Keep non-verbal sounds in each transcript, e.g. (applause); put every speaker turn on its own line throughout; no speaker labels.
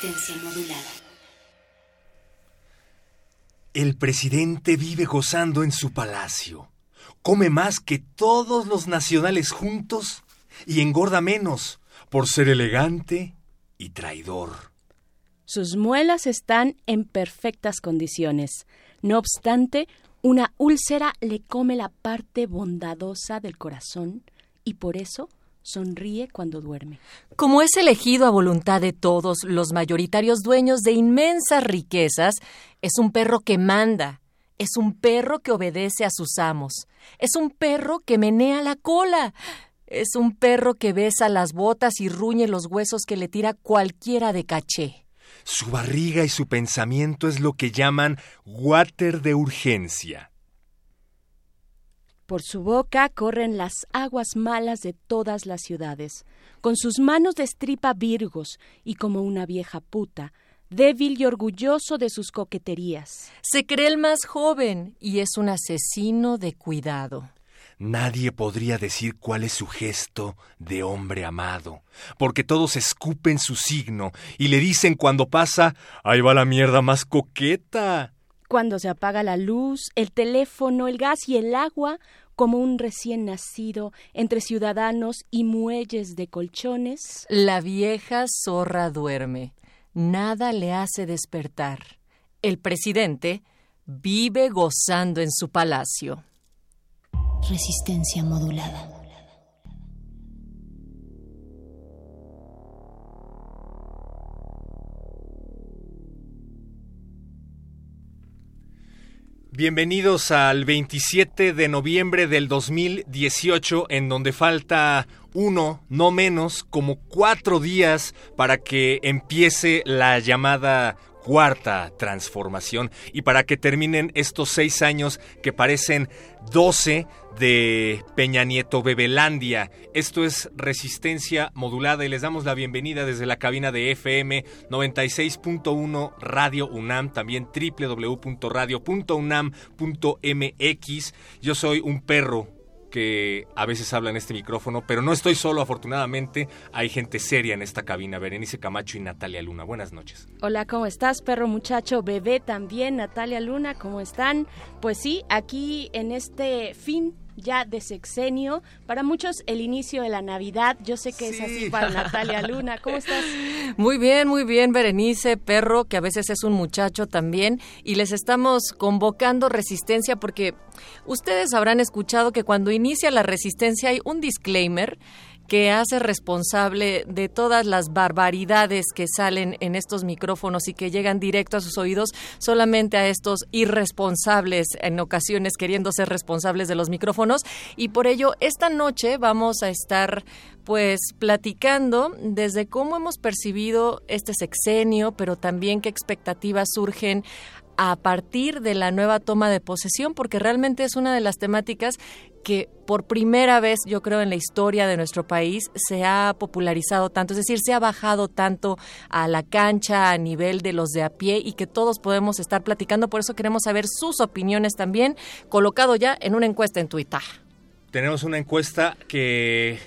Resistencia modulada.
El presidente vive gozando en su palacio. Come más que todos los nacionales juntos y engorda menos por ser elegante y traidor.
Sus muelas están en perfectas condiciones. No obstante, una úlcera le come la parte bondadosa del corazón y por eso sonríe cuando duerme.
Como es elegido a voluntad de todos los mayoritarios dueños de inmensas riquezas, es un perro que manda, es un perro que obedece a sus amos, es un perro que menea la cola, es un perro que besa las botas y ruñe los huesos que le tira cualquiera de caché.
Su barriga y su pensamiento es lo que llaman water de urgencia.
Por su boca corren las aguas malas de todas las ciudades. Con sus manos destripa virgos y como una vieja puta, débil y orgulloso de sus coqueterías.
Se cree el más joven y es un asesino de cuidado.
Nadie podría decir cuál es su gesto de hombre amado, porque todos escupen su signo y le dicen cuando pasa, ahí va la mierda más coqueta.
Cuando se apaga la luz, el teléfono, el gas y el agua, como un recién nacido entre ciudadanos y muelles de colchones.
La vieja zorra duerme. Nada le hace despertar. El presidente vive gozando en su palacio.
Resistencia modulada.
Bienvenidos al 27 de noviembre del 2018, en donde falta uno, no menos, como cuatro días para que empiece la llamada cuarta transformación y para que terminen estos seis años que parecen doce de Peña Nieto Bebelandia. Esto es Resistencia Modulada y les damos la bienvenida desde la cabina de FM 96.1 Radio UNAM, también www.radio.unam.mx. Yo soy un perro que a veces habla en este micrófono, pero no estoy solo, afortunadamente. Hay gente seria en esta cabina, Berenice Camacho y Natalia Luna. Buenas noches.
Hola, ¿cómo estás, perro muchacho? Bebé también, Natalia Luna, ¿cómo están? Pues sí, aquí en este fin ya de sexenio. Para muchos el inicio de la Navidad. Yo sé que es así para (laughs) Natalia Luna. ¿Cómo estás?
Muy bien, muy bien, Berenice, perro, que a veces es un muchacho también. Y les estamos convocando resistencia porque ustedes habrán escuchado que cuando inicia la resistencia hay un disclaimer que hace responsable de todas las barbaridades que salen en estos micrófonos y que llegan directo a sus oídos solamente a estos irresponsables en ocasiones queriendo ser responsables de los micrófonos. Y por ello esta noche vamos a estar pues platicando desde cómo hemos percibido este sexenio, pero también qué expectativas surgen a partir de la nueva toma de posesión, porque realmente es una de las temáticas que por primera vez, yo creo, en la historia de nuestro país se ha popularizado tanto, es decir, se ha bajado tanto a la cancha a nivel de los de a pie y que todos podemos estar platicando. Por eso queremos saber sus opiniones también, colocado ya en una encuesta en Twitter.
Tenemos una encuesta que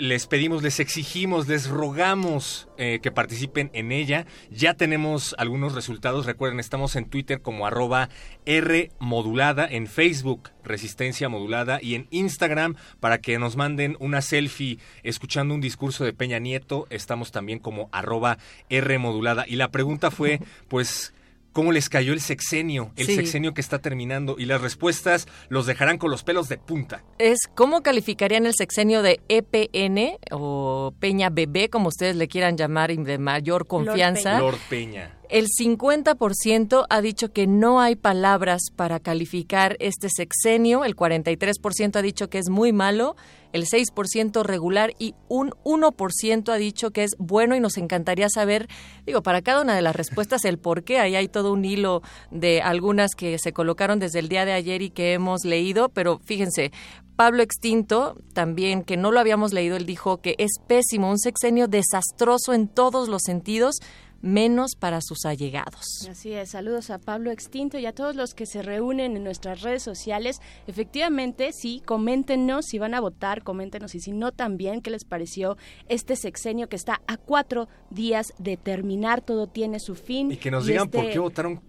les pedimos, les exigimos, les rogamos eh, que participen en ella. Ya tenemos algunos resultados. Recuerden, estamos en Twitter como arroba R modulada, en Facebook Resistencia Modulada y en Instagram para que nos manden una selfie escuchando un discurso de Peña Nieto. Estamos también como arroba R modulada. Y la pregunta fue, (laughs) pues cómo les cayó el sexenio, el
Sí.
sexenio que está terminando y las respuestas los dejarán con los pelos de punta.
Es cómo calificarían el sexenio de EPN o Peña Bebé, como ustedes le quieran llamar, y de mayor confianza.
Lord Peña.
El 50% ha dicho que no hay palabras para calificar este sexenio, el 43% ha dicho que es muy malo, el 6% regular y un 1% ha dicho que es bueno y nos encantaría saber, digo, para cada una de las respuestas el por qué. Ahí hay todo un hilo de algunas que se colocaron desde el día de ayer y que hemos leído, pero fíjense, Pablo Extinto, también que no lo habíamos leído, él dijo que es pésimo, un sexenio desastroso en todos los sentidos, menos para sus allegados.
Así es, saludos a Pablo Extinto y a todos los que se reúnen en nuestras redes sociales. Efectivamente, sí, coméntenos si van a votar, coméntenos y si no también, qué les pareció este sexenio que está a cuatro días de terminar, todo tiene su fin.
Y que nos digan
este-
por qué votaron.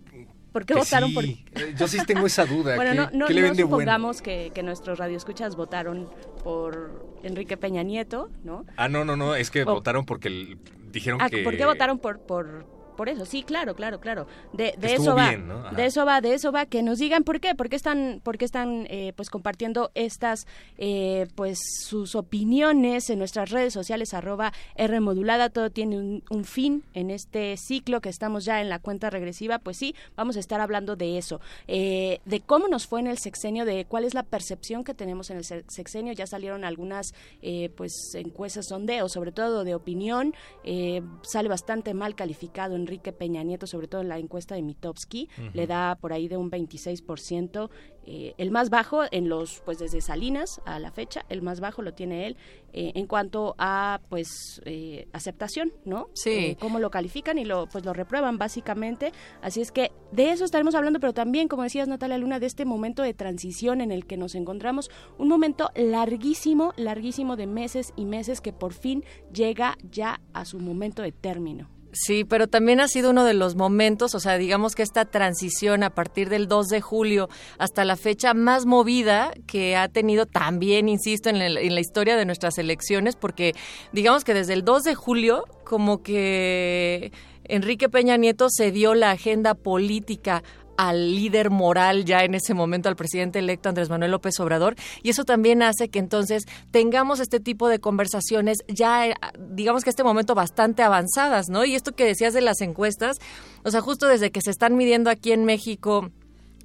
¿Por qué
que
votaron
sí.
por
Eh, Yo sí tengo esa duda. (laughs)
Bueno,
¿Qué,
no, no,
qué le
no
ven de bueno?
supongamos que, que nuestros radioescuchas votaron por Enrique Peña Nieto, ¿no?
Ah, no, no, no, es que
Oh.
votaron porque el- dijeron
Ah,
que...
¿por qué votaron por, por, por eso? Sí, claro, claro, claro. De, eso va,
bien, ¿no? Ajá.
de eso va, de eso va. Que nos digan por qué, por qué están, por qué están, eh, pues compartiendo estas, eh, pues sus opiniones en nuestras redes sociales arroba R modulada. Todo tiene un, un fin en este ciclo que estamos ya en la cuenta regresiva. Pues sí, vamos a estar hablando de eso, eh, de cómo nos fue en el sexenio, de cuál es la percepción que tenemos en el se- sexenio. Ya salieron algunas, eh, pues encuestas, sondeos, sobre todo de opinión. Eh, sale bastante mal calificado Enrique Peña Nieto, sobre todo en la encuesta de Mitofsky, le da por ahí de un 26%, eh, el más bajo en los, pues desde Salinas a la fecha, el más bajo lo tiene él eh, en cuanto a, pues, eh, aceptación, ¿no?
Sí.
Eh, cómo lo califican y lo, pues lo reprueban básicamente. Así es que de eso estaremos hablando, pero también, como decías Natalia Luna, de este momento de transición en el que nos encontramos, un momento larguísimo, larguísimo de meses y meses que por fin llega ya a su momento de término.
Sí, pero también ha sido uno de los momentos, o sea, digamos que esta transición a partir del 2 de julio hasta la fecha más movida que ha tenido también, insisto, en la, en la historia de nuestras elecciones, porque digamos que desde el 2 de julio como que Enrique Peña Nieto se dio la agenda política al líder moral ya en ese momento, al presidente electo Andrés Manuel López Obrador, y eso también hace que entonces tengamos este tipo de conversaciones ya, digamos que este momento bastante avanzadas, ¿no? Y esto que decías de las encuestas, o sea, justo desde que se están midiendo aquí en México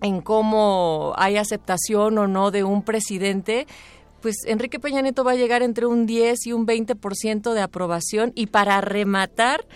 en cómo hay aceptación o no de un presidente, pues Enrique Peña Nieto va a llegar entre un 10 y un 20% de aprobación y para rematar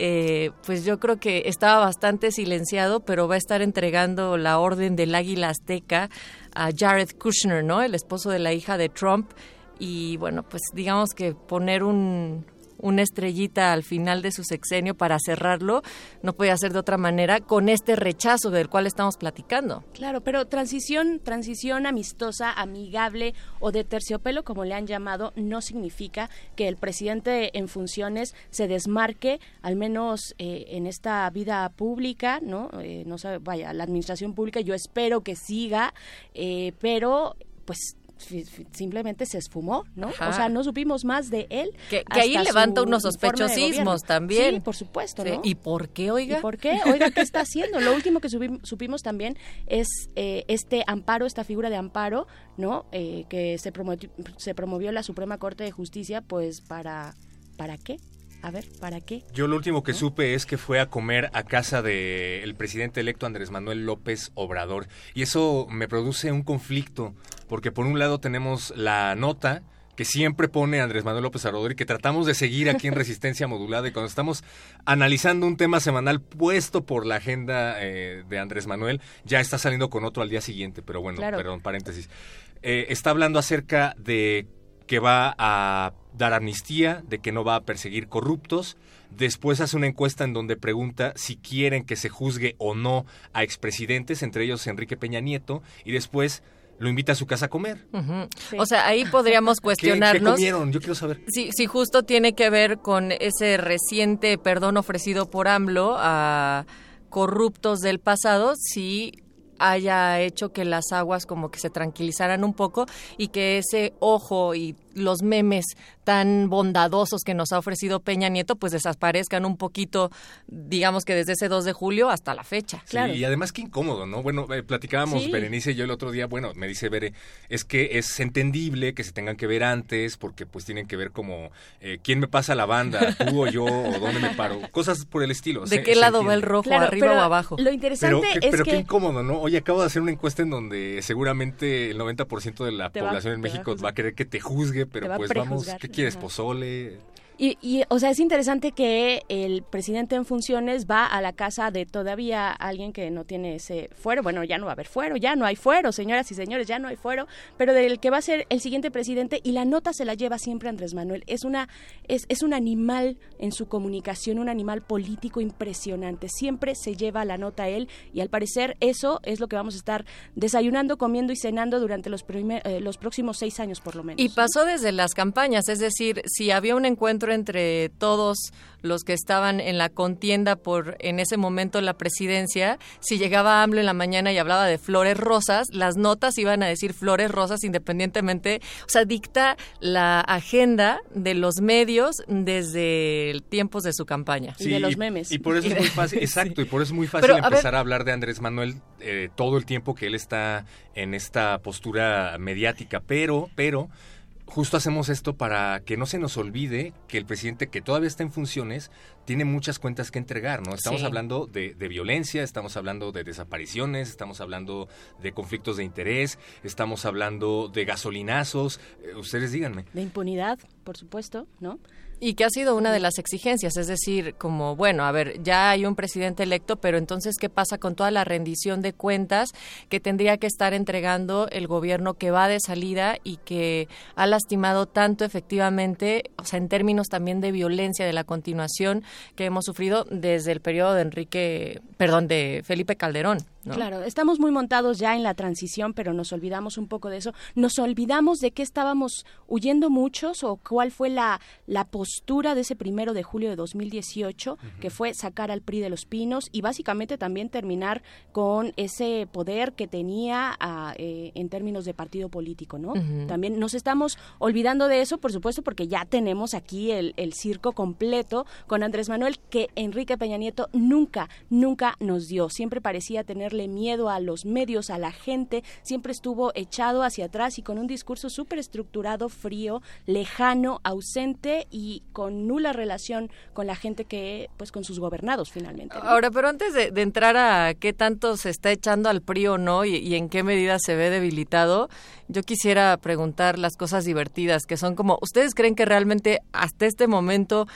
eh, pues yo creo que estaba bastante silenciado, pero va a estar entregando la orden del águila azteca a Jared Kushner, ¿no? El esposo de la hija de Trump. Y bueno, pues digamos que poner un, una estrellita al final de su sexenio para cerrarlo no puede ser de otra manera con este rechazo del cual estamos platicando.
Claro, pero transición, transición amistosa, amigable o de terciopelo, como le han llamado, no significa que el presidente en funciones se desmarque, al menos eh, en esta vida pública, ¿no? Eh, no sabe, vaya, la administración pública, yo espero que siga, eh, pero pues simplemente se esfumó, ¿no?
Ajá.
O sea, no supimos más de él.
Que, que ahí levanta unos sospechosismos también.
Sí, por supuesto, ¿no?
¿Y por qué, oiga?
¿Y por qué? Oiga, ¿qué está haciendo? Lo último que supimos también es eh, este amparo, esta figura de amparo, ¿no? Eh, que se promovió, se promovió la Suprema Corte de Justicia, pues para, ¿para qué? A ver, ¿para qué?
Yo lo último que supe es que fue a comer a casa del presidente electo Andrés Manuel López Obrador. Y eso me produce un conflicto, porque por un lado tenemos la nota que siempre pone Andrés Manuel López Obrador y que tratamos de seguir aquí en (laughs) Resistencia Modulada y cuando estamos analizando un tema semanal puesto por la agenda eh, de Andrés Manuel, ya está saliendo con otro al día siguiente, pero bueno,
Claro.
perdón, paréntesis. Eh, está hablando acerca de que va a dar amnistía, de que no va a perseguir corruptos. Después hace una encuesta en donde pregunta si quieren que se juzgue o no a expresidentes, entre ellos Enrique Peña Nieto, y después lo invita a su casa a comer.
Sí.
O sea, ahí podríamos (laughs)
¿Qué,
cuestionarnos.
qué comieron? Yo quiero saber.
Si, si justo tiene que ver con ese reciente perdón ofrecido por AMLO a corruptos del pasado, si haya hecho que las aguas como que se tranquilizaran un poco y que ese ojo y los memes tan bondadosos que nos ha ofrecido Peña Nieto pues desaparezcan un poquito, digamos que desde ese 2 de julio hasta la fecha.
Sí,
Claro.
y además qué incómodo, ¿no? Bueno, eh, platicábamos
Sí.
Berenice y yo el otro día, bueno, me dice Bere, es que es entendible que se tengan que ver antes porque pues tienen que ver como eh, quién me pasa la banda, tú o yo, o dónde me paro, cosas por el estilo.
¿De
se-
qué
se
lado va el rojo,
Claro,
arriba
pero
o abajo?
Lo
Pero,
interesante
qué-
es
pero
que
qué incómodo, ¿no? Oye, acabo de hacer una encuesta en donde seguramente el 90% de la
Te va-
población en
te va a
México va a, querer que te juzgue, pero
va
pues vamos, ¿qué quieres? Pozole.
Y, y, o sea, es interesante que el presidente en funciones va a la casa de todavía alguien que no tiene ese fuero. Bueno, ya no va a haber fuero, ya no hay fuero, señoras y señores, ya no hay fuero, pero del que va a ser el siguiente presidente y la nota se la lleva siempre Andrés Manuel. Es una es, es un animal en su comunicación, un animal político impresionante. Siempre se lleva la nota él y al parecer eso es lo que vamos a estar desayunando, comiendo y cenando durante los primer- eh, los próximos seis años por lo menos.
Y pasó desde las campañas, es decir, si había un encuentro entre todos los que estaban en la contienda por en ese momento la presidencia, si llegaba AMLO en la mañana y hablaba de flores rosas, las notas iban a decir flores rosas independientemente, o sea, dicta la agenda de los medios desde el tiempos de su campaña.
Y de los memes.
Y por eso es muy fácil, (laughs)
Sí.
exacto, y por eso es muy fácil
Pero, a ver-
empezar a hablar de Andrés Manuel eh, todo el tiempo que él está en esta postura mediática, pero, pero justo hacemos esto para que no se nos olvide que el presidente que todavía está en funciones tiene muchas cuentas que entregar, ¿no? Estamos
Sí.
hablando de, de violencia, estamos hablando de desapariciones, estamos hablando de conflictos de interés, estamos hablando de gasolinazos, eh, ustedes díganme.
de impunidad, por supuesto, ¿no?
Y que ha sido una de las exigencias, es decir, como, bueno, a ver, ya hay un presidente electo, pero entonces, ¿qué pasa con toda la rendición de cuentas que tendría que estar entregando el gobierno que va de salida y que ha lastimado tanto efectivamente, o sea, en términos también de violencia, de la continuación que hemos sufrido desde el periodo de Enrique, perdón, de Felipe Calderón? ¿No?
Claro, estamos muy montados ya en la transición, pero nos olvidamos un poco de eso. Nos olvidamos de qué estábamos huyendo muchos o cuál fue la, la postura de ese primero de julio de 2018, que fue sacar al PRI de los pinos y básicamente también terminar con ese poder que tenía ah, eh, en términos de partido político, ¿no? También nos estamos olvidando de eso, por supuesto, porque ya tenemos aquí el, el circo completo con Andrés Manuel, que Enrique Peña Nieto nunca, nunca nos dio. Siempre parecía miedo a los medios, a la gente, siempre estuvo echado hacia atrás y con un discurso súper estructurado, frío, lejano, ausente y con nula relación con la gente que, pues, con sus gobernados finalmente.
Ahora, pero antes de, entrar a qué tanto se está echando al PRI o no y, y en qué medida se ve debilitado, yo quisiera preguntar las cosas divertidas, que son como, ¿ustedes creen que realmente hasta este momento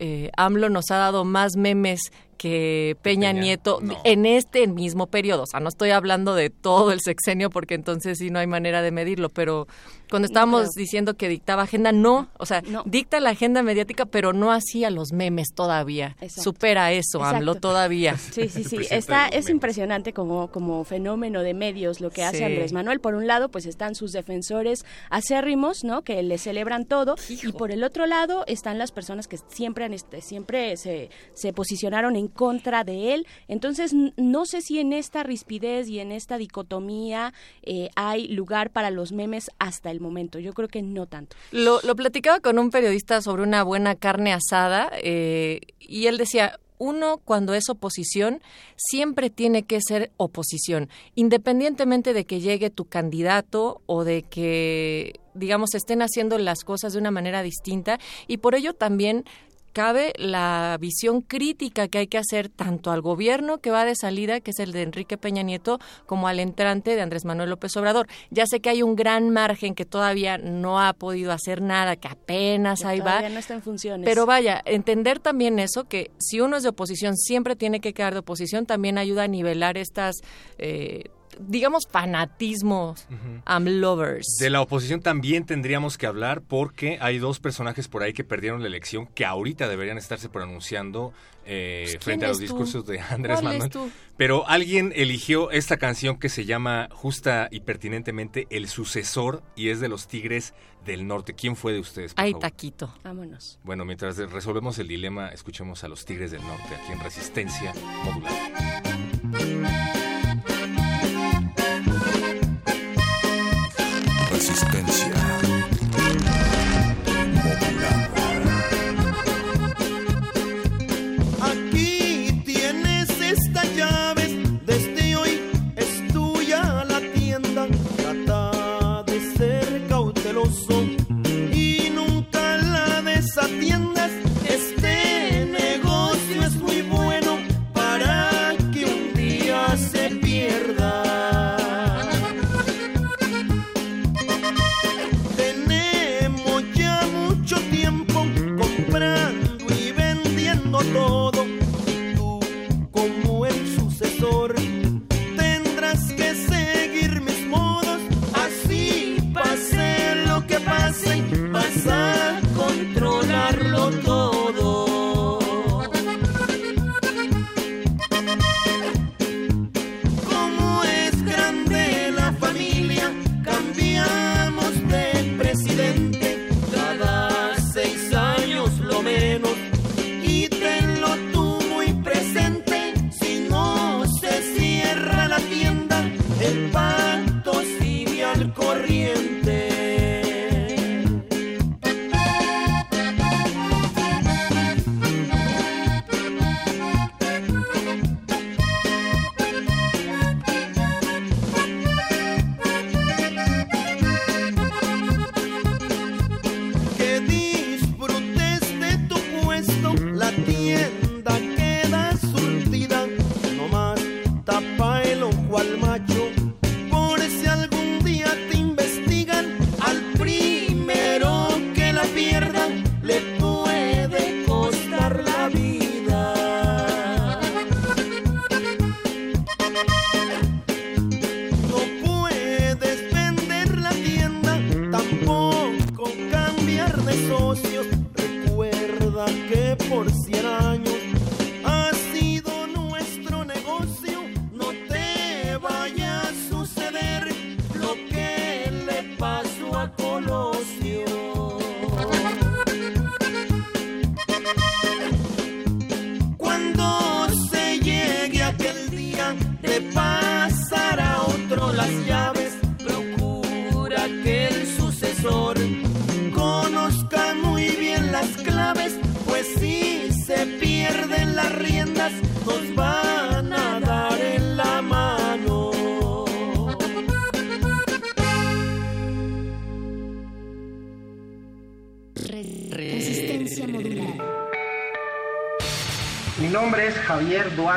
eh, AMLO nos ha dado más memes que Peña,
Peña,
Nieto
no.
en este mismo periodo? O sea, no estoy hablando de todo el sexenio porque entonces sí no hay manera de medirlo, pero cuando estábamos diciendo que dictaba agenda, no, o sea,
No.
dicta la agenda mediática, pero no hacía los memes todavía.
Exacto.
Supera eso, AMLO, todavía. (laughs)
Sí, sí, sí. Está, es impresionante como, como fenómeno de medios lo que hace
Sí.
Andrés Manuel. Por un lado, pues están sus defensores acérrimos, ¿no? Que le celebran todo. Y por el otro lado están las personas que siempre han este, siempre se, se posicionaron en contra de él. Entonces, no sé si en esta rispidez y en esta dicotomía eh, hay lugar para los memes hasta el momento. Yo creo que no tanto.
Lo, lo platicaba con un periodista sobre una buena carne asada eh, y él decía, uno cuando es oposición siempre tiene que ser oposición, independientemente de que llegue tu candidato o de que, digamos, estén haciendo las cosas de una manera distinta y por ello también cabe la visión crítica que hay que hacer tanto al gobierno que va de salida, que es el de Enrique Peña Nieto, como al entrante de Andrés Manuel López Obrador. Ya sé que hay un gran margen que todavía no ha podido hacer nada, que apenas ahí va.
Todavía no está en funciones.
Pero vaya, entender también eso, que si uno es de oposición, siempre tiene que quedar de oposición, también ayuda a nivelar estas, eh, digamos, fanatismo, am lovers.
De la oposición también tendríamos que hablar porque hay dos personajes por ahí que perdieron la elección que ahorita deberían estarse pronunciando eh,
Pues, ¿quién
frente a los
tú?
discursos de Andrés
¿Cuál es
Manuel.
tú?
Pero alguien eligió esta canción que se llama justa y pertinentemente El sucesor y es de los Tigres del Norte. ¿Quién fue de ustedes? por
Ay,
favor?
taquito.
Vámonos.
Bueno, mientras resolvemos el dilema, escuchemos a los Tigres del Norte aquí en Resistencia Modulada.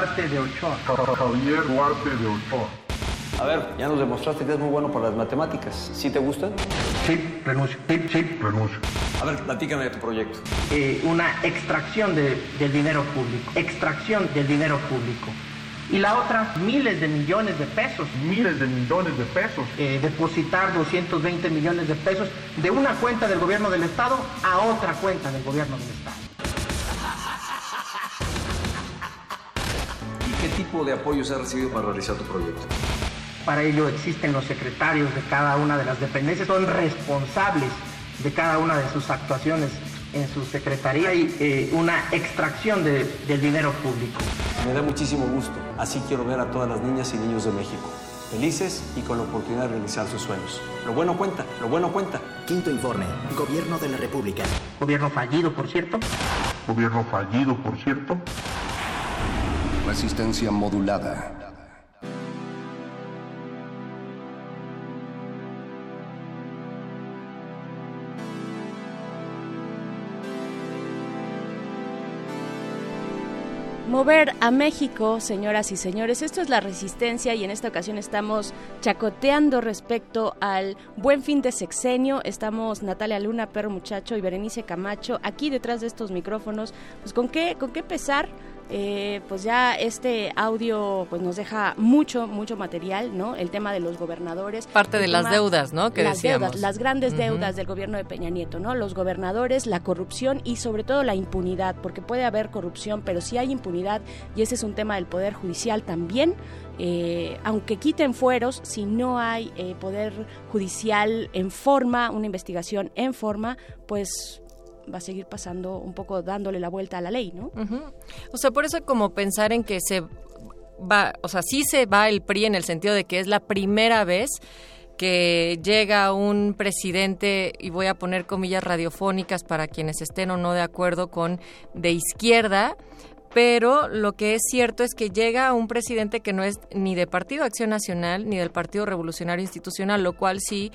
Duarte de Ochoa.
Javier Duarte de Ochoa.
A ver, ya nos demostraste que es muy bueno para las matemáticas. ¿Sí te gustan?
Sí, renuncio. Sí, sí,
Renuncio.
A ver, platícame de tu proyecto.
Eh, una extracción de- del dinero público. Extracción del dinero público. Y la otra, miles de millones de pesos.
Miles de millones de pesos.
Eh, depositar 220 millones de pesos de una cuenta del gobierno del Estado a otra cuenta del gobierno del Estado.
Tipo de apoyos has recibido para realizar tu proyecto?
Para ello existen los secretarios de cada una de las dependencias, son responsables de cada una de sus actuaciones en su secretaría y eh, una extracción de- del dinero público.
Me da muchísimo gusto. Así quiero ver a todas las niñas y niños de México. Felices y con la oportunidad de realizar sus sueños. Lo bueno cuenta, lo bueno cuenta.
Quinto informe. Gobierno de la República.
Gobierno fallido, por cierto.
Gobierno fallido, por cierto.
Resistencia modulada.
Mover a México, señoras y señores, esto es la resistencia y en esta ocasión estamos chacoteando respecto al buen fin de sexenio. Estamos Natalia Luna, Perro Muchacho y Berenice Camacho aquí detrás de estos micrófonos. Pues con qué, con qué pesar eh, pues ya este audio pues nos deja mucho, mucho material, ¿no? El tema de los gobernadores.
Parte de las deudas, ¿no? Que
las
decíamos.
deudas, las grandes deudas del gobierno de Peña Nieto, ¿no? Los gobernadores, la corrupción y sobre todo la impunidad, porque puede haber corrupción, pero si hay impunidad, y ese es un tema del Poder Judicial también, eh, aunque quiten fueros, si no hay eh, Poder Judicial en forma, una investigación en forma, pues va a seguir pasando un poco dándole la vuelta a la ley, ¿no?
O sea, por eso como pensar en que se va, o sea, sí se va el PRI en el sentido de que es la primera vez que llega un presidente, y voy a poner comillas radiofónicas para quienes estén o no de acuerdo con de izquierda, pero lo que es cierto es que llega un presidente que no es ni de Partido Acción Nacional ni del Partido Revolucionario Institucional, lo cual sí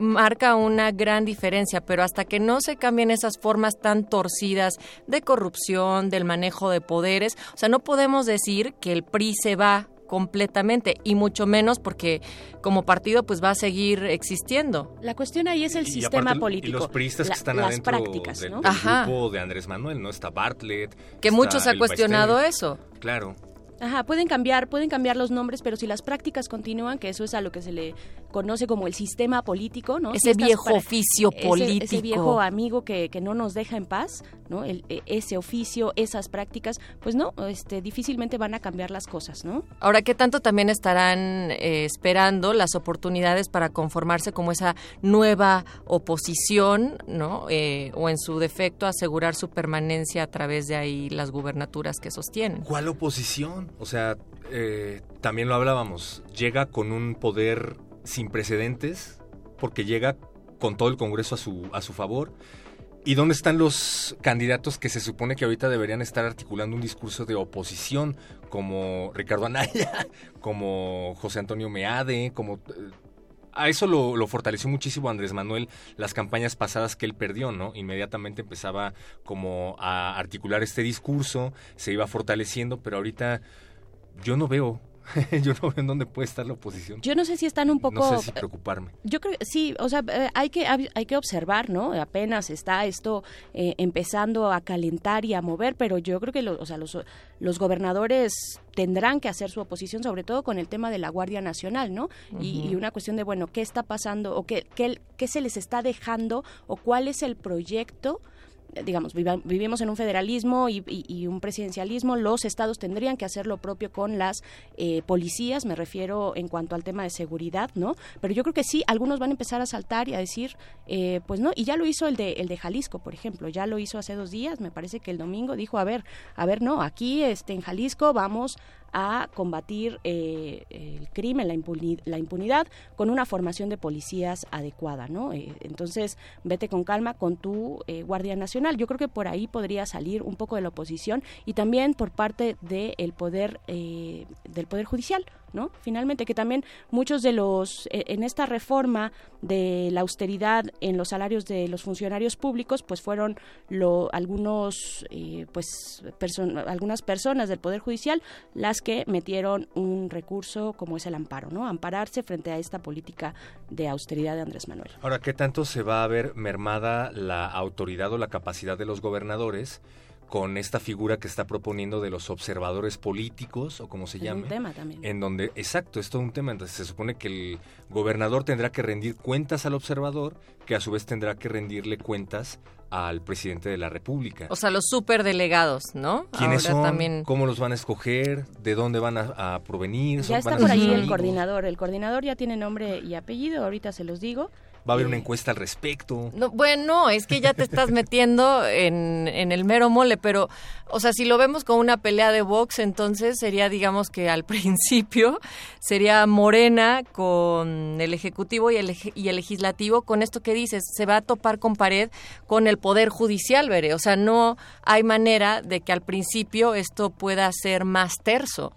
marca una gran diferencia, pero hasta que no se cambien esas formas tan torcidas de corrupción, del manejo de poderes, o sea, no podemos decir que el PRI se va completamente y mucho menos porque como partido pues va a seguir existiendo.
La cuestión ahí es el
Y
sistema
aparte,
político.
Y los priistas
la-
que están
las
adentro
prácticas,
del,
¿no?
del grupo de Andrés Manuel, ¿no? Está Bartlett.
Que
está
muchos ha cuestionado eso.
Claro.
Ajá, pueden cambiar, pueden cambiar los nombres, pero si las prácticas continúan, que eso es a lo que se le conoce como el sistema político, ¿no?
Ese
Si
viejo oficio
ese-
político.
Ese viejo amigo que, que no nos deja en paz, ¿no? El- e- ese oficio, esas prácticas, pues no, este, difícilmente van a cambiar las cosas, ¿no?
Ahora, ¿qué tanto también estarán eh, esperando las oportunidades para conformarse como esa nueva oposición, ¿no? Eh, o en su defecto asegurar su permanencia a través de ahí las gubernaturas que sostienen.
¿Cuál oposición? O sea, eh, también lo hablábamos. Llega con un poder sin precedentes, porque llega con todo el Congreso a su, a su favor. ¿Y dónde están los candidatos que se supone que ahorita deberían estar articulando un discurso de oposición, como Ricardo Anaya, (laughs) como José Antonio Meade, como... a eso lo, lo fortaleció muchísimo Andrés Manuel las campañas pasadas que él perdió, ¿no? Inmediatamente empezaba como a articular este discurso, se iba fortaleciendo, pero ahorita yo no veo, (laughs) yo no veo en dónde puede estar la oposición.
Yo no sé si están un poco...
No sé si preocuparme.
Yo creo que sí, o sea, eh, hay que hay que observar, ¿no? Apenas está esto eh, empezando a calentar y a mover, pero yo creo que los, o sea, los, los gobernadores tendrán que hacer su oposición, sobre todo con el tema de la Guardia Nacional, ¿no? y, y una cuestión de, bueno, ¿qué está pasando o qué, qué, qué se les está dejando o cuál es el proyecto? Digamos, viva- vivimos en un federalismo y, y- y un presidencialismo, los estados tendrían que hacer lo propio con las eh, policías, me refiero en cuanto al tema de seguridad, ¿no? Pero yo creo que sí, algunos van a empezar a saltar y a decir, eh, pues no, y ya lo hizo el de, el de Jalisco, por ejemplo, ya lo hizo hace dos días, me parece que el domingo dijo, a ver, a ver, no, aquí este, en Jalisco vamos a combatir eh, el crimen, la, impuni- la impunidad, con una formación de policías adecuada, ¿no? Eh, entonces, vete con calma con tu eh, Guardia Nacional. Yo creo que por ahí podría salir un poco de la oposición y también por parte del poder eh, del poder judicial, ¿no? Finalmente, que también muchos de los eh, en esta reforma de la austeridad en los salarios de los funcionarios públicos, pues fueron lo, algunos, eh, pues algunas personas del poder judicial las que metieron un recurso como es el amparo, ¿no? Ampararse frente a esta política de austeridad de Andrés Manuel.
Ahora, ¿qué tanto se va a ver mermada la autoridad o la capacidad de los gobernadores con esta figura que está proponiendo de los observadores políticos o como se
Es
llame?
un tema también.
En donde, exacto, es todo un tema. Entonces se supone que el gobernador tendrá que rendir cuentas al observador, que a su vez tendrá que rendirle cuentas al presidente de la República.
O sea, los superdelegados, ¿no?
¿Quiénes
Ahora
son?
también
¿Cómo los van a escoger? ¿De dónde van a, a provenir? ¿Son-
Ya está por ahí el coordinador. El coordinador ya tiene nombre y apellido, ahorita se los digo.
Va a haber una encuesta al respecto.
No, bueno, es que ya te estás (laughs) metiendo en, en el mero mole, pero, o sea, si lo vemos como una pelea de box, entonces sería, digamos que al (laughs) principio sería Morena con el Ejecutivo y el, y el Legislativo, con esto que dices, se va a topar con pared con el Poder Judicial, veré. O sea, no hay manera de que al principio esto pueda ser más terso.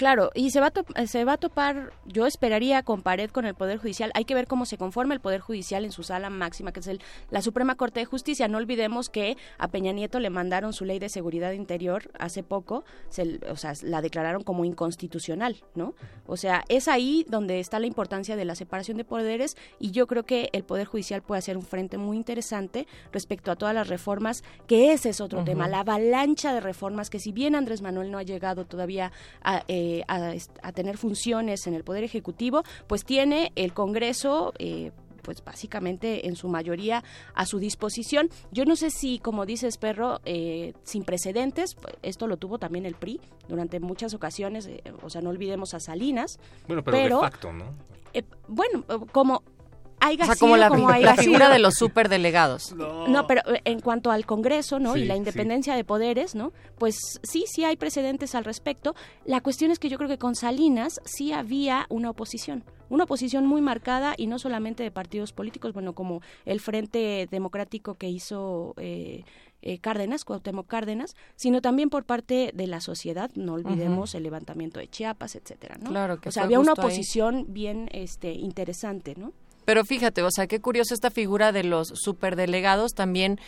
Claro, y se va, a se va a topar, yo esperaría con pared con el Poder Judicial. Hay que ver cómo se conforma el Poder Judicial en su sala máxima, que es el, la Suprema Corte de Justicia. No olvidemos que a Peña Nieto le mandaron su ley de seguridad interior hace poco, se, o sea, la declararon como inconstitucional, ¿no? O sea, es ahí donde está la importancia de la separación de poderes y yo creo que el Poder Judicial puede hacer un frente muy interesante respecto a todas las reformas, que ese es otro tema, la avalancha de reformas que si bien Andrés Manuel no ha llegado todavía a, eh, a est- a tener funciones en el Poder Ejecutivo, pues tiene el Congreso... eh, pues básicamente en su mayoría a su disposición. Yo no sé si, como dices, Perro, eh, sin precedentes, esto lo tuvo también el PRI durante muchas ocasiones, eh, o sea, no olvidemos a Salinas.
Bueno, pero, de facto, ¿no?
eh, bueno, eh, como haya
O sea,
sido,
como la,
haya
la figura
sido.
de los superdelegados.
No, pero eh, en cuanto al Congreso, ¿no?
Sí,
y la
sí.
independencia de poderes, ¿no? Pues sí, sí hay precedentes al respecto. La cuestión es que yo creo que con Salinas sí había una oposición, una oposición muy marcada y no solamente de partidos políticos, bueno, como el Frente Democrático que hizo eh, eh, Cárdenas, Cuauhtémoc Cárdenas, sino también por parte de la sociedad, no olvidemos el levantamiento de Chiapas, etcétera, ¿no?
Claro, que
o sea, había una
ahí.
oposición bien este interesante, ¿no?
Pero fíjate, o sea, qué curioso esta figura de los superdelegados también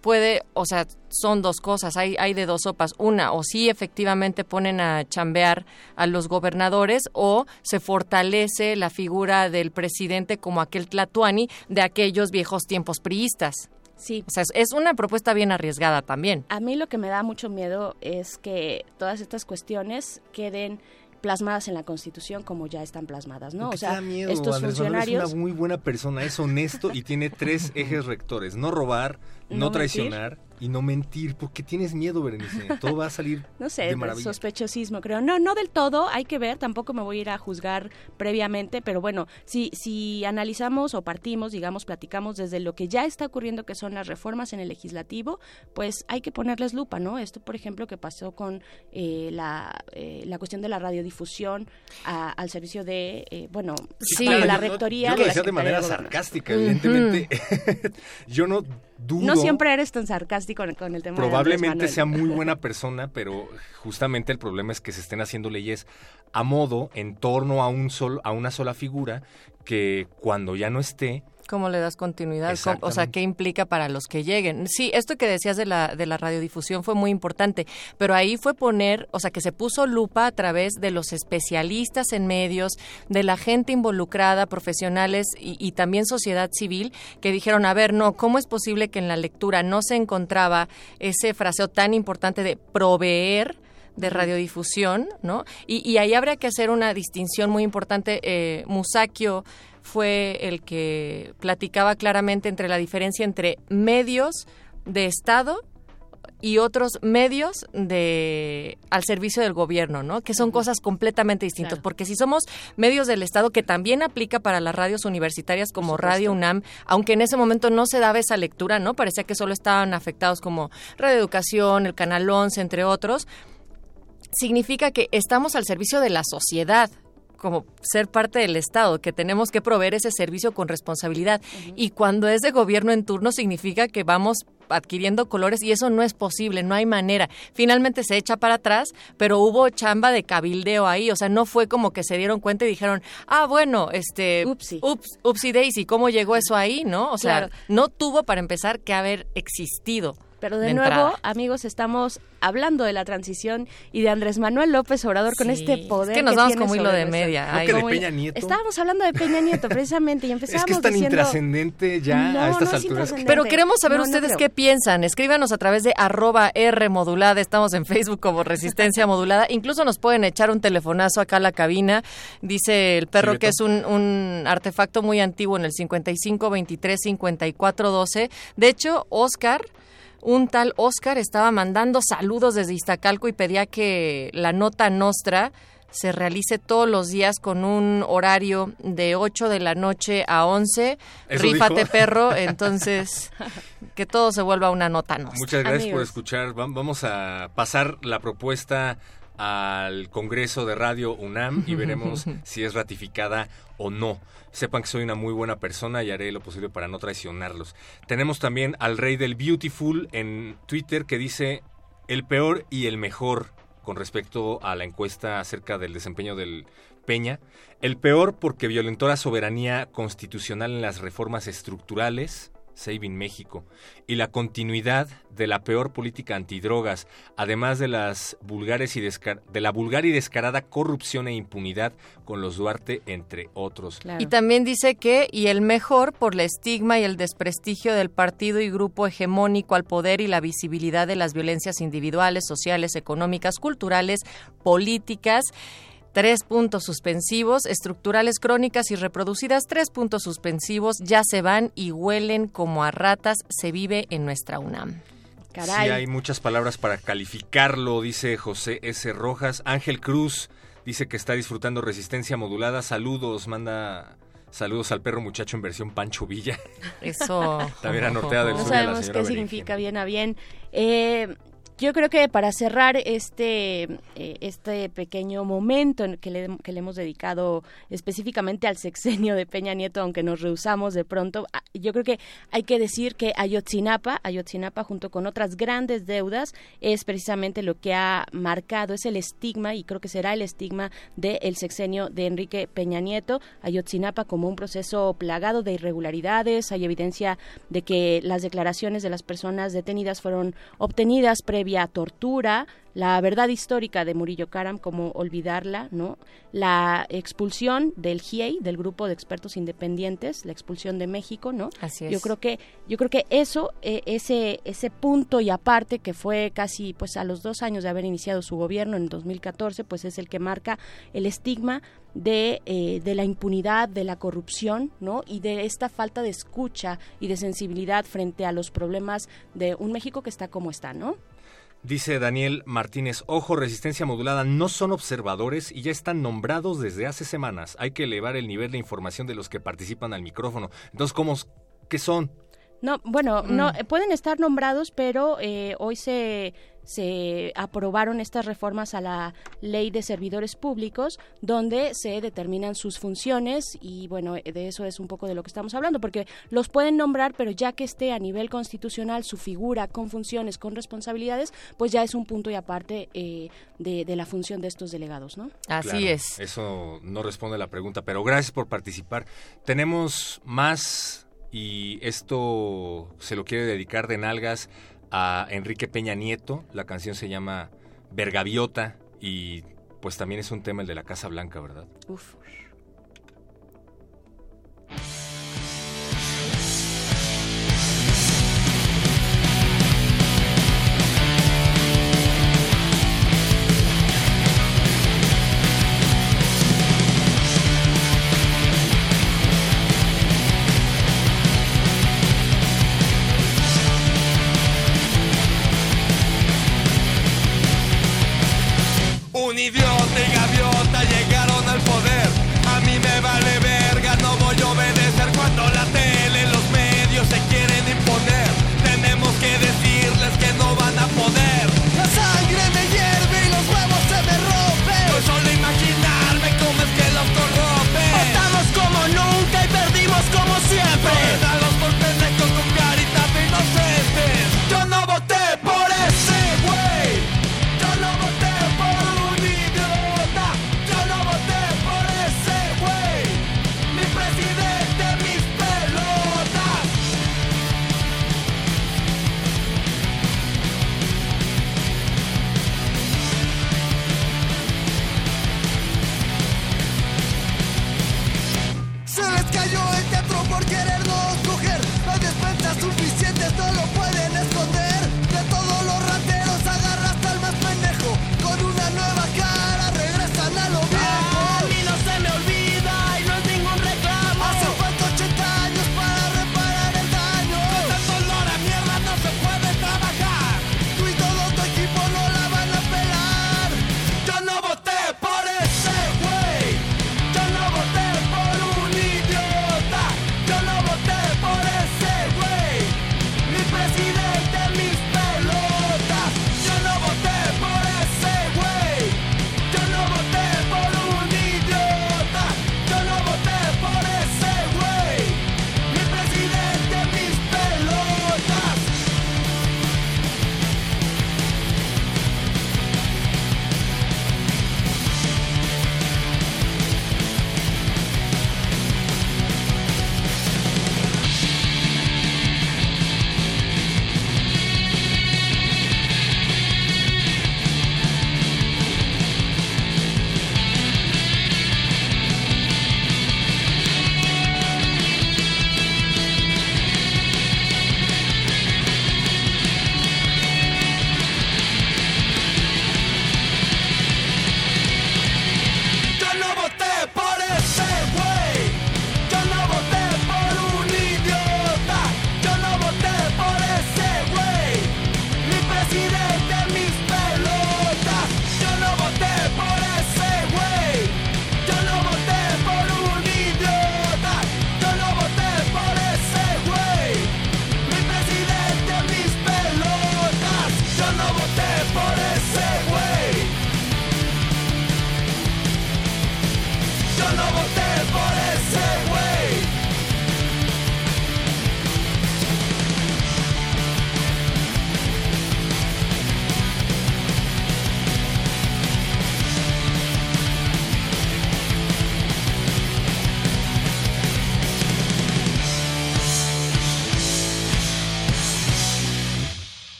puede, o sea, son dos cosas, hay, hay de dos sopas. Una, o sí efectivamente ponen a chambear a los gobernadores o se fortalece la figura del presidente como aquel tlatuani de aquellos viejos tiempos priistas.
Sí.
O sea, es- es una propuesta bien arriesgada también.
A mí lo que me da mucho miedo es que todas estas cuestiones queden plasmadas en la Constitución como ya están plasmadas, ¿no?
¿Por qué
O sea,
miedo?
estos
Andrés
funcionarios
es una muy buena persona, es honesto y tiene tres ejes rectores. No robar, no,
No
traicionar y no mentir. ¿Por qué tienes miedo, Berenice? Todo va a salir (laughs)
no sé,
de maravilla.
sospechosismo, creo. No, no del todo, hay que ver, tampoco me voy a ir a juzgar previamente, pero bueno, si, si analizamos o partimos, digamos, platicamos desde lo que ya está ocurriendo, que son las reformas en el legislativo, pues hay que ponerles lupa, ¿no? Esto, por ejemplo, que pasó con eh, la, eh, la cuestión de la radiodifusión a- al servicio de, eh, bueno,
Sí, claro,
la
yo no-
rectoría
Yo lo
de la
decía de manera sarcástica, evidentemente. (laughs) yo no dudo.
No siempre eres tan sarcástico con, el tema
Probablemente sea muy (laughs) buena persona, pero justamente el problema es que se estén haciendo leyes a modo en torno a un sol, a una sola figura que cuando ya no esté
¿Cómo le das continuidad? ¿Cómo- O sea. ¿qué implica para los que lleguen? Sí, esto que decías de la, de la radiodifusión fue muy importante, pero ahí fue poner, o sea, que se puso lupa a través de los especialistas en medios, de la gente involucrada, profesionales y, y también sociedad civil, que dijeron, a ver, no, ¿cómo es posible que en la lectura no se encontraba ese fraseo tan importante de proveer? de radiodifusión, ¿no? Y, y ahí habría que hacer una distinción muy importante. Eh, Musacchio fue el que platicaba claramente entre la diferencia entre medios de Estado y otros medios de al servicio del gobierno, ¿no? Que son cosas completamente distintas, porque si somos medios del Estado que también aplica para las radios universitarias como Radio UNAM, aunque en ese momento no se daba esa lectura, ¿no? Parecía que solo estaban afectados como Radio Educación, el Canal 11, entre otros, significa que estamos al servicio de la sociedad como ser parte del Estado, que tenemos que proveer ese servicio con responsabilidad. Y cuando es de gobierno en turno significa que vamos adquiriendo colores y eso no es posible, no hay manera. Finalmente se echa para atrás, pero hubo chamba de cabildeo ahí, o sea, no fue como que se dieron cuenta y dijeron, ah, bueno, este, ups, upsi daisy, ¿cómo llegó eso ahí, no? O sea,
Claro.
no tuvo para empezar que haber existido.
Pero de,
de
nuevo,
entrada.
amigos, estamos hablando de la transición y de Andrés Manuel López Obrador con este poder.
es que nos vamos como hilo de media.
¿No
Ay,
que de Peña Nieto?
Estábamos hablando de Peña Nieto precisamente y (laughs)
Es
empezamos
que es tan
diciendo...
intrascendente ya
No,
a estas
no es
alturas.
Pero queremos saber
No,
ustedes qué piensan. Escríbanos a través de arroba R modulada. Estamos en Facebook como Resistencia Modulada. Incluso nos pueden echar un telefonazo acá a la cabina. Dice el perro
Sí,
que es un, un artefacto muy antiguo en el 55 23 54 12. De hecho, Oscar... Un tal Oscar estaba mandando saludos desde Iztacalco y pedía que la nota nostra se realice todos los días con un horario de 8 de la noche a 11.
¿Eso
Rífate,
dijo?
perro. (laughs) Entonces, que todo se vuelva una nota nostra.
Muchas gracias por escuchar. Va- Vamos a pasar la propuesta al Congreso de Radio UNAM y veremos (laughs) si es ratificada o no. Sepan que soy una muy buena persona y haré lo posible para no traicionarlos. Tenemos también al rey del Beautiful en Twitter que dice el peor y el mejor. con respecto a la encuesta acerca del desempeño del Peña. El peor porque violentó la soberanía constitucional en las reformas estructurales, Saving México, y la continuidad de la peor política antidrogas, además de las vulgares y de la vulgar y descarada corrupción e impunidad con los Duarte, entre otros.
Y también dice que, y el mejor por la estigma y el desprestigio del partido y grupo hegemónico al poder y la visibilidad de las violencias individuales, sociales, económicas, culturales, políticas Tres puntos suspensivos, estructurales crónicas y reproducidas, tres puntos suspensivos, ya se van y huelen como a ratas, se vive en nuestra UNAM.
Caray. Sí, hay muchas palabras para calificarlo, dice José S. Rojas. Ángel Cruz dice que está disfrutando resistencia modulada. Saludos, manda Saludos al perro muchacho en versión Pancho Villa.
Eso. (laughs)
También a Nortea del
no
Sur.
sabemos qué significa bien a bien. Eh, yo creo que para cerrar este, eh, este pequeño momento en que le, que le hemos dedicado específicamente al sexenio de Peña Nieto, aunque nos rehusamos de pronto, ah, yo creo que hay que decir que Ayotzinapa, Ayotzinapa junto con otras grandes deudas, es precisamente lo que ha marcado, es el estigma, y creo que será el estigma del sexenio de Enrique Peña Nieto. Ayotzinapa como un proceso plagado de irregularidades, hay evidencia de que las declaraciones de las personas detenidas fueron obtenidas previamente tortura, la verdad histórica de Murillo Karam, como olvidarla, ¿no? La expulsión del GIEI, del grupo de expertos independientes, la expulsión de México, ¿no?
Así
Yo creo que, yo creo que eso, eh, ese, ese punto y aparte que fue casi, pues a los dos años de haber iniciado su gobierno en 2014, pues es el que marca el estigma de, eh, de la impunidad, de la corrupción, ¿no? Y de esta falta de escucha y de sensibilidad frente a los problemas de un México que está como está, ¿no?
Dice Daniel Martínez, ojo, resistencia modulada, no son observadores y ya están nombrados desde hace semanas. Hay que elevar el nivel de información de los que participan al micrófono. Entonces, ¿cómo, ¿qué son?
No, bueno, no mm. pueden estar nombrados, pero eh, hoy se se aprobaron estas reformas a la ley de servidores públicos donde se determinan sus funciones y bueno, de eso es un poco de lo que estamos hablando porque los pueden nombrar pero ya que esté a nivel constitucional su figura con funciones, con responsabilidades, pues ya es un punto y aparte eh, de, la función de estos delegados, ¿no?
Así es.
Eso no responde a la pregunta, pero gracias por participar. Tenemos más y esto se lo quiere dedicar de nalgas a Enrique Peña Nieto. La canción se llama Vergaviota y pues también es un tema el de la Casa Blanca, ¿verdad?
Uf.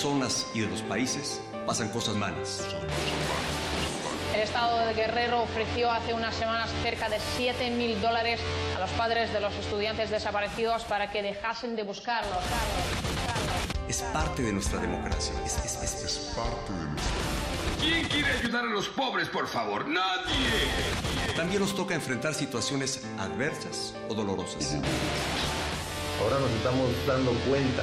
Personas y de los países pasan cosas malas.
El Estado de Guerrero ofreció hace unas semanas cerca de 7 mil dólares a los padres de los estudiantes desaparecidos para que dejasen de buscarlos.
Es parte de nuestra democracia. Es, es- es- es parte de nuestra
¿Quién quiere ayudar a los pobres, por favor? ¡Nadie!
También nos toca enfrentar situaciones adversas o dolorosas.
Ahora nos estamos dando cuenta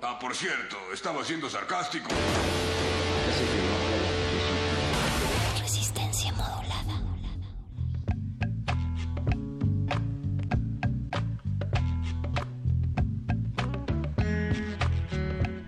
Ah, por cierto, estaba siendo sarcástico.
Resistencia modulada.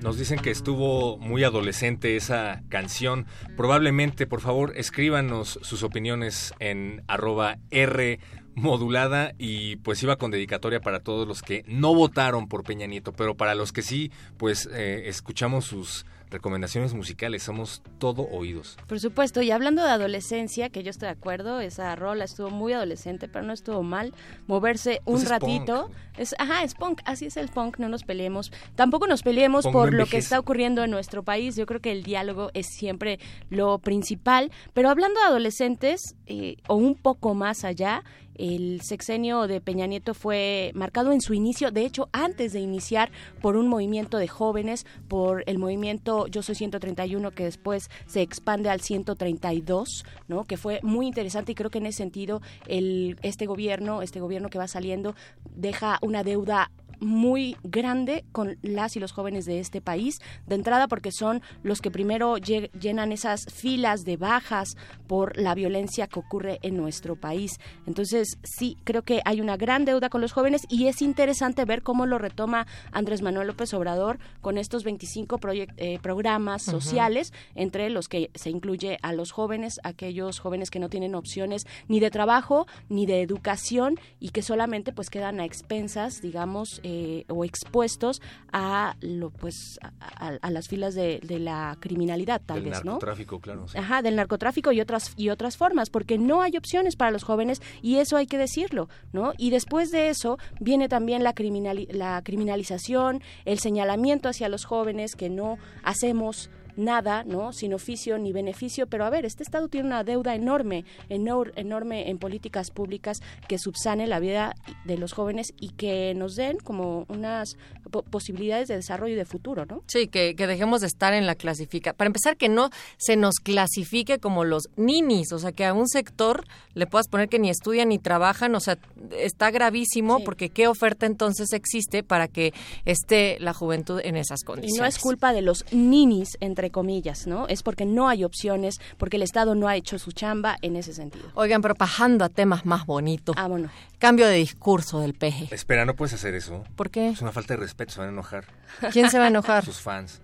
Nos dicen que estuvo muy adolescente esa canción. Probablemente, por favor, escríbanos sus opiniones en arroba R modulada y pues iba con dedicatoria para todos los que no votaron por Peña Nieto, pero para los que sí, pues eh, escuchamos sus recomendaciones musicales, somos todo oídos.
Por supuesto, y hablando de adolescencia, que yo estoy de acuerdo, esa rola estuvo muy adolescente, pero no estuvo mal moverse un
Pues es
ratito. Es, ajá, es punk, así es el punk, no nos peleemos. Tampoco nos peleemos
Punk
por
no
lo que está ocurriendo en nuestro país. Yo creo que el diálogo es siempre lo principal. Pero hablando de adolescentes, eh, o un poco más allá, el sexenio de Peña Nieto fue marcado en su inicio, de hecho, antes de iniciar, por un movimiento de jóvenes, por el movimiento Yo Soy 131, que después se expande al 132, ¿no? Que fue muy interesante y creo que en ese sentido el, este gobierno, este gobierno que va saliendo, deja una deuda muy grande con las y los jóvenes de este país, de entrada porque son los que primero lle- llenan esas filas de bajas por la violencia que ocurre en nuestro país. Entonces, sí, creo que hay una gran deuda con los jóvenes y es interesante ver cómo lo retoma Andrés Manuel López Obrador con estos 25 proyec- eh, programas sociales, entre los que se incluye a los jóvenes, aquellos jóvenes que no tienen opciones ni de trabajo ni de educación y que solamente pues quedan a expensas, digamos, eh, o expuestos a lo pues a, a- las filas de, de la criminalidad tal
Del
vez, ¿no?
narcotráfico, claro. sí.
Ajá, del narcotráfico y otras y otras formas, porque no hay opciones para los jóvenes y eso hay que decirlo, ¿no? Y después de eso viene también la criminali- la criminalización, el señalamiento hacia los jóvenes que no hacemos nada, ¿no? Sin oficio ni beneficio, pero a ver, este Estado tiene una deuda enorme, enor- enorme en políticas públicas que subsane la vida de los jóvenes y que nos den como unas po- posibilidades de desarrollo y de futuro, ¿no?
Sí, que, que dejemos de estar en la clasifica. Para empezar, que no se nos clasifique como los ninis, o sea, que a un sector le puedas poner que ni estudian ni trabajan, o sea, está gravísimo porque qué oferta entonces existe para que esté la juventud en esas
Y
condiciones.
no es culpa de los ninis, entre comillas, ¿no? Es porque no hay opciones, porque el Estado no ha hecho su chamba en ese sentido.
Oigan, pero bajando a temas más bonitos.
Ah, bueno.
Cambio de discurso del peje.
Espera, no puedes hacer eso.
¿Por qué?
Es una falta de respeto, se van a enojar.
¿Quién se va a enojar?
Sus fans.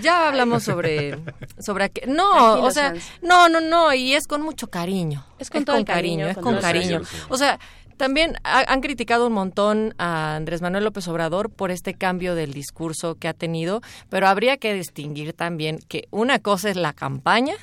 Ya hablamos sobre sobre aqu- no, o sea, no, no, no, y es con mucho cariño.
Es con todo el cariño,
es
con
con cariño.
cariño.
O sea, también ha- han criticado un montón a Andrés Manuel López Obrador por este cambio del discurso que ha tenido, pero habría que distinguir también que una cosa es la campaña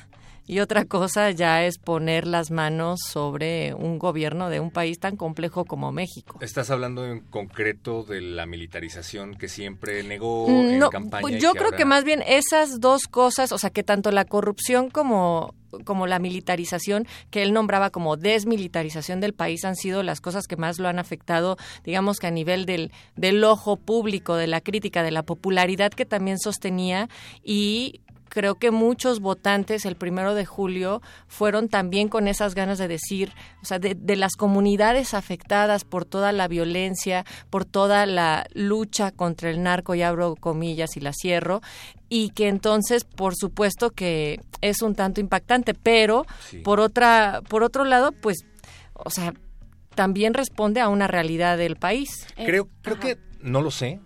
y otra cosa ya es poner las manos sobre un gobierno de un país tan complejo como México.
Estás hablando en concreto de la militarización que siempre negó en
No,
campaña.
pues
y
yo creo
ahora-
que más bien esas dos cosas, o sea, que tanto la corrupción como como la militarización que él nombraba como desmilitarización del país han sido las cosas que más lo han afectado, digamos que a nivel del, del ojo público, de la crítica, de la popularidad que también sostenía y creo que muchos votantes el primero de julio fueron también con esas ganas de decir, o sea, de, de las comunidades afectadas por toda la violencia, por toda la lucha contra el narco, y abro comillas y la cierro, y que entonces, por supuesto que es un tanto impactante, pero
Sí.
por otra, por otro lado, pues, o sea, también responde a una realidad del país.
Creo, creo que, no lo sé,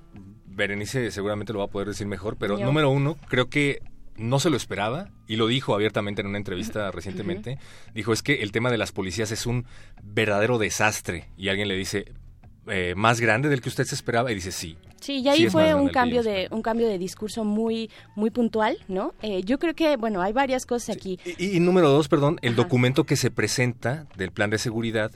Berenice seguramente lo va a poder decir mejor, pero
Yo.
número uno, creo que no se lo esperaba y lo dijo abiertamente en una entrevista recientemente. Dijo, es que el tema de las policías es un verdadero desastre. Y alguien le dice, eh, ¿más grande del que usted se esperaba? Y dice, sí.
Sí, y ahí
Sí
fue un cambio de un cambio de discurso muy muy puntual, ¿no? Eh, yo creo que bueno hay varias cosas aquí.
Y, y número dos, perdón, el documento que se presenta del plan de seguridad,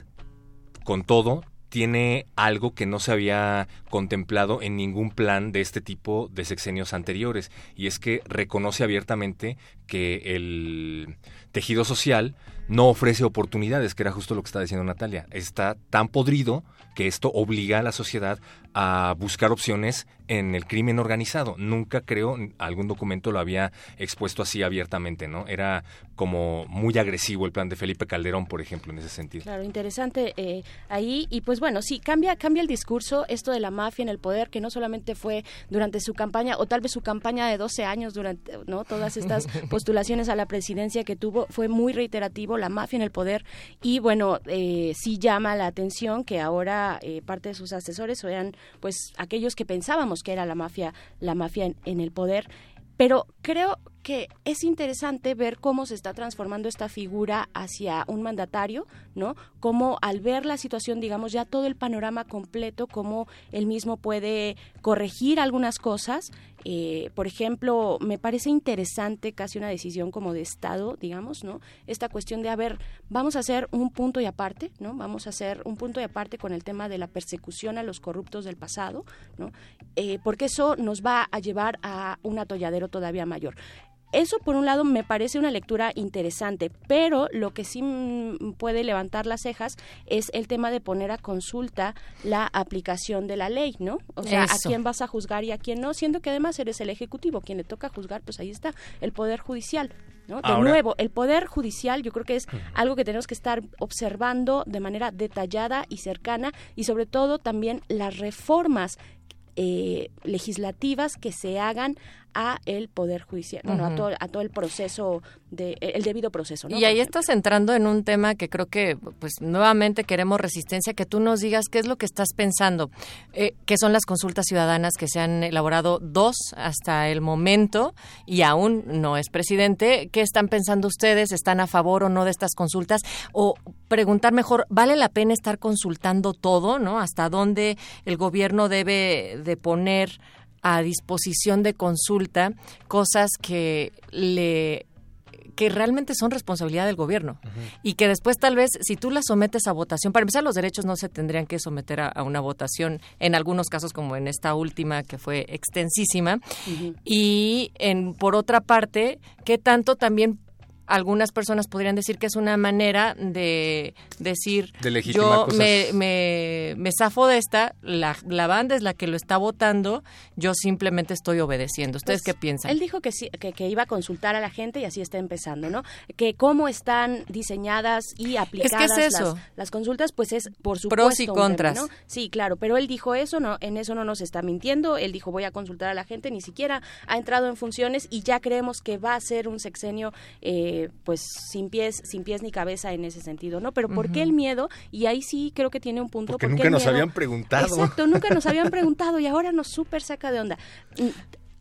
con todo, tiene algo que no se había contemplado en ningún plan de este tipo de sexenios anteriores, y es que reconoce abiertamente que el tejido social no ofrece oportunidades, que era justo lo que está diciendo Natalia. Está tan podrido que esto obliga a la sociedad a buscar opciones en el crimen organizado. Nunca creo algún documento lo había expuesto así abiertamente, ¿no? Era como muy agresivo el plan de Felipe Calderón, por ejemplo, en ese sentido.
Claro, interesante eh, ahí y pues bueno, sí cambia cambia el discurso esto de la mafia en el poder que no solamente fue durante su campaña o tal vez su campaña de 12 años durante no todas estas (laughs) postulaciones a la presidencia que tuvo fue muy reiterativo la mafia en el poder y bueno eh, sí llama la atención que ahora eh, parte de sus asesores eran pues aquellos que pensábamos que era la mafia la mafia en, en el poder pero creo que es interesante ver cómo se está transformando esta figura hacia un mandatario, ¿no? Cómo al ver la situación, digamos, ya todo el panorama completo, cómo él mismo puede corregir algunas cosas. Eh, por ejemplo, me parece interesante casi una decisión como de Estado, digamos, ¿no? Esta cuestión de, a ver, vamos a hacer un punto y aparte, ¿no? Vamos a hacer un punto y aparte con el tema de la persecución a los corruptos del pasado, ¿no? Eh, porque eso nos va a llevar a un atolladero todavía mayor. Eso, por un lado, me parece una lectura interesante, pero lo que sí mm, puede levantar las cejas es el tema de poner a consulta la aplicación de la ley, ¿no? O sea,
Eso.
a quién vas a juzgar y a quién no, siendo que además eres el Ejecutivo, quien le toca juzgar, pues ahí está, el Poder Judicial. ¿no? De
Ahora-
nuevo, el Poder Judicial yo creo que es algo que tenemos que estar observando de manera detallada y cercana y sobre todo también las reformas eh, legislativas que se hagan a el poder judicial, bueno, a todo, a todo el proceso de el debido proceso, ¿no?
Y ahí estás entrando en un tema que creo que, pues, nuevamente queremos resistencia, que tú nos digas qué es lo que estás pensando, eh, qué son las consultas ciudadanas que se han elaborado dos hasta el momento y aún no es presidente. ¿Qué están pensando ustedes? ¿Están a favor o no de estas consultas? O preguntar mejor, ¿vale la pena estar consultando todo, no? ¿Hasta dónde el gobierno debe de poner a disposición de consulta cosas que le que realmente son responsabilidad del gobierno. Y que después tal vez si tú las sometes a votación, para empezar los derechos no se tendrían que someter a, a una votación en algunos casos como en esta última que fue extensísima. Y en por otra parte, ¿qué tanto también algunas personas podrían decir que es una manera de decir
De legitimar
yo
cosas.
me, me, me zafo de esta, la, la banda es la que lo está votando, yo simplemente estoy obedeciendo. ¿Ustedes
Pues,
qué piensan?
Él dijo que, sí, que, que iba a consultar a la gente y así está empezando, ¿no? Que cómo están diseñadas y aplicadas
eso.
Las, las consultas, pues es por supuesto
Pros y contras.
¿no? Sí, claro, pero él dijo eso, no, en eso no nos está mintiendo. Él dijo voy a consultar a la gente, ni siquiera ha entrado en funciones y ya creemos que va a ser un sexenio, eh, pues sin pies, sin pies ni cabeza en ese sentido, ¿no? Pero ¿por qué el miedo? Y ahí sí creo que tiene un punto.
Porque
¿por qué
nunca
el
nos
miedo?
habían preguntado.
Exacto, nunca nos habían preguntado y ahora nos súper saca de onda.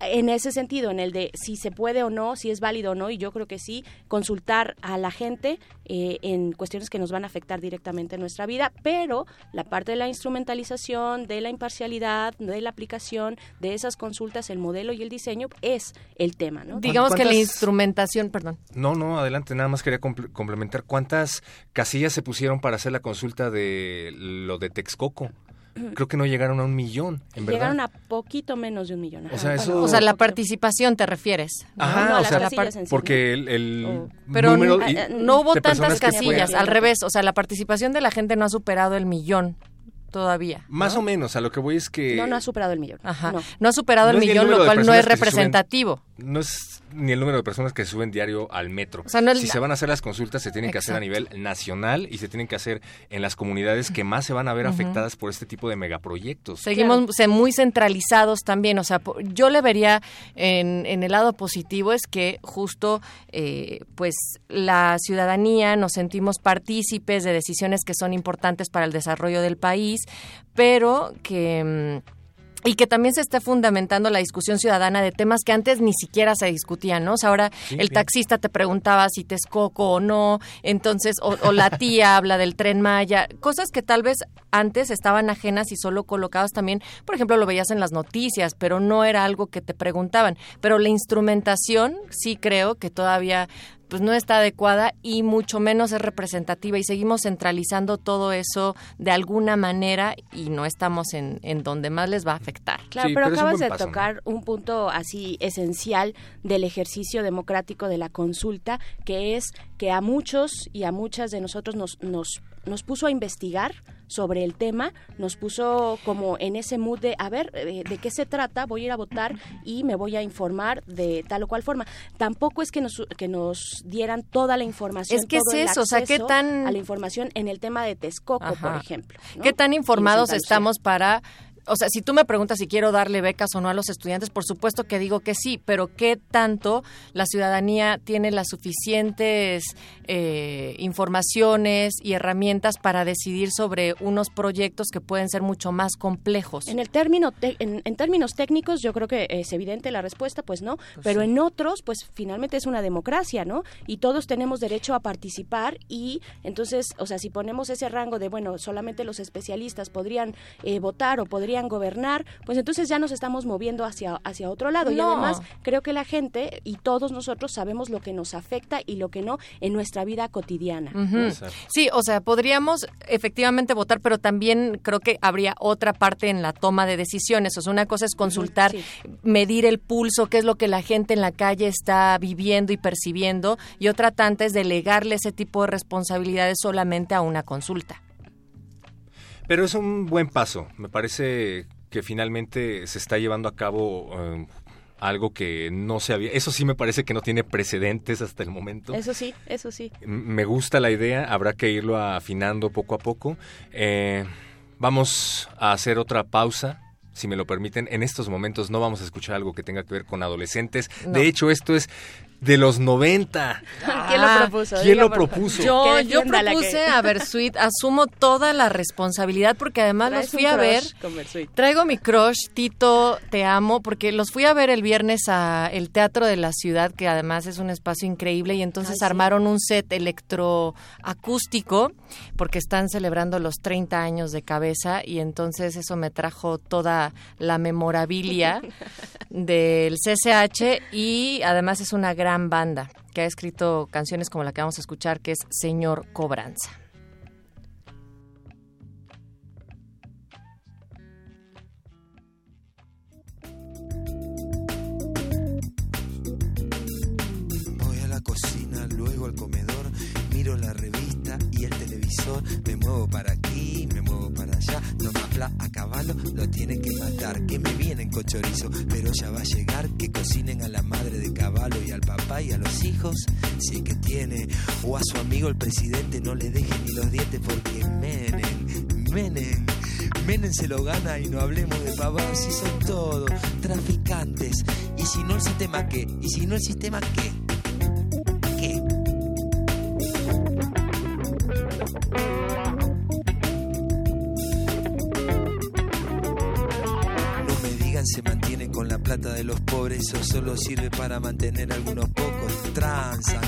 En ese sentido, en el de si se puede o no, si es válido o no, y yo creo que sí, consultar a la gente eh, en cuestiones que nos van a afectar directamente en nuestra vida, pero la parte de la instrumentalización, de la imparcialidad, de la aplicación de esas consultas, el modelo y el diseño es el tema, ¿no?
Digamos que la
¿Cuántas-
instrumentación, perdón.
No, no, adelante. Nada más quería comple- complementar. ¿Cuántas casillas se pusieron para hacer la consulta de lo de Texcoco? Creo que no llegaron a un millón, en verdad.
Llegaron a poquito menos de un millón.
O sea,
Ajá.
eso-
O sea, la participación te refieres. ¿no?
Ajá,
no,
o sea,
en sí,
porque el, el
Pero
número y-
no hubo tantas casillas,
fueron.
al revés. O sea, la participación de la gente no ha superado el millón todavía.
Más o menos, a lo que voy es que...
No, no ha superado el millón.
Ajá.
No.
No ha superado
No
el
el
millón,
número
lo cual no es representativo.
No es ni el número de personas que se suben diario al metro.
O sea, no es
si
la-
se van a hacer las consultas, se tienen que hacer a nivel nacional y se tienen que hacer en las comunidades que más se van a ver afectadas por este tipo de megaproyectos.
Seguimos se- muy centralizados también. O sea, yo le vería en, en el lado positivo es que justo eh, pues la ciudadanía nos sentimos partícipes de decisiones que son importantes para el desarrollo del país, pero que... mm, y que también se está fundamentando la discusión ciudadana de temas que antes ni siquiera se discutían, ¿no? O sea, ahora
Sí,
el taxista te preguntaba si te es coco o no, entonces, o, o la tía (laughs) habla del tren Maya, cosas que tal vez antes estaban ajenas y solo colocadas también, por ejemplo, lo veías en las noticias, pero no era algo que te preguntaban. Pero la instrumentación sí creo que todavía pues no está adecuada y mucho menos es representativa y seguimos centralizando todo eso de alguna manera y no estamos en, en donde más les va a afectar.
Claro, pero, acabas de tocar un punto así esencial del ejercicio democrático de la consulta, que es que a muchos y a muchas de nosotros nos, nos, nos puso a investigar sobre el tema, nos puso como en ese mood de, a ver, eh, ¿de qué se trata? Voy a ir a votar y me voy a informar de tal o cual forma. Tampoco es que nos, que nos dieran toda la información.
Es que
todo
es eso, o sea, ¿qué tan-
A la información en el tema de Texcoco, por ejemplo. ¿no?
¿Qué tan informados estamos para... O sea, si tú me preguntas si quiero darle becas o no a los estudiantes, por supuesto que digo que sí, pero ¿qué tanto la ciudadanía tiene las suficientes eh, informaciones y herramientas para decidir sobre unos proyectos que pueden ser mucho más complejos?
En el término te- en, en términos técnicos yo creo que es evidente la respuesta, pues no, pero
sí.
en otros pues finalmente es una democracia, ¿no? Y todos tenemos derecho a participar y entonces, o sea, si ponemos ese rango de bueno, solamente los especialistas podrían eh, votar o podrían gobernar, pues entonces ya nos estamos moviendo hacia hacia otro lado y además creo que la gente y todos nosotros sabemos lo que nos afecta y lo que no en nuestra vida cotidiana.
Sí, o sea, podríamos efectivamente votar, pero también creo que habría otra parte en la toma de decisiones. O sea, una cosa es consultar, medir el pulso, qué es lo que la gente en la calle está viviendo y percibiendo, y otra tanta es delegarle ese tipo de responsabilidades solamente a una consulta.
Pero es un buen paso. Me parece que finalmente se está llevando a cabo eh, algo que no se había... Eso sí me parece que no tiene precedentes hasta el momento.
Eso sí, eso sí.
Me gusta la idea, habrá que irlo afinando poco a poco. Eh, vamos a hacer otra pausa. Si me lo permiten, en estos momentos no vamos a escuchar algo que tenga que ver con adolescentes.
No.
De hecho, esto es de los 90.
¿Quién lo propuso?
¿Quién
Diga,
lo
por-
propuso?
Yo, propuse
que-
a Versuit, asumo toda la responsabilidad porque además los fui a ver. Traigo mi crush, Tito, te amo, porque los fui a ver el viernes a el Teatro de la Ciudad, que además es un espacio increíble, y entonces
Ay, sí.
armaron un set electroacústico, porque están celebrando los 30 años de cabeza, y entonces eso me trajo toda la memorabilia (laughs) del CCH, y además es una gran banda que ha escrito canciones como la que vamos a escuchar, que es Señor Cobranza.
Voy a la cocina, luego al comedor, miro la revista y el televisor, me muevo para aquí, me muevo para allá, no me a caballo, lo tienen que matar, que me vienen con chorizo, pero ya va a llegar, que cocinen a la madre de caballo y al papá y a los hijos, si es que tiene, o a su amigo el presidente, no le dejen ni los dientes porque menen, menen. Menem se lo gana y no hablemos de pavados si son todos traficantes. Y si no el sistema qué? Y si no el sistema? ¿Qué? Plata de los pobres, eso solo sirve para mantener algunos pocos. Transan,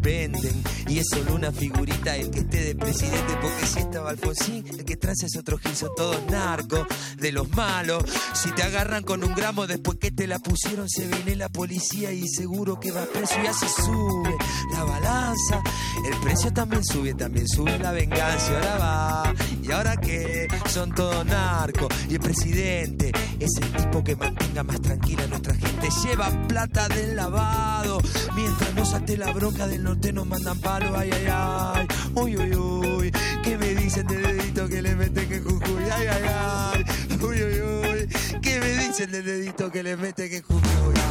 venden, y es solo una figurita el que esté de presidente, porque si estaba Alfonsín, el que transa es otro gil, son todos narcos, de los malos. Si te agarran con un gramo después que te la pusieron, se viene la policía y seguro que va preso y así sube la balanza. El precio también sube, también sube la venganza, ahora va. Son todos narcos. Y el presidente es el tipo que mantenga más tranquila a nuestra gente. Lleva plata del lavado. Mientras no salte la bronca del norte nos mandan palo. Ay, ay, ay. Uy, uy, uy. ¿Qué me dicen del dedito que le meten que Jujuy? Ay, ay, ay. Uy, uy, uy. ¿Qué me dicen del dedito que le meten que Jujuy?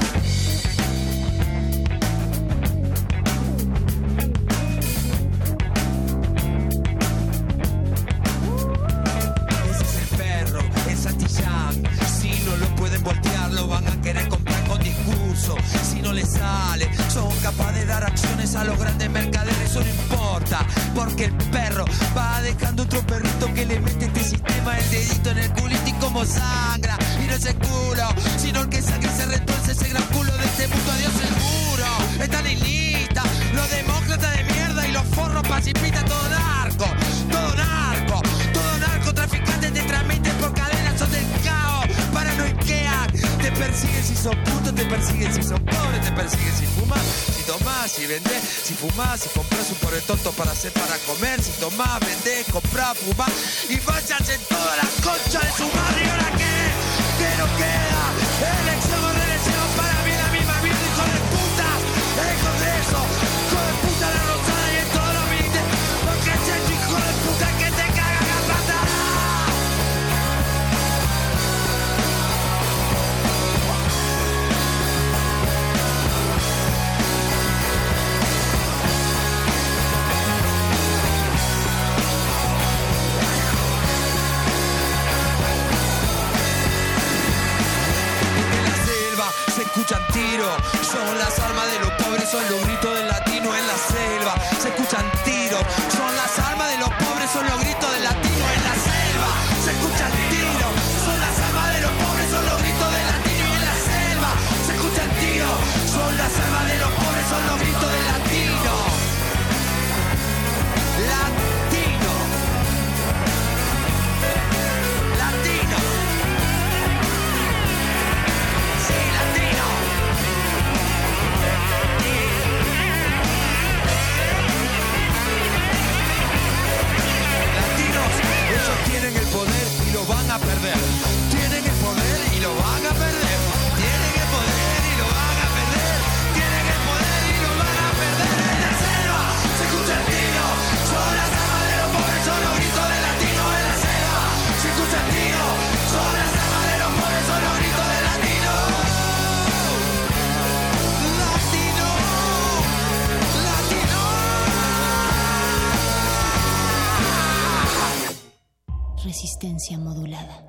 Sale. Son capaces de dar acciones a los grandes mercaderes, eso no importa. Porque el perro va dejando otro perrito que le mete este sistema el dedito en el culito y como sangra. Y no es el culo, sino el que sangre se retuerce ese gran culo de este mundo. Adiós seguro, están en lista. Los demócratas de mierda y los forros pacifistas, todo si son putos, te persiguen si son pobres, te persiguen si fumas, si tomás, si vendés, si fumás, si compras un pobre tonto para hacer para comer, si tomás, vendés, comprás, fumás y vayas en toda la concha de su madre. ¿Y ahora qué? ¿Qué nos queda? Elección perder. Tienen el poder y lo van a perder. Tienen el poder y lo van a perder. Tienen el poder y lo van a perder. En la selva se escucha el tiro. Son las armas de los pobres, son los gritos del latino en la selva. Se escucha el tiro. Son las armas de los pobres, son los gritos del latino. Latino. Latino.
Resistencia modulada.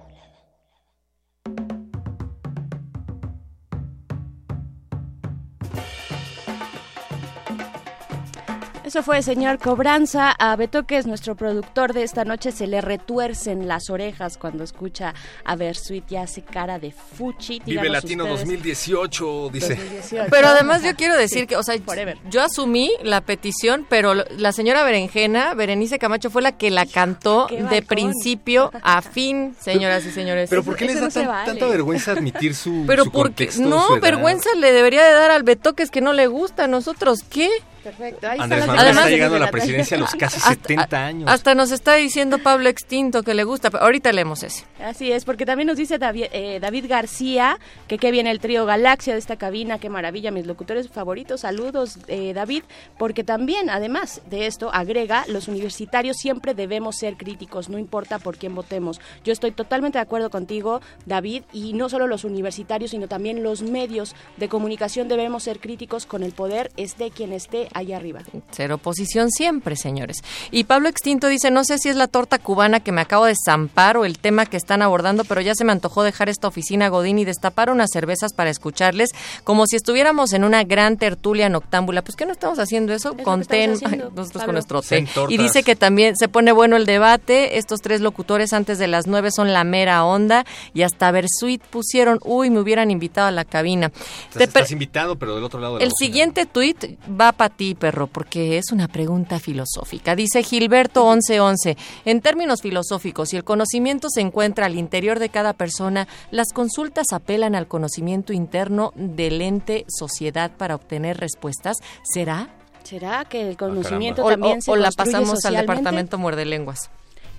Eso fue señor Cobranza. A Beto, que es nuestro productor de esta noche, se le retuercen las orejas cuando escucha a Versuit y hace cara de fuchi.
Vive Latino
ustedes.
2018, dice.
2018.
Pero además yo quiero decir
Sí,
que, o sea,
forever.
yo asumí la petición, pero la señora Berenjena, Berenice Camacho, fue la que la cantó de principio a fin, señoras y señores.
Pero ¿por qué les da
no se
tan-
vale.
tanta vergüenza admitir su,
Pero
su
porque
contexto,
no,
su edad?
vergüenza le debería de dar al Betoques que no le gusta a nosotros. ¿Qué?
Perfecto. Ahí
Andrés Manuel
Además-
está llegando a la presidencia a los casi 70 años.
Hasta nos está diciendo Pablo Extinto que le gusta. pero Ahorita leemos ese.
Así es, porque también nos dice David, eh, David García que qué viene el trío Galaxia de esta cabina, qué maravilla, mis locutores favoritos. Saludos, eh, David, porque también, además de esto, agrega, los universitarios siempre debemos ser críticos, no importa por quién votemos. Yo estoy totalmente de acuerdo contigo, David, y no solo los universitarios, sino también los medios de comunicación debemos ser críticos con el poder, esté quien esté allá arriba.
Cero oposición siempre, señores. Y Pablo Extinto dice, no sé si es la torta cubana que me acabo de zampar o el tema que están abordando, pero ya se me antojó dejar esta oficina Godín y destapar unas cervezas para escucharles, como si estuviéramos en una gran tertulia noctámbula. Pues que no estamos haciendo eso,
Es
con
haciendo,
ay, nosotros
Pablo.
con nuestro té. Y dice que también se pone bueno el debate. Estos tres locutores antes de las nueve son la mera onda y hasta Versuit pusieron, uy, me hubieran invitado a la cabina.
Estás,
Te per-
estás invitado, pero del otro lado de la
el siguiente tuit va para ti, perro, porque es una pregunta filosófica. Dice Gilberto 1111, en términos filosóficos, si el conocimiento se encuentra al interior de cada persona, las consultas apelan al conocimiento interno del ente sociedad para obtener respuestas. ¿Será?
¿Será que el conocimiento
O,
también
o-
se
o la pasamos al departamento muerde lenguas.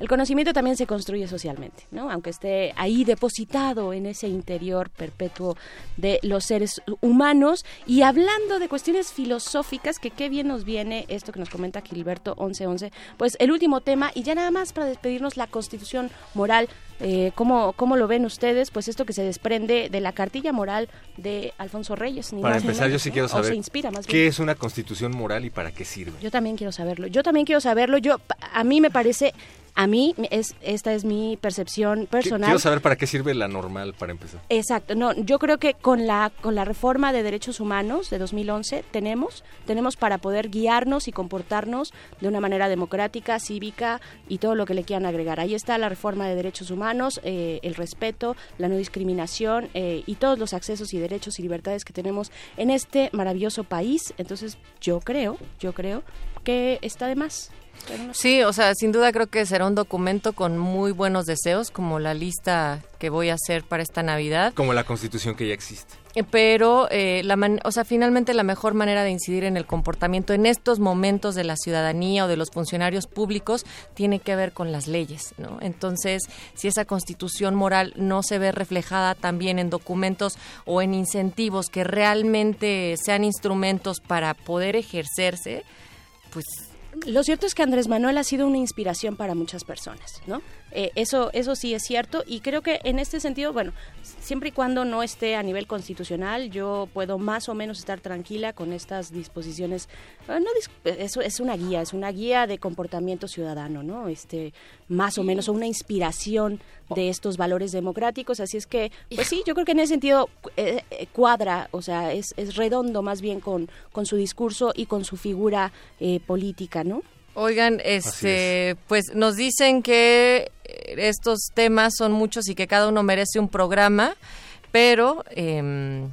El conocimiento también se construye socialmente, ¿no? Aunque esté ahí depositado en ese interior perpetuo de los seres humanos. Y hablando de cuestiones filosóficas, que qué bien nos viene esto que nos comenta Gilberto 1111, pues el último tema, y ya nada más para despedirnos, la constitución moral. Eh, ¿cómo, ¿Cómo lo ven ustedes? Pues esto que se desprende de la cartilla moral de Alfonso Reyes. ni
Para
más ni
empezar, yo sí
¿no?
quiero
O
saber
se inspira más bien.
qué es una constitución moral y para qué sirve.
Yo también quiero saberlo. Yo también quiero saberlo. Yo a mí me parece A mí, es, esta es mi percepción personal.
Quiero saber para qué sirve la normal para empezar.
Exacto, no, yo creo que con la, con la reforma de derechos humanos de 2011 tenemos, tenemos para poder guiarnos y comportarnos de una manera democrática, cívica y todo lo que le quieran agregar. Ahí está la reforma de derechos humanos, eh, el respeto, la no discriminación eh, y todos los accesos y derechos y libertades que tenemos en este maravilloso país. Entonces, yo creo, yo creo que está de más.
Sí, o sea, sin duda creo que será un documento con muy buenos deseos, como la lista que voy a hacer para esta Navidad.
Como la constitución que ya existe.
Eh, pero, eh, la o sea, finalmente la mejor manera de incidir en el comportamiento en estos momentos de la ciudadanía o de los funcionarios públicos tiene que ver con las leyes, ¿no? Entonces, si esa constitución moral no se ve reflejada también en documentos o en incentivos que realmente sean instrumentos para poder ejercerse, pues
lo cierto es que Andrés Manuel ha sido una inspiración para muchas personas, ¿no? Eh, eso, eso sí es cierto y creo que en este sentido, bueno, siempre y cuando no esté a nivel constitucional, yo puedo más o menos estar tranquila con estas disposiciones. Ah, no, eso es una guía, es una guía de comportamiento ciudadano, ¿no? Este, más o menos, o una inspiración de estos valores democráticos. Así es que, pues sí, yo creo que en ese sentido eh, eh, cuadra, o sea, es, es redondo más bien con, con su discurso y con su figura política, ¿no?
Oigan, este, pues nos dicen que estos temas son muchos y que cada uno merece un programa, pero eh,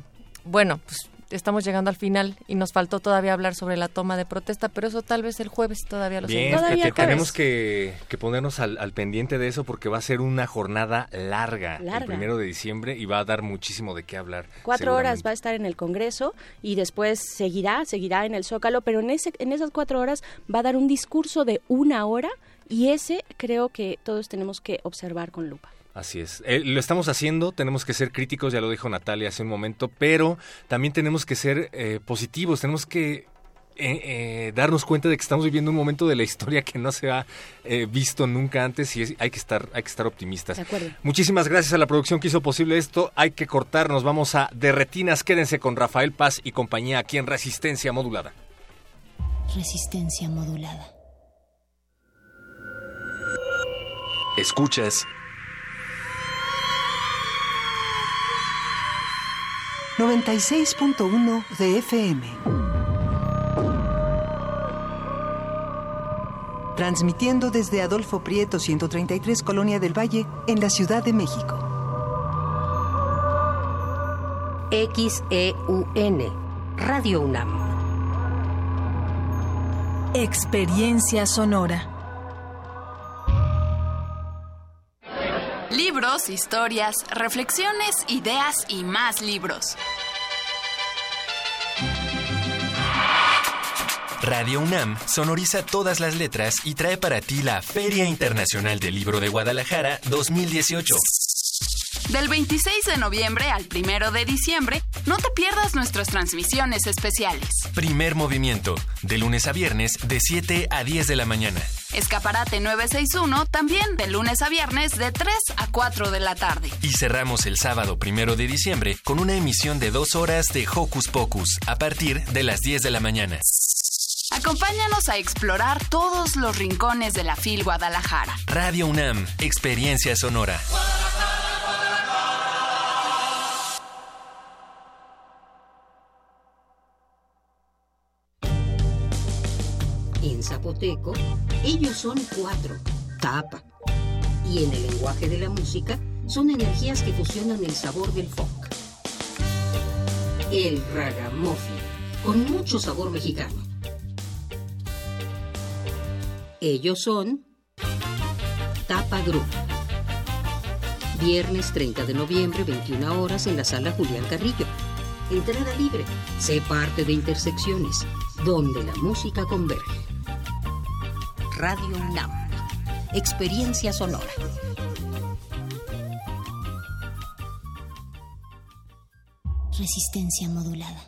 bueno, pues estamos llegando al final y nos faltó todavía hablar sobre la toma de protesta, pero eso tal vez el jueves todavía lo
Bien, todavía tenemos que, ponernos al, pendiente de eso porque va a ser una jornada larga, el primero de diciembre y va a dar muchísimo de qué hablar.
Cuatro horas va a estar en el Congreso y después seguirá, seguirá en el Zócalo, pero en, ese, en esas cuatro horas va a dar un discurso de una hora y ese creo que todos tenemos que observar con lupa.
Así es. Eh, lo estamos haciendo, tenemos que ser críticos, ya lo dijo Natalia hace un momento, pero también tenemos que ser eh, positivos, tenemos que eh, darnos cuenta de que estamos viviendo un momento de la historia que no se ha visto nunca antes y hay que estar hay que estar optimistas.
De acuerdo.
Muchísimas gracias a la producción que hizo posible esto. Hay que cortarnos, vamos a Derretinas. Quédense con Rafael Paz y compañía aquí en Resistencia Modulada.
Resistencia Modulada.
Escuchas
96.1 de FM. Transmitiendo desde Adolfo Prieto 133 Colonia del Valle en la Ciudad de México.
XEUN Radio UNAM.
Experiencia sonora.
Libros, historias, reflexiones, ideas y más libros.
Radio UNAM sonoriza todas las letras y trae para ti la Feria Internacional del Libro de Guadalajara 2018.
Del 26 de noviembre al 1 de diciembre, no te pierdas nuestras transmisiones especiales.
Primer movimiento, de lunes a viernes, de 7 a 10 de la mañana.
Escaparate 961, también de lunes a viernes, de 3 a 4 de la tarde.
Y cerramos el sábado 1 de diciembre con una emisión de dos horas de Hocus Pocus, a partir de las 10 de la mañana.
Acompáñanos a explorar todos los rincones de la FIL Guadalajara.
Radio UNAM, Experiencia Sonora.
Zapoteco, ellos son cuatro, tapa. Y en el lenguaje de la música, son energías que fusionan el sabor del folk. El ragamuffin, con mucho sabor mexicano. Ellos son Tapa Group. Viernes 30 de noviembre, 21 horas, en la sala Julián Carrillo. Entrada libre. Sé parte de Intersecciones, donde la música converge. Radio UNAM. Experiencia sonora.
Resistencia modulada.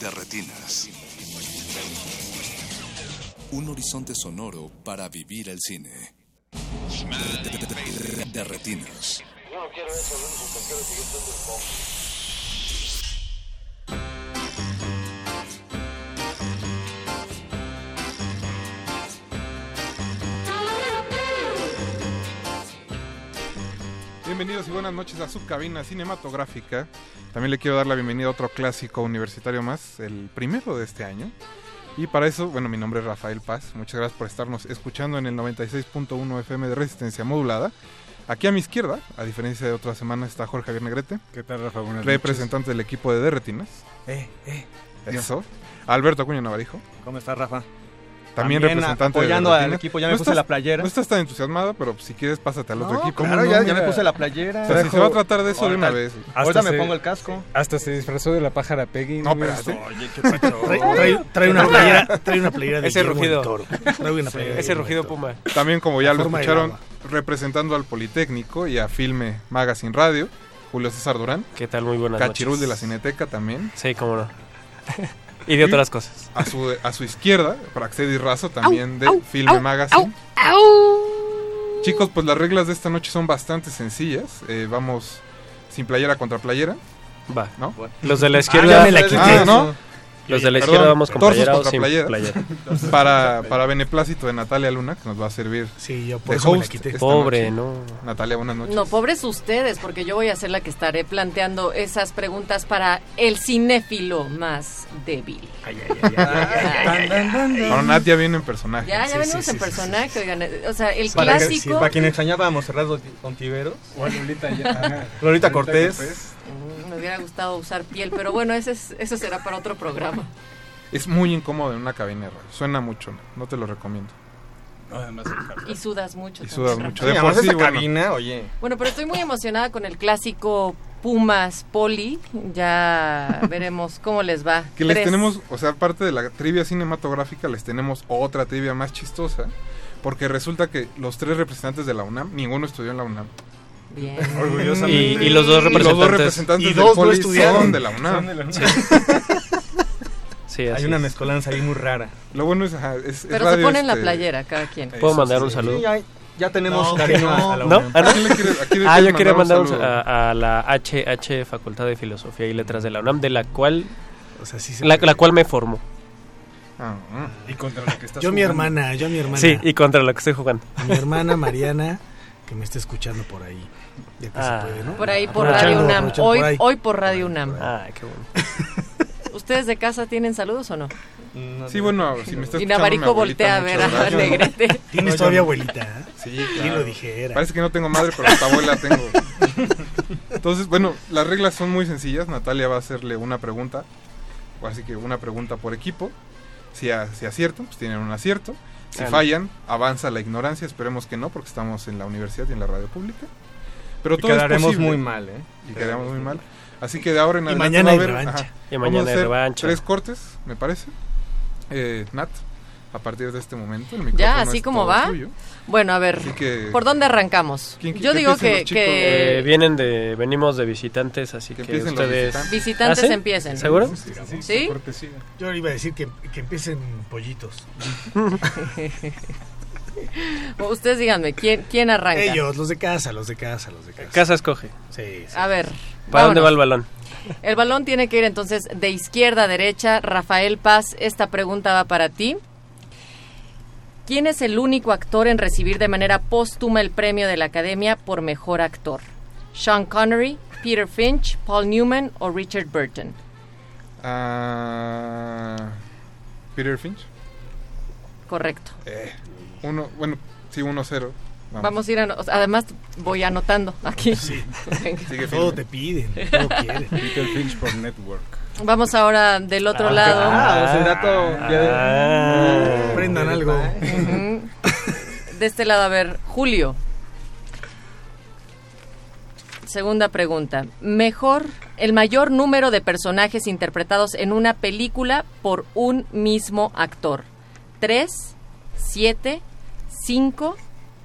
De retinas. Un horizonte sonoro para vivir el cine. De retinas.
Yo no quiero eso, lo único que quiero
Bienvenidos y buenas noches a su cabina cinematográfica. También le quiero dar la bienvenida a otro clásico universitario más, el primero de este año. Y para eso, bueno, mi nombre es Rafael Paz. Muchas gracias por estarnos escuchando en el 96.1 FM de Resistencia Modulada. Aquí a mi izquierda, a diferencia de otras semanas, está Jorge Javier Negrete.
¿Qué tal, Rafa? Buenas
Representante del equipo de Derretinas.
Eh, eh.
Eso. Alberto Acuña Navarijo.
¿Cómo estás, Rafa?
También, representante
apoyando
de
al equipo, ya me
No
puse
estás-
la playera.
No estás tan entusiasmado, pero si quieres pásate al otro
No,
equipo.
claro, ya- ya me puse la playera.
O sea, si se va a tratar de eso de una vez.
Ahorita me pongo el casco.
Hasta se disfrazó de la pájara Peggy.
No, espérate.
Oye, qué pacho. (laughs)
Trae- trae- trae una playera- trae una playera de
Ese rugido.
Toro. Trae una playera
Ese rugido puma.
También, como ya lo escucharon, representando al Politécnico y a Filme Magazine Radio, Julio César Durán.
¿Qué tal? Muy buenas
Cachirul
noches.
de la Cineteca también.
Sí, cómo no. (laughs) y de otras cosas.
A su, a su izquierda, Praxedis Razo, también
Au,
de
au,
Filme
au,
Magazine. Chicos, pues las reglas de esta noche son bastante sencillas. Eh, vamos sin playera contra playera.
Va.
¿No?
Los de la izquierda-
Ah, ya me la quité.
Ah,
¿no?
Los de la
Perdón,
izquierda vamos con playera o sin
playera.
playera.
para, para beneplácito de Natalia Luna, que nos va a servir
Sí, yo por eso me la quité.
Pobre,
noche.
no.
Natalia, buenas noches.
No, pobres ustedes, porque yo voy a ser la que estaré planteando esas preguntas para el cinéfilo más débil.
Ahora Nat ya viene en personaje.
Ya, ya venimos en personaje, oigan, o sea, el
Para, que-
clásico...
sí, para quien extrañaba a Monserrat Contiveros.
O a Lolita ya- ajá.
Lolita Cortés.
Mm, Me hubiera gustado usar piel, pero bueno, ese, es- eso será para otro programa.
Es muy incómodo en una cabina de radio. Suena mucho, no te lo recomiendo.
Y sudas mucho.
Y sudas
también,
mucho. De
Sí,
por sí,
esa
bueno.
cabina, oye.
Bueno, pero estoy muy emocionada con el clásico Pumas Poli. Ya veremos cómo les va.
Que les
Tres.
tenemos, o sea, aparte de la trivia cinematográfica, les tenemos otra trivia más chistosa. Porque resulta que los tres representantes de la UNAM, ninguno estudió en la UNAM.
Bien.
Y- y los dos representantes-
representantes
Y
del
dos no estudiaron.
son de la UNAM.
Son de la UNAM.
Sí, así
Hay una
es.
mezcolanza ahí muy rara.
Lo bueno es, ajá, es, es
Pero se ponen la
este,
playera cada quien.
¿Puedo mandar un saludo?
Sí, ya, ya tenemos
No,
cariño
no.
a la
¿No?
UNAM.
¿Ah?
¿A quién le quieres- a quién le
Ah, yo quería
mandar un saludo?
a, a la HH Facultad de Filosofía y Letras de la UNAM, de la cual,
O sea, sí se
la, la cual me formó.
Ah.
Y contra lo que estás Yo mi hermana, yo mi hermana.
Sí, y contra lo que estoy jugando.
a mi hermana Mariana, que me está escuchando por ahí. Ya que
Ah.
se puede, ¿no?
Por ahí por Radio UNAM. Hoy,
por
hoy por Radio UNAM.
Ay, qué bueno. (laughs)
¿Ustedes de casa tienen saludos o no?
Sí, bueno, si me está
Y
escuchando mi
Navarico voltea a ver a. Negrete. (laughs)
¿Tienes
No,
todavía abuelita? ¿eh?
Sí,
¿Quién
claro.
lo dijera?
Parece que no tengo madre, pero hasta abuela tengo. (laughs) Entonces, bueno, las reglas son muy sencillas. Natalia va a hacerle una pregunta. Así que una pregunta por equipo. Si, a- si aciertan, pues tienen un acierto. Si fallan, avanza la ignorancia. Esperemos que no, porque estamos en la universidad y en la radio pública. Pero
Y
todo es
quedaremos
posible.
muy mal, ¿eh?
Y quedaremos muy mal. Así que de ahora en
Y
adelante
mañana
va a haber,
revancha.
ajá,
Y
vamos
mañana
a
hay
hacer
revancha.
Tres cortes, me parece. Eh, Nat, a partir de este momento. El
Ya,
micrófono
así
es
como
todo
va.
tuyo.
Bueno, a ver,
que-
¿por dónde arrancamos?
¿Quién-
Yo
que
digo que, que
Eh, vienen de, venimos de visitantes, así que,
empiecen los
ustedes...
visitantes.
visitantes
¿Ah, sí?
empiecen.
¿Seguro?
¿Sí?
Yo iba a decir que, que empiecen pollitos. (laughs)
Ustedes díganme, ¿quién, quién arranca?
Ellos, los de casa, los de casa, los de casa.
Casa escoge.
Sí, sí.
A ver.
¿Para dónde va el balón?
El balón tiene que ir entonces de izquierda a derecha. Rafael Paz, esta pregunta va para ti. ¿Quién es el único actor en recibir de manera póstuma el premio de la Academia por Mejor Actor? ¿Sean Connery, Peter Finch, Paul Newman o Richard Burton?
Ah, Peter Finch.
Correcto.
Eh, uno, bueno, sí, 1-0.
Vamos a ir a... o sea, además, voy anotando aquí.
Sí. Todo te piden, todo quieren.
Peter Finch por Network.
Vamos ahora del otro
Ah,
lado.
ah, el dato ya de- Ah. Prendan algo.
De este lado, a ver, Julio. Segunda pregunta. Mejor, el mayor número de personajes interpretados en una película por un mismo actor. ¿Tres, siete, cinco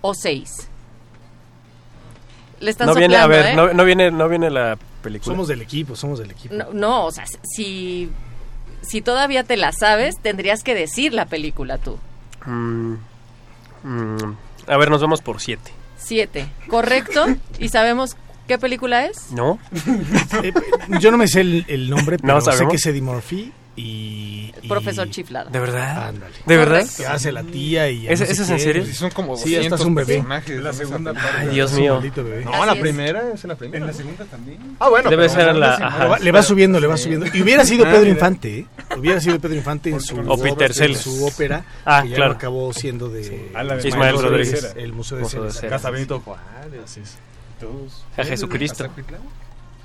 o seis? Le están
No viene, a ver,
¿eh?
no, no viene, no viene la película.
Somos del equipo, somos del equipo.
No, no, o sea, si, si todavía te la sabes, tendrías que decir la película tú.
Mm, mm, a ver, nos vamos por siete.
Siete, ¿correcto? ¿Y sabemos qué película es?
¿No? (laughs)
Eh, yo no me sé el, el nombre,
No
pero sé que es Eddie Murphy y... y-
Profesor Chiflado.
¿De verdad?
Ándale.
¿De verdad?
Que hace la tía y...
¿Ese-
no sé
ese es en serio?
Sí, son como
Sí, hasta es
200
un bebé.
personajes
La segunda
película.
parte.
Ay, Dios mío.
bebé.
No,
Así
la
es.
primera es en la primera.
¿En la
segunda también? Ah, bueno,
Debe ser la- ajá.
Le va, subiendo, le va subiendo. Y hubiera sido
Ah,
Pedro. Infante, ¿eh? Hubiera sido Pedro Infante en su,
O Peter
en su ópera,
Ah,
que ya
claro.
lo acabó siendo de
de
Ismael Rodríguez.
El Museo de Ceres.
Casa Benito Juárez.
Así es.
Todos.
A Jesucristo.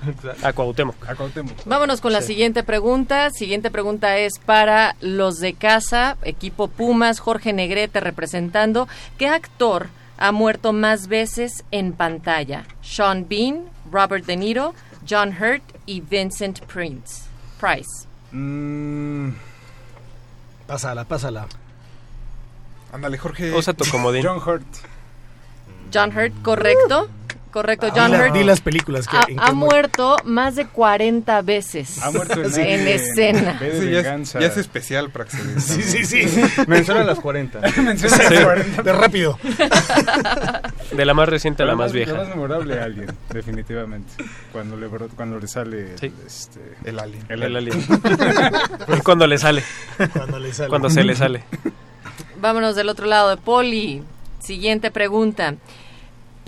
(laughs) A Cuauhtémoc.
A Cuauhtémoc.
Vámonos con la
Sí.
siguiente pregunta. Siguiente pregunta es para los de casa, equipo Pumas, Jorge Negrete representando. ¿Qué actor ha muerto más veces en pantalla? Sean Bean, Robert De Niro, John Hurt y Vincent Prince. Price.
Mm,
Pásala, pásala.
Ándale, Jorge.
Usa tu comodín.
John Hurt.
John Hurt, correcto. Correcto,
Di
John Hurt
di las películas que
ha,
en
ha
que
muerto más de 40 veces
Ha muerto en, (laughs)
en escena.
Ese ya, es, ya es especial para acceder.
Sí, sí, sí. (laughs)
Menciona las 40. (laughs)
Menciona las 40. De rápido.
De la más reciente a la
Pero
más
La más
vieja.
memorable Alien, definitivamente. Cuando le, cuando le sale
Sí.
este,
El alien.
el
El
alien.
Y cuando le sale.
Cuando le sale.
Cuando se le sale.
Vámonos del otro lado de Poli. Siguiente pregunta.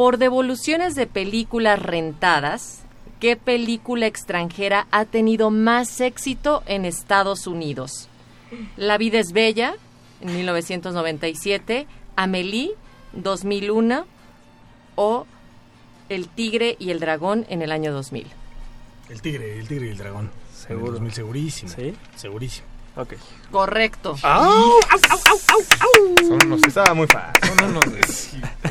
Por devoluciones de películas rentadas, ¿qué película extranjera ha tenido más éxito en Estados Unidos? La vida es bella, en 1997, Amélie, 2001, o El tigre y el dragón en el año 2000.
El tigre, el tigre y el dragón.
Seguro.
En el 2000, segurísimo.
¿Sí?
Segurísimo.
Ok.
Correcto.
Son unos,
Estaba muy fácil.
son unos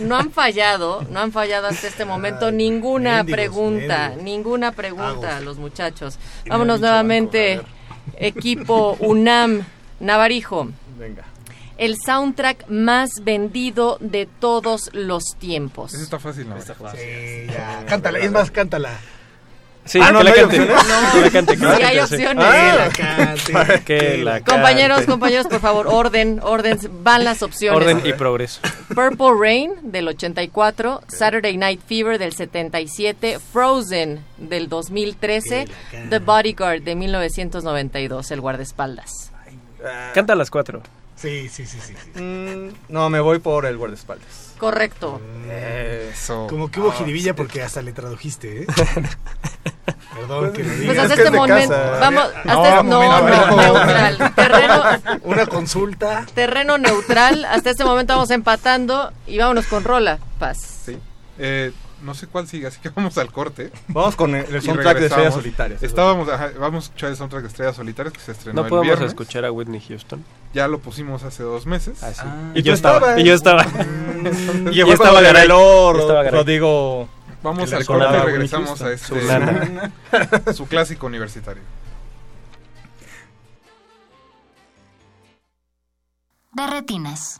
No han fallado, no han fallado hasta este momento ninguna
mendigos,
pregunta,
mendigos.
ninguna pregunta, los muchachos. Vámonos nuevamente,
banco,
equipo UNAM, Navarijo.
Venga.
El soundtrack más vendido de todos los tiempos.
Eso está fácil, ¿no?
Sí, ya. Cántala, es más, cántala.
Sí,
Ah, no,
que la
no
cante.
opciones.
Que la cante. que la
Sí hay opciones.
Ah, cante.
Que la (laughs)
Compañeros,
cante.
compañeros, por favor, orden, orden, van las opciones.
Orden y progreso.
Purple Rain del 84, Saturday Night Fever del 77, Frozen del 2013, The Bodyguard de 1992, el guardaespaldas.
Canta a las cuatro.
Sí, sí, sí, sí. sí.
Mm, no, me voy por el guardaespaldas.
Correcto.
Eso.
Como que hubo jiribilla porque hasta le tradujiste, ¿eh? (laughs) Perdón que lo diga.
Pues hasta
es que
este
es
momento, vamos,
No,
hasta no,
momento,
no,
no.
neutral, terreno, (laughs)
Una consulta.
terreno neutral, hasta este momento vamos empatando y vámonos con Rola, Paz.
Sí. Eh, no sé cuál sigue, así que (laughs) vamos al corte.
Vamos con el, soundtrack de Estrellas. Solitarias.
Estábamos, ajá, vamos a escuchar el soundtrack de Estrellas Solitarias que se estrenó
No
el
podemos
viernes.
escuchar a Whitney Houston.
Ya lo pusimos hace dos meses.
Ah, sí.
Ah,
y
y
yo estaba. Y yo estaba. (laughs)
Y
Y
llegó
estaba Garay. Garay.
Rodrigo...
Vamos al corte y regresamos a este (laughs)
Su
clásico universitario.
De retinas.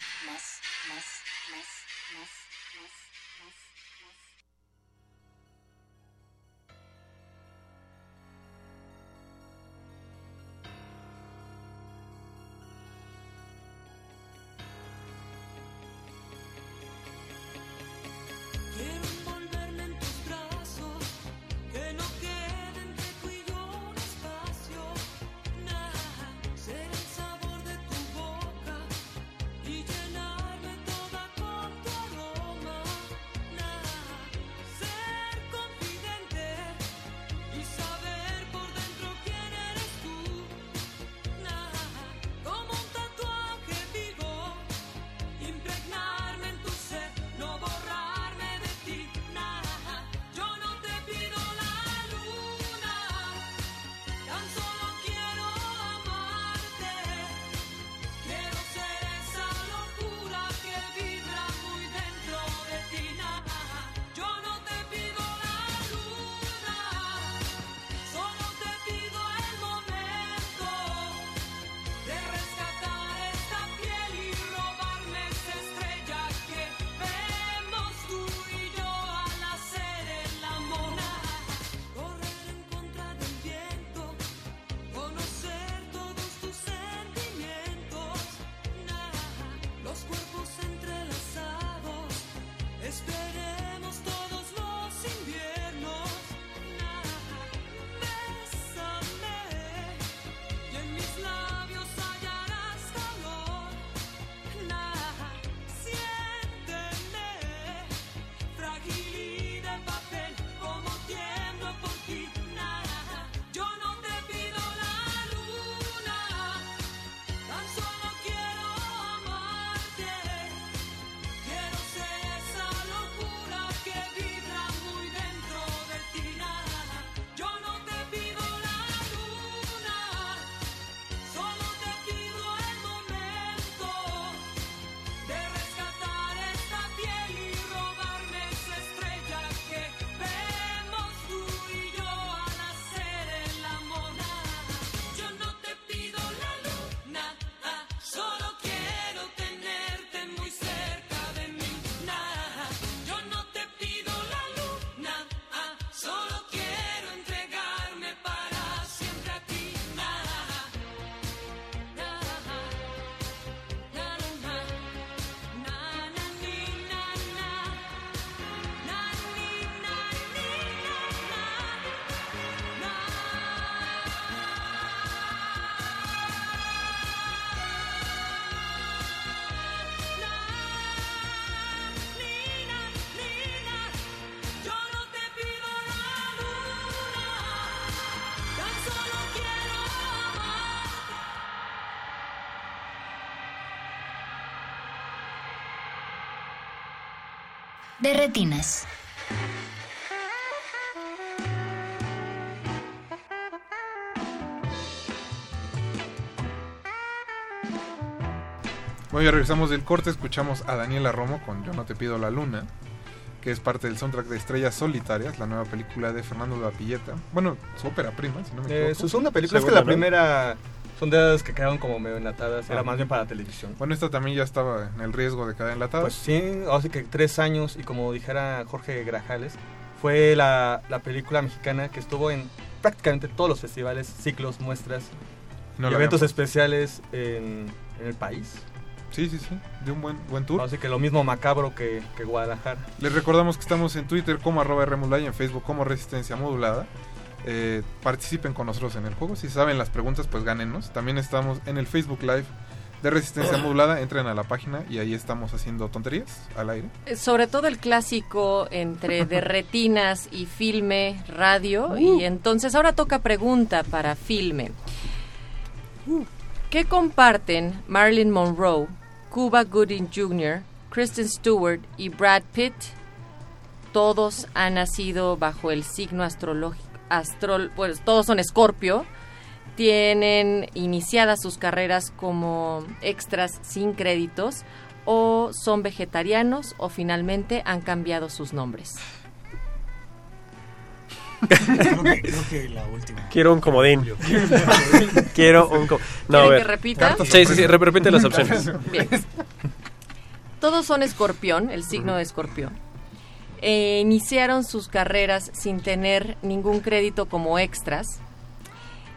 De
retinas.
Bueno, ya regresamos del corte, escuchamos a Daniela Romo con Yo no te pido la luna, que es parte del soundtrack de Estrellas Solitarias, la nueva película de Fernando Lapilleta. Bueno, su ópera prima, si no me
Eh,
equivoco.
su segunda película es que la primera son de esas que quedaron como medio enlatadas, era
Ah.
más bien para televisión.
Bueno, esta también ya estaba en el riesgo de quedar enlatada.
Pues sí, así que tres años y como dijera Jorge Grajales, fue la, la película mexicana que estuvo en prácticamente todos los festivales, ciclos, muestras
No
y
la
eventos especiales en, en el país.
Sí, sí, sí, de un buen, buen tour.
Así que lo mismo macabro que, que Guadalajara.
Les recordamos que estamos en Twitter como arroba en Facebook como Resistencia Modulada. Eh, participen con nosotros en el juego. Si saben las preguntas, pues gánenos. También estamos en el Facebook Live de Resistencia (coughs) Modulada. Entren a la página y ahí estamos haciendo tonterías al aire.
Eh, Sobre todo el clásico entre (laughs) de retinas y filme, radio. Y entonces ahora toca pregunta para filme. ¿Qué comparten Marilyn Monroe, Cuba Gooding Jr., Kristen Stewart y Brad Pitt? Todos han nacido bajo el signo astrológico. Astrol, pues todos son Escorpio. Tienen iniciadas sus carreras como extras sin créditos o son vegetarianos o finalmente han cambiado sus nombres.
Creo que, creo que la última.
Quiero un comodín. Quiero un comodín. No, a
¿Quieren
ver.
que repita?
Sí, sí, sí, rep- repite las opciones.
Bien. Todos son escorpión, el signo de escorpión. Eh, iniciaron sus carreras sin tener ningún crédito como extras.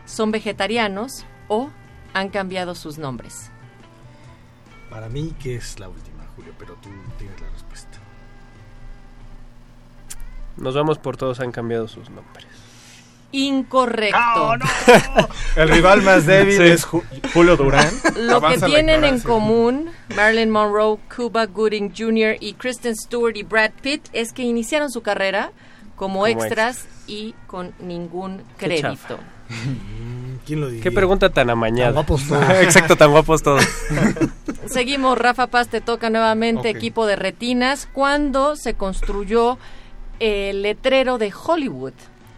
Son vegetarianos o han cambiado sus nombres.
Para mí, que es la última, Julio, pero tú tienes la respuesta.
Nos vamos por todos, han cambiado sus nombres.
Incorrecto. (laughs)
El rival más débil
Sí.
es Ju- Julio Durán.
Lo que
Avanza
tienen en común Marilyn Monroe, Cuba Gooding Jr. y Kristen Stewart y Brad Pitt es que iniciaron su carrera como,
Como
extras y con ningún crédito.
chafa.
¿Quién lo diría?
Qué pregunta tan amañada.
Tan guapos (laughs) todos.
Exacto, tan guapos todos. (laughs)
Seguimos, Rafa Paz te toca nuevamente equipo de retinas. ¿Cuándo se construyó el letrero de Hollywood?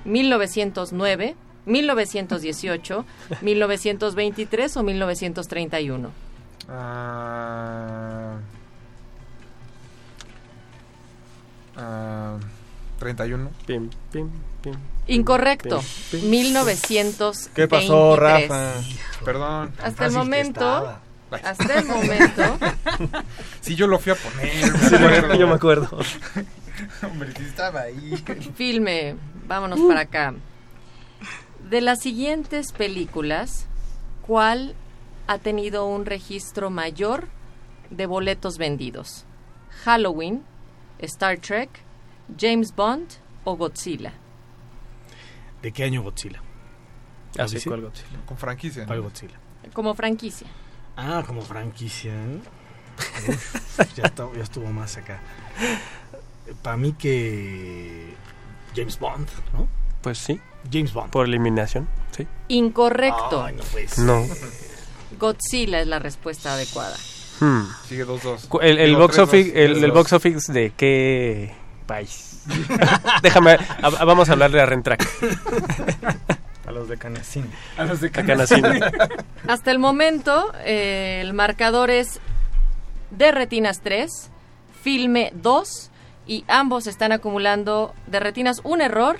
1909, 1918, 1923 o 1931.
Ah, ah, 31.
Pim, pim, pim.
Incorrecto.
Pim, pim.
1923.
¿Qué pasó, Rafa?
Perdón.
Hasta el momento, hasta el momento, (laughs)
Sí, yo lo fui a poner. me
Sí,
acuerdo.
yo me acuerdo. (laughs)
Hombre, sí estaba ahí.
filme, vámonos para acá. De las siguientes películas, ¿cuál ha tenido un registro mayor de boletos vendidos? Halloween, Star Trek, James Bond o Godzilla.
¿De qué año Godzilla?
Ah, sí. ¿cuál Godzilla?
Con franquicia.
¿Cuál Godzilla?
Como franquicia.
Ah, como franquicia. ¿eh? (laughs) Uf, ya, está- ya estuvo más acá. Para mí que James Bond, ¿no?
Pues sí.
James Bond.
Por eliminación, sí.
Incorrecto.
Ay, no puede ser.
No.
Godzilla es la respuesta adecuada.
Hmm.
Sigue 2-2.
Cu- El, el box
3-2,
office, el, el
3-2.
box office de qué país. (laughs) Déjame, a- a- vamos a hablarle a Rentrack.
A los de Canacín.
A los de
Canacín. (laughs)
Hasta el momento, eh, el marcador es de Retinas 3, Filme 2, y ambos están acumulando de Retinas un error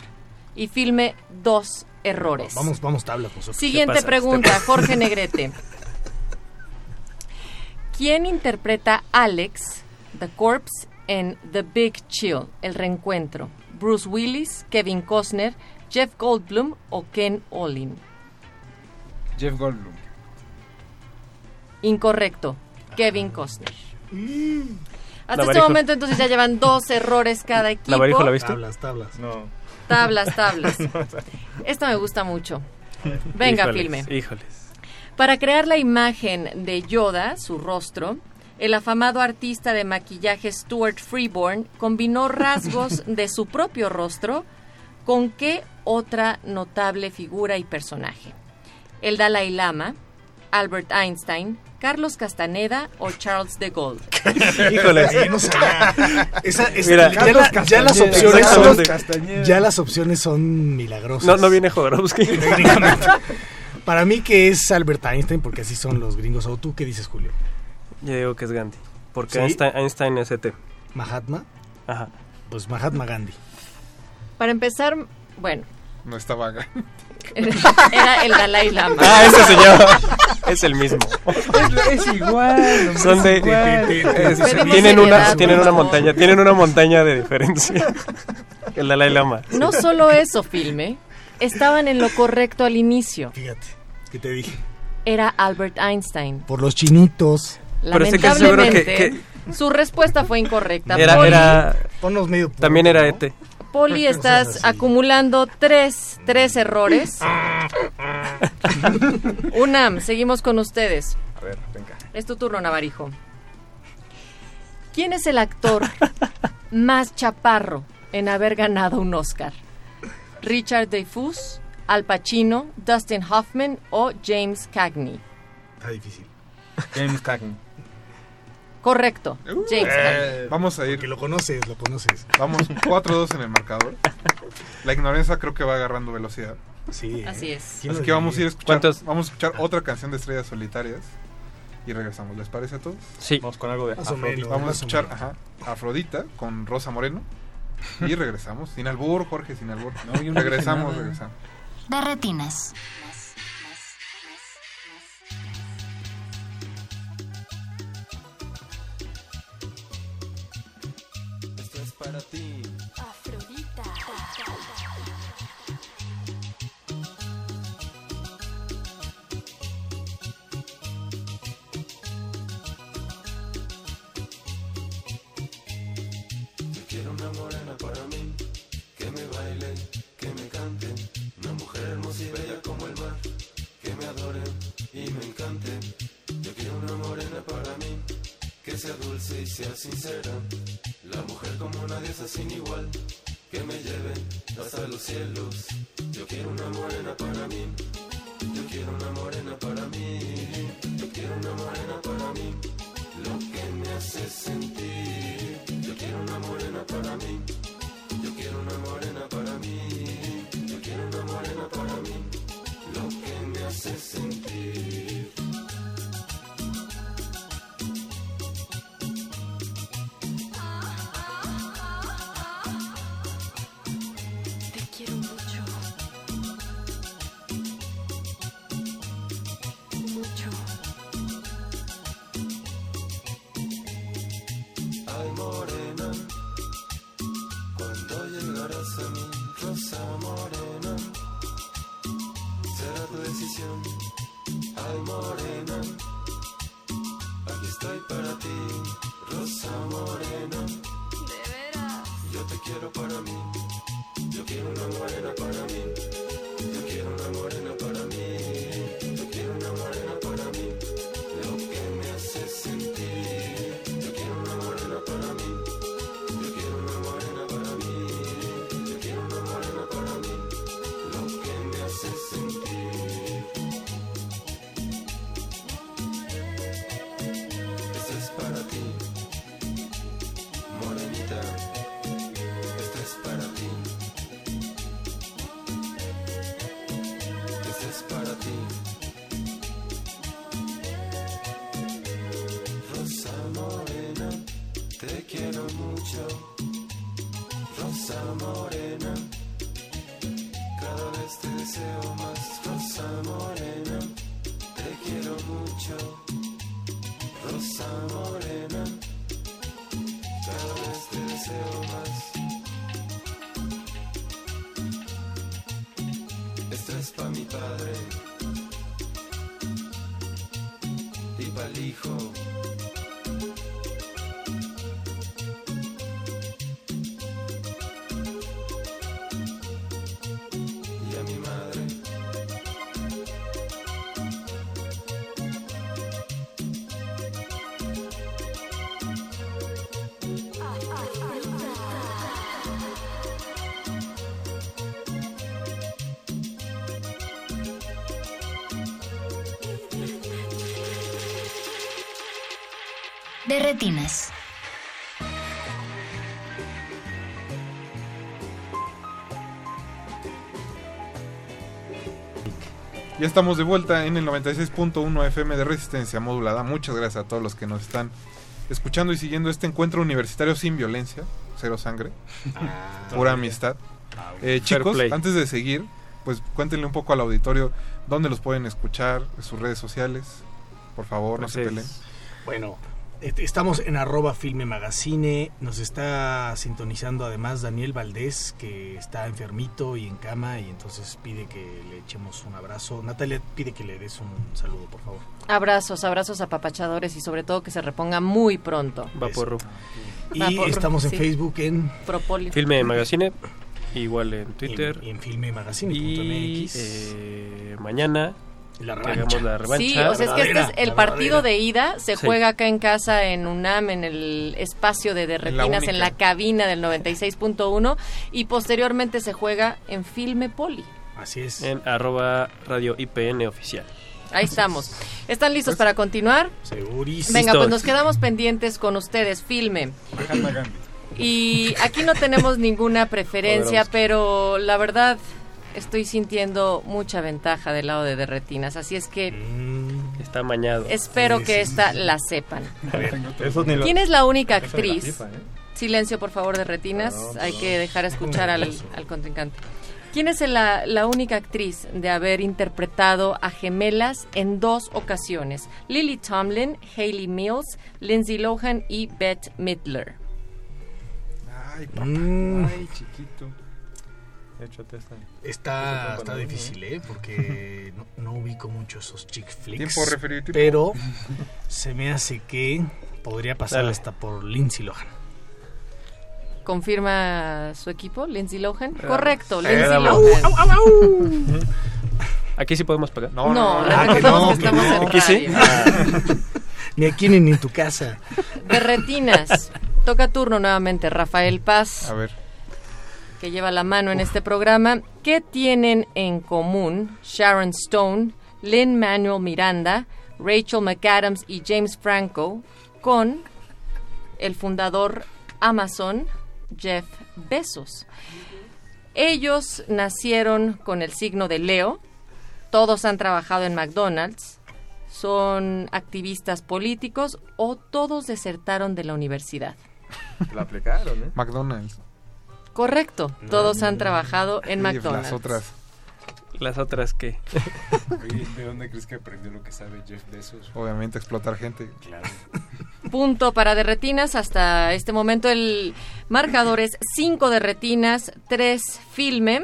y Filme dos errores.
Vamos, vamos tablas nosotros.
Siguiente pregunta, Jorge (laughs) Negrete. ¿Quién interpreta a Alex, The Corpse, en The Big Chill, El Reencuentro? ¿Bruce Willis, Kevin Costner, Jeff Goldblum o Ken Olin?
Jeff Goldblum.
Incorrecto, Kevin Costner. Hasta este momento entonces ya llevan dos errores cada (laughs) equipo.
Navarijo, ¿la viste?
Tablas, tablas.
No.
Tablas, tablas. (laughs) Esta me gusta mucho. Venga,
Híjoles,
filme.
Híjoles.
Para crear la imagen de Yoda, su rostro, el afamado artista de maquillaje Stuart Freeborn combinó (laughs) rasgos de su propio rostro con qué otra notable figura y personaje. El Dalai Lama, Albert Einstein, Carlos Castaneda o Charles de Gaulle. (laughs)
Híjole.
No. Esa- esa-
Mira,
ya, la- ya las
Castañeda.
opciones son,
Exactamente.
ya las opciones son milagrosas.
No, no viene Jodorowsky.
Para mí que es Albert Einstein, porque así son los gringos. ¿O tú qué dices, Julio?
Yo digo que es Gandhi. Porque
¿Sí?
Einstein, Einstein es ET.
¿Mahatma?
Ajá.
Pues Mahatma Gandhi.
Para empezar, bueno,
No está vaga.
era el Dalai Lama.
Ah, ese señor. es el mismo.
Es igual.
Son de,
igual.
es-
Pedimos
tienen una tienen montaña tienen una montaña de diferencia. (laughs) El Dalai Lama.
No solo eso, Filme, estaban en lo correcto al inicio.
Fíjate, ¿qué te dije?
Era Albert Einstein.
Por los chinitos.
Pero seguro que-
Lamentablemente, su respuesta fue incorrecta.
Era era
Ponnos medio
también era ET.
Poli, (laughs) estás acumulando tres, tres errores. (laughs) Unam, seguimos con ustedes.
A ver, venga.
Es tu turno, Navarijo. ¿Quién es el actor (laughs) más chaparro en haber ganado un Oscar? ¿Richard Dreyfuss, Al Pacino, Dustin Hoffman o James Cagney?
Está difícil.
James Cagney.
Correcto, James Cagney.
Eh, vamos a ir.
Que lo conoces, lo conoces.
Vamos 4-2 en el marcador. La ignorancia creo que va agarrando velocidad.
Sí. ¿eh?
Así es.
¿Quién
Así que vamos a ir a escuchar,
¿Cuántos?
vamos a escuchar otra canción de Estrellas Solitarias y regresamos. ¿Les parece a todos?
Sí.
Vamos con algo de Afrodita.
Vamos a escuchar ajá, Afrodita con Rosa Moreno y regresamos. Sin albur, Jorge, sin albur.
No,
regresamos, regresamos.
De retinas.
Para ti.
Afrodita.
Yo quiero una morena para mí, que me baile, que me cante, una mujer hermosa y bella como el mar, que me adore y me encante. Yo quiero una morena para mí, que sea dulce y sea sincera, la mujer como una diosa sin igual, que me lleve hasta los cielos. Yo quiero una morena para mí, yo quiero una morena para mí, yo quiero una morena para mí, lo que me hace sentir. Yo quiero una morena para mí, yo quiero una morena para mí, yo quiero una morena para mí, lo que me hace sentir.
De
retinas.
Ya estamos de vuelta en el 96.1 FM de Resistencia Modulada. Muchas gracias a todos los que nos están escuchando y siguiendo este encuentro universitario sin violencia, cero sangre, (laughs) pura amistad. Eh,
Fair
chicos,
play.
antes de seguir, pues cuéntenle un poco al auditorio dónde los pueden escuchar, sus redes sociales. Por favor, no se peleen.
Bueno, estamos en arroba Filme Magazine. Nos está sintonizando además Daniel Valdés, que está enfermito y en cama, y entonces pide que le echemos un abrazo. Natalia pide que le des un saludo, por favor.
Abrazos, abrazos apapachadores y sobre todo que se reponga muy pronto.
Vaporru.
Y
Vaporru,
estamos en
sí.
Facebook en
Propolio.
Filme Magazine, igual en Twitter.
Y en.
Y eh, mañana
La revancha.
la revancha.
Sí, o sea, es que este es el
la
partido
verdadera.
de ida, se
Sí.
juega acá en casa en UNAM, en el espacio de Derretinas, en la, cabina del 96.1 y posteriormente se juega en Filme Poli.
Así es.
En arroba radio IPN oficial.
Ahí estamos. ¿Están listos para continuar?
Segurísimo.
Venga, pues nos quedamos pendientes con ustedes, Filme. Y aquí no tenemos ninguna preferencia, pero la verdad estoy sintiendo mucha ventaja del lado de Derretinas, así es que
Mm,
Está mañado.
espero
Sí,
que
sí,
esta la sepan.
a ver,
Eso ni lo-
¿Quién es la única
la
actriz?
FIFA, ¿eh?
Silencio, por favor, de Retinas. Hay que dejar escuchar al, (laughs) al contrincante. ¿Quién es la, la única actriz de haber interpretado a gemelas en dos ocasiones? Lily Tomlin, Hayley Mills, Lindsay Lohan y Bette Midler.
Ay,
Mm,
Ay, chiquito.
Échate esta.
está, está difícil, ¿eh? Porque no, no ubico mucho esos chick flicks.
Tiempo referido, tiempo.
Pero (laughs) se me hace que podría pasar
Dale.
hasta por Lindsay Lohan.
¿Confirma su equipo, Lindsay Lohan?
Ah,
Correcto,
sí,
Lindsay. Lohan. (laughs)
Aquí sí podemos pagar.
No,
No,
no,
Ah, que no,
que estamos
no.
en
Aquí sí. (laughs)
Ni aquí ni en tu casa.
De Retinas. Toca turno nuevamente, Rafael Paz.
A ver.
Que lleva la mano en este programa. ¿Qué tienen en común Sharon Stone, Lynn Manuel Miranda, Rachel McAdams y James Franco con el fundador Amazon, Jeff Bezos? Ellos nacieron con el signo de Leo, todos han trabajado en McDonald's, son activistas políticos o todos desertaron de la universidad. (laughs)
La aplicaron, ¿eh?
McDonald's.
Correcto, todos han trabajado en McDonald's.
Las otras.
Las otras que.
Oye, ¿de dónde crees que aprendió lo que sabe Jeff Bezos?
Obviamente explotar gente.
Claro.
Punto para derretinas. Hasta este momento el marcador es 5 derretinas, 3 filme.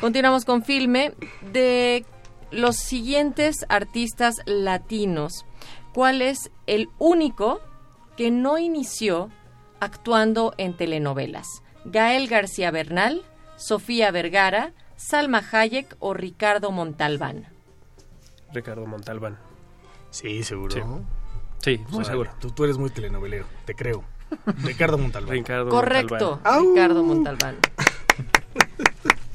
Continuamos con filme de los siguientes artistas latinos. ¿Cuál es el único que no inició actuando en telenovelas? Gael García Bernal, Sofía Vergara, Salma Hayek o Ricardo Montalbán.
Ricardo Montalbán.
Sí, seguro.
Sí. Sí, muy seguro.
Tú, tú eres muy telenovelero, te creo. Ricardo Montalbán.
Ricardo
Correcto,
Montalbán.
Ricardo Montalbán. (laughs)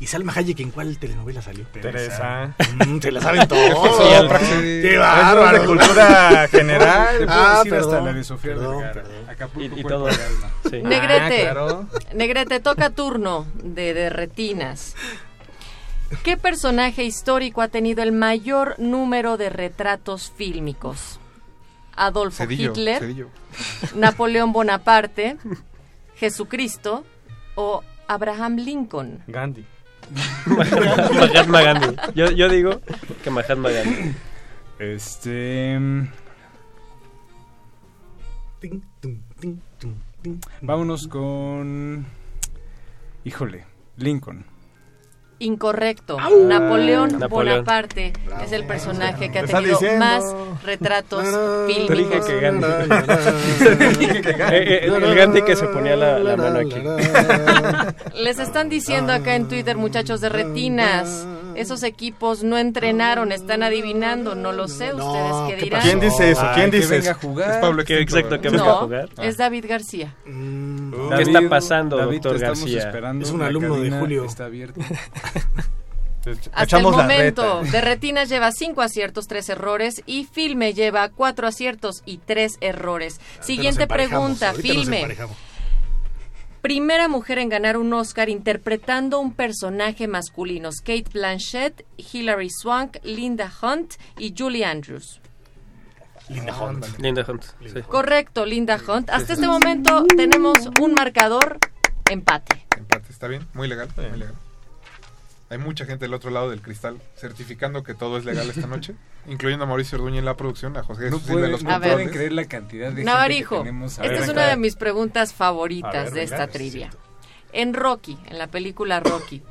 ¿Y Salma Hayek en cuál telenovela salió?
Teresa.
Mm, se la saben (laughs) todos. ¡Qué bárbaro!
de cultura general.
Ah, perdón,
hasta la de Sofía
perdón, perdón.
Acapulco,
Y- y todo. Sí.
Negrete,
Ah, claro.
Negrete, toca turno de, de retinas. ¿Qué personaje histórico ha tenido el mayor número de retratos fílmicos? Adolfo
Cedillo.
Hitler,
Cedillo.
Napoleón Bonaparte, Jesucristo o Abraham Lincoln.
Gandhi.
Mahatma Gandhi. Yo, yo digo que Mahatma Gandhi.
Este. Vámonos con. Híjole, Lincoln.
Incorrecto. Napoleón,
Napoleón.
Bonaparte es el personaje que ha tenido
diciendo.
más retratos
Te dije
fílmicos.
que Gandhi. (laughs) Eh, eh, el Gandhi que se ponía la, la mano aquí.
Les están diciendo acá en Twitter, muchachos de retinas, esos equipos no entrenaron, están adivinando, no lo sé, ustedes qué
¿qué
dirán.
¿Quién dice eso? ¿Quién dice
venga a
eso?
jugar.
Es Pablo
exacto, que venga a jugar.
es David García.
Mm,
¿Qué está pasando,
David,
doctor García?
esperando.
Es un alumno de Julio.
Está abierta. (laughs)
Hasta el
echamos
momento,
reta.
de Retinas lleva 5 aciertos, 3 errores y Filme lleva 4 aciertos y 3 errores. Siguiente pregunta, Filme. Primera mujer en ganar un Oscar interpretando un personaje masculino. Kate Blanchett, Hilary Swank, Linda Hunt y Julie Andrews.
Linda Hunt.
Linda Hunt. sí.
Correcto, Linda Hunt. Hasta este momento tenemos un marcador empate.
Empate, está bien, muy legal, muy legal. Hay mucha gente del otro lado del cristal certificando que todo es legal esta noche, (laughs) incluyendo a Mauricio Orduña en la producción, a José
No
Jesús en
pueden,
los
no
A ver.
pueden creer la cantidad de gente que tenemos.
esta es una de mis preguntas favoritas
A ver,
de esta
venga,
trivia. En Rocky, en la película Rocky,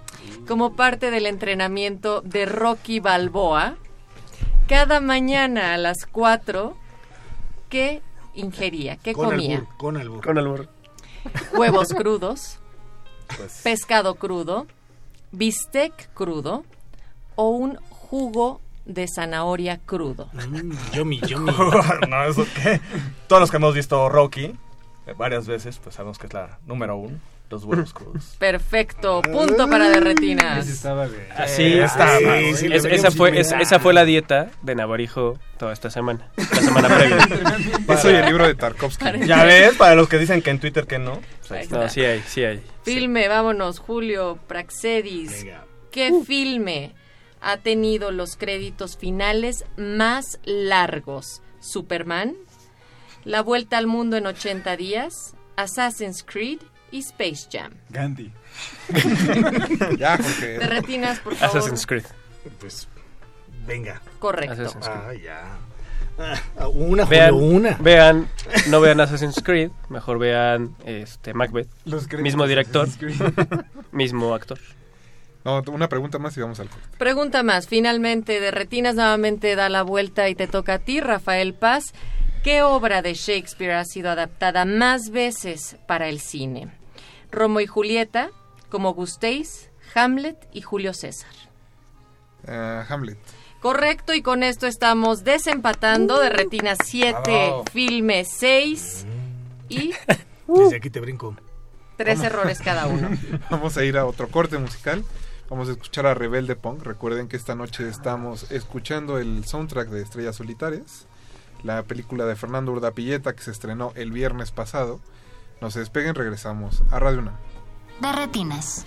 como parte del entrenamiento de Rocky Balboa, cada mañana a las 4, ¿qué ingería? ¿Qué
Con
comía?
albur, con albur.
Con albur.
Huevos crudos, (laughs)
Pues,
pescado crudo, bistec crudo o un jugo de zanahoria crudo.
Mm, yummy, (laughs) yummy.
no, eso qué. Todos los que hemos visto Rocky eh, varias veces, pues sabemos que es la número uno, los huevos crudos.
Perfecto, punto para Derretinas.
Así,
Eh, está,
así,
sí,
es-
sí,
esa, fue, es- esa fue la dieta de Navarijo toda esta semana. La semana (laughs) previa.
Eso y el libro de Tarkovsky.
Ya ves, para los que dicen que en Twitter que no. pues.
No, sí hay, sí hay.
Filme, vámonos, Julio Praxedis. ¿Qué filme ha tenido los créditos finales más largos? ¿Superman? ¿La Vuelta al Mundo en 80 días? ¿Assassin's Creed? Y Space Jam?
Gandhi. (laughs)
ya, Jorge.
De retinas, por favor.
Assassin's Creed.
Pues, venga.
Correcto.
Assassin's Creed.
Ah, ya. Ah, una,
Vean,
Julio, una.
vean, no vean Assassin's Creed, mejor vean este Macbeth.
Los
mismo director, (laughs) mismo actor.
No, una pregunta más y vamos al corte.
Pregunta más, finalmente, de retinas nuevamente da la vuelta y te toca a ti, Rafael Paz. ¿Qué obra de Shakespeare ha sido adaptada más veces para el cine? Romo y Julieta, como gustéis, Hamlet y Julio César.
Eh, Hamlet.
Correcto, y con esto estamos desempatando de retina 7,
Bravo.
filme 6 y
Desde (laughs) aquí te brinco.
tres errores cada uno. (laughs)
Vamos a ir a otro corte musical. Vamos a escuchar a Rebelde Punk. Recuerden que esta noche estamos escuchando el soundtrack de Estrellas Solitarias, la película de Fernando Urdapilleta que se estrenó el viernes pasado. No se despeguen, regresamos a Radio Una.
De retinas.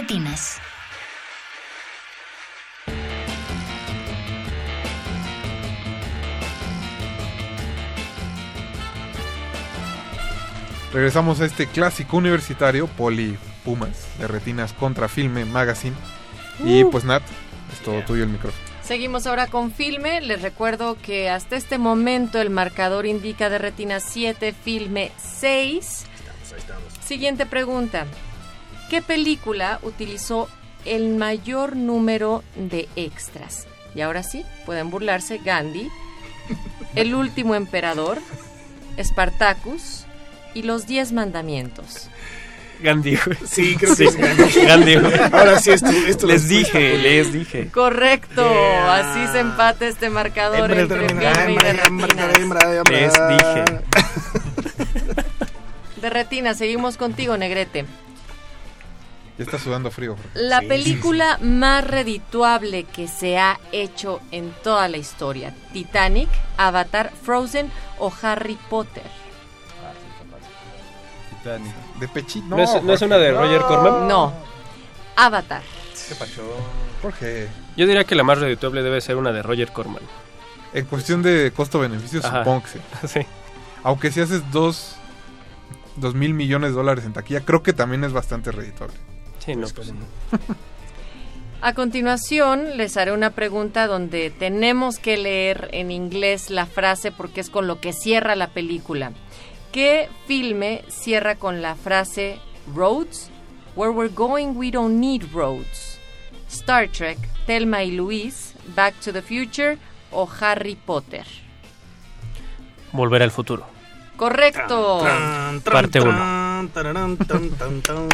Retinas.
Regresamos a este clásico universitario, Poli Pumas, de Retinas contra Filme Magazine. Y
Uh.
pues Nat, es todo tuyo el micrófono.
Seguimos ahora con Filme. Les recuerdo que hasta este momento el marcador indica de retina 7, Filme 6. Siguiente pregunta. ¿Qué película utilizó el mayor número de extras? Y ahora sí, pueden burlarse Gandhi, (laughs) El último emperador, Spartacus y los Diez Mandamientos.
Gandhi. güey.
Sí, creo que es Gandhi. (laughs)
Gandhi. güey.
Ahora sí, esto- esto
Les dije, les dije.
Correcto,
Yeah.
así se empata este marcador
Hembra,
entre
hembra.
Les dije. (laughs)
De retina, seguimos contigo, Negrete.
Ya está sudando frío.
La
Sí,
película más redituable que se ha hecho en toda la historia. Titanic, Avatar, Frozen o Harry Potter.
De pechito.
¿No es- no es una de Roger Corman?
No. Avatar.
¿Qué pasó? Jorge.
Yo diría que la más redituable debe ser una de Roger Corman.
En cuestión de costo-beneficio, supongo que sí. (laughs)
Sí.
Aunque si haces dos, dos mil millones de dólares en taquilla, creo que también es bastante redituable.
Sí, no, pues, (laughs)
A continuación, les haré una pregunta donde tenemos que leer en inglés la frase porque es con lo que cierra la película. ¿Qué filme cierra con la frase Roads? Where we're going, we don't need roads. Star Trek, Thelma y Luis, Back to the Future o Harry Potter.
Volver al futuro.
Correcto.
Parte 1.
Tan, tararán, tan, tan, tan.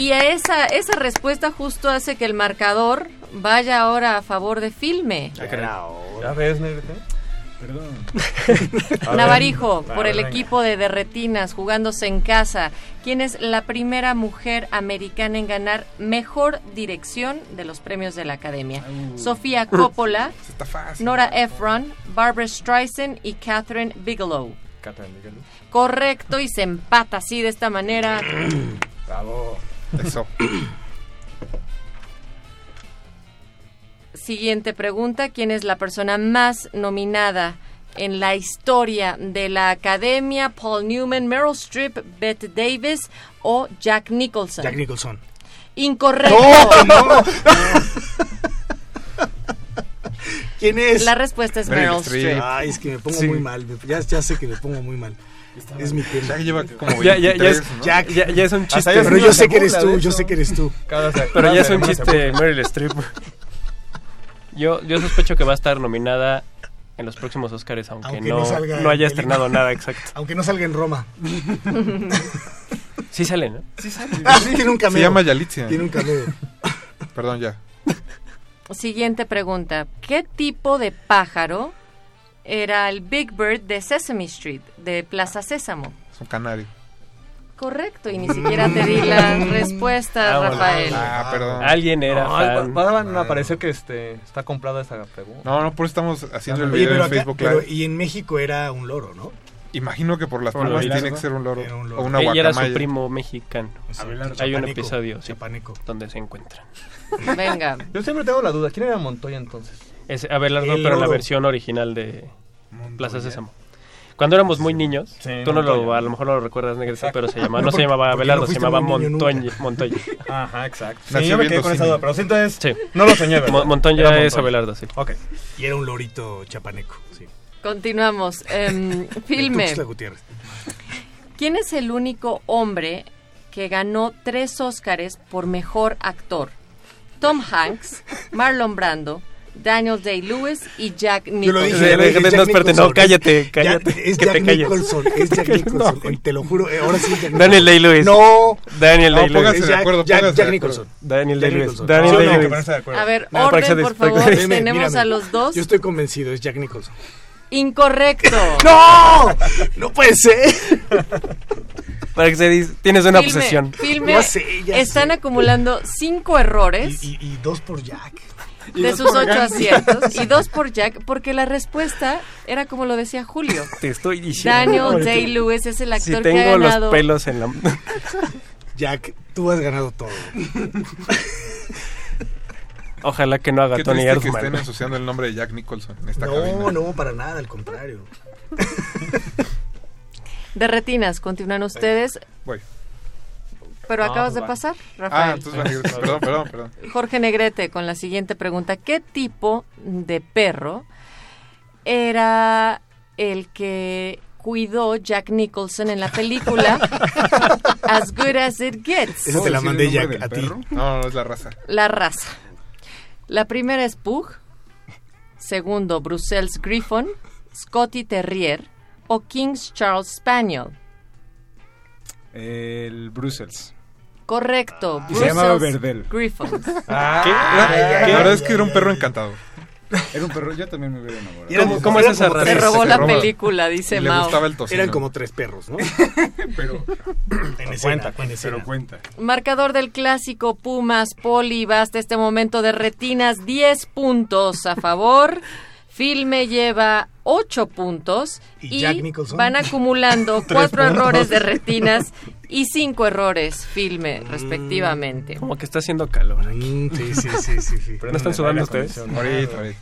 Y a esa, esa respuesta justo hace que el marcador vaya ahora a favor de filme.
¿Ya ves, Negrete?
Perdón. (laughs)
Navarijo, por el equipo de Derretinas, jugándose en casa. ¿Quién es la primera mujer americana en ganar mejor dirección de los premios de la Academia? Sofía Coppola,
fácil.
Nora Ephron, Barbara Streisand y Catherine Bigelow. Correcto, y se empata así de esta manera. (clears throat)
Bravo.
Eso. (clears throat)
Siguiente pregunta, ¿quién es la persona más nominada en la historia de la Academia? Paul Newman, Meryl Streep, Bette Davis o Jack Nicholson.
Jack Nicholson.
Incorrecto.
No, (laughs) no. (laughs) ¿Quién es?
La respuesta es Meryl Streep.
Ay, es que me pongo
Sí.
muy mal. Ya, ya sé que me pongo muy mal. Es mi tema.
Jack lleva como
Ya, ya, ya, es,
23, ¿no?
Jack.
ya, ya es un chiste.
Pero yo sé que eres tú, yo sé que eres tú.
Cada
Pero
cada
ya es un chiste. Meryl Streep. Yo, yo sospecho que va a estar nominada en los próximos Oscars, aunque,
Aunque
no,
no salga
no haya
en
estrenado nada exacto. (laughs)
Aunque no salga en Roma.
Sí sale, ¿no?
Sí, sale.
Ah, sí, tiene un cameo.
Se llama Yalitza.
Tiene un cameo.
Perdón, ya.
Siguiente pregunta. ¿Qué tipo de pájaro era el Big Bird de Sesame Street, de Plaza Sésamo?
Es un canario.
Correcto, y ni siquiera te di la (laughs) respuesta,
Ah.
Rafael.
Ah, perdón.
Alguien era
No,
fan.
va- van a parecer que este, está comprada esa pregunta.
No, no, por eso estamos haciendo el
Oye,
video
pero
en
acá-
Facebook
pero-
Live.
y en México era un loro, ¿no?
Imagino que por las
Por
plumas
lo
tiene que ser un loro.
Era un loro.
O una
Ella era su primo mexicano.
Abelardo.
Hay un episodio sí,
Chapaneco.
donde se encuentran. (laughs)
Venga.
Yo siempre tengo la duda, ¿quién era Montoya entonces?
Es Abelardo,
El
pero la versión original de Plaza Sésamo. Cuando éramos muy niños,
Sí,
tú no lo, a lo mejor no lo recuerdas, Negrete, pero se llamaba,
No, (laughs)
no se llamaba Abelardo,
no
se llamaba Montoya. Montoya. (laughs)
Ajá, exacto. Sí,
Nació
yo me quedé con esa duda, pero entonces
Sí.
no lo soñé, ¿verdad?
Mo- Montoya
Era
es Abelardo, sí.
Ok.
Y era un lorito chapaneco. Sí.
Continuamos. Em, (laughs) filme. ¿Quién es el único hombre que ganó tres Óscares por mejor actor? Tom Hanks, Marlon Brando, Daniel Day-Lewis y Jack
Yo lo
Nicholson.
dije. Yo lo dije,
no,
Jack
espérate, no,
Nicholson.
cállate, cállate,
ya- Es
que
Jack
te calles.
Nicholson. Es Jack (laughs)
No.
Nicholson. eh, Te lo juro. eh, Ahora sí. Jack
Daniel Day-Lewis.
No.
Daniel
No,
Day-Lewis.
pónganse
Es
de
Jack,
acuerdo,
Jack, Jack Nicholson.
Daniel
Jack
Day-Lewis.
Nicholson.
Daniel
¿Sí o no?
Day-Lewis.
acuerdo.
A ver,
No,
orden, por favor. Tenemos
mírame.
a los dos.
Yo estoy convencido. Es Jack Nicholson.
Incorrecto. (laughs)
¡No! ¡No puede ser!
Para que se dis- tienes una
Filme,
obsesión.
filme,
Ya sé, ya
están
sé.
acumulando cinco errores
Y, y- y dos por Jack.
de sus ocho aciertos y dos por Jack porque la respuesta era como lo decía Julio.
Te estoy diciendo.
Daniel Day-Lewis es el actor
Si
que ha
tengo los
ganado
pelos en la...
Jack Tú has ganado todo. (laughs)
Ojalá que no haga
Qué
Tony
triste que
Erdman.
estén ensuciando el nombre de Jack Nicholson en esta
No,
cabina.
no, para nada, al contrario. (laughs)
De retinas, continúan ustedes.
Voy.
Pero
No,
acabas
pues
de
va.
pasar,
Ah,
Rafael.
entonces va (laughs) Negrete. Perdón, perdón, perdón.
Jorge Negrete con la siguiente pregunta. ¿Qué tipo de perro era el que cuidó Jack Nicholson en la película (laughs) As Good As It Gets?
Esa te la mandé ya a ti.
No, no, es la raza.
La raza. La primera es Pug. Segundo, Brussels Griffon, Scotty Terrier o King's Charles Spaniel.
El Brussels.
Correcto.
Y se llamaba
Brussels
Verdel.
Griffons.
Ah, la verdad es que era un perro encantador. (laughs)
Era un perro, yo también me hubiera enamorado.
¿Cómo- cómo es esa
como
raza?
Se robó
se
la
roba.
película, dice
Y le
Mao.
gustaba el tocino.
Eran como tres perros, ¿no? (laughs)
Pero,
En escena,
cuenta,
en
pero cuenta.
Marcador del clásico Pumas, Poli, va hasta este momento de retinas, 10 puntos a favor. (laughs) Filme lleva 8 puntos
¿Y
y,
Jack Nicholson?
van acumulando (laughs)
Tres
4
puntos.
errores de retinas y 5 errores Filme, respectivamente.
Como que está haciendo calor aquí.
Mm, sí, sí, sí, sí, sí. (laughs)
¿No están sudando ustedes?
Ahorita, ahorita.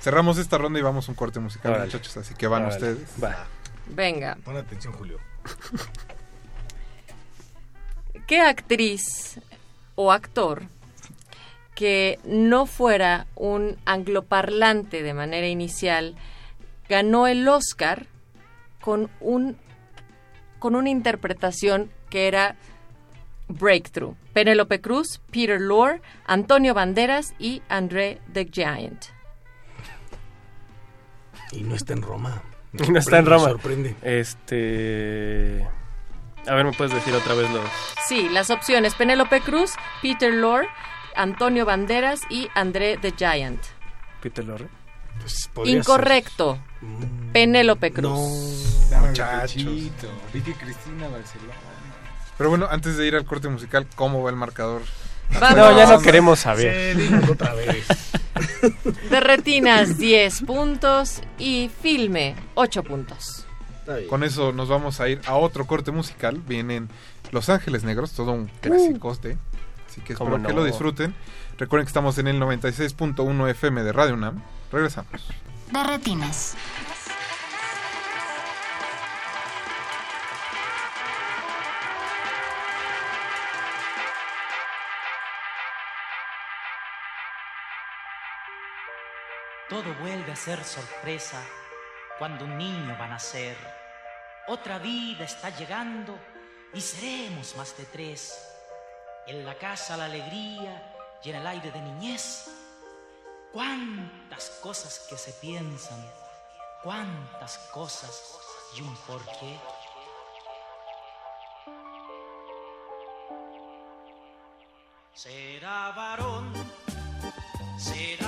Cerramos esta ronda y vamos a un corte musical,
Órale.
muchachos, así que van
Órale.
ustedes.
Va.
Venga,
Pon atención, Julio. (laughs)
¿qué actriz o actor que no fuera un angloparlante de manera inicial ganó el Oscar con un con una interpretación que era breakthrough. Penélope Cruz, Peter Lorre, Antonio Banderas y André the Giant.
Y no está en Roma. Me (laughs)
Y no está en Roma.
me sorprende.
Este. A ver, ¿me puedes decir otra vez los.
Sí, las opciones Penélope Cruz, Peter Lorre, Antonio Banderas y André the Giant.
Peter Lorre?
Pues
Incorrecto. Penélope Cruz.
Muchachos.
Vicky Cristina Barcelona.
Pero bueno, antes de ir al corte musical, ¿cómo va el marcador?
Vamos.
No, ya no queremos saber.
Sí, otra vez. (laughs)
De retinas 10 puntos y filme 8 puntos.
Con eso nos vamos a ir a otro corte musical. Vienen Los Ángeles Negros, todo un clásico de. Así que
¿Cómo
espero que lo disfruten. Recuerden que estamos en el 96.1 FM de Radio UNAM. Regresamos.
De retinas.
Todo vuelve a ser sorpresa cuando un niño va a nacer. Otra vida está llegando y seremos más de tres. En la casa la alegría y en el aire de niñez. Cuántas cosas que se piensan, cuántas cosas y un porqué. Será varón, será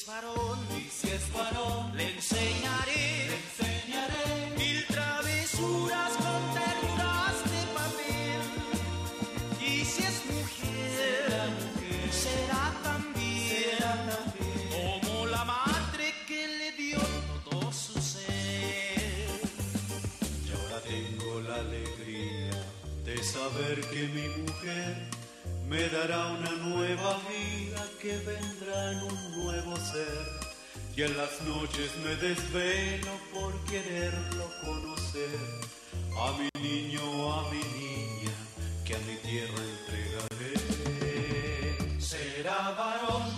y si es varón, le enseñaré, le enseñaré mil travesuras con ternuras de papel. Y si es mujer, será, también, como la madre que le dio todo su ser.
Y ahora tengo la alegría de saber que mi mujer me dará una nueva vida que vendrá en un nuevo ser. Y en las noches me desvelo por quererlo conocer. A mi niño, a mi niña, que a mi tierra entregaré. Será varón,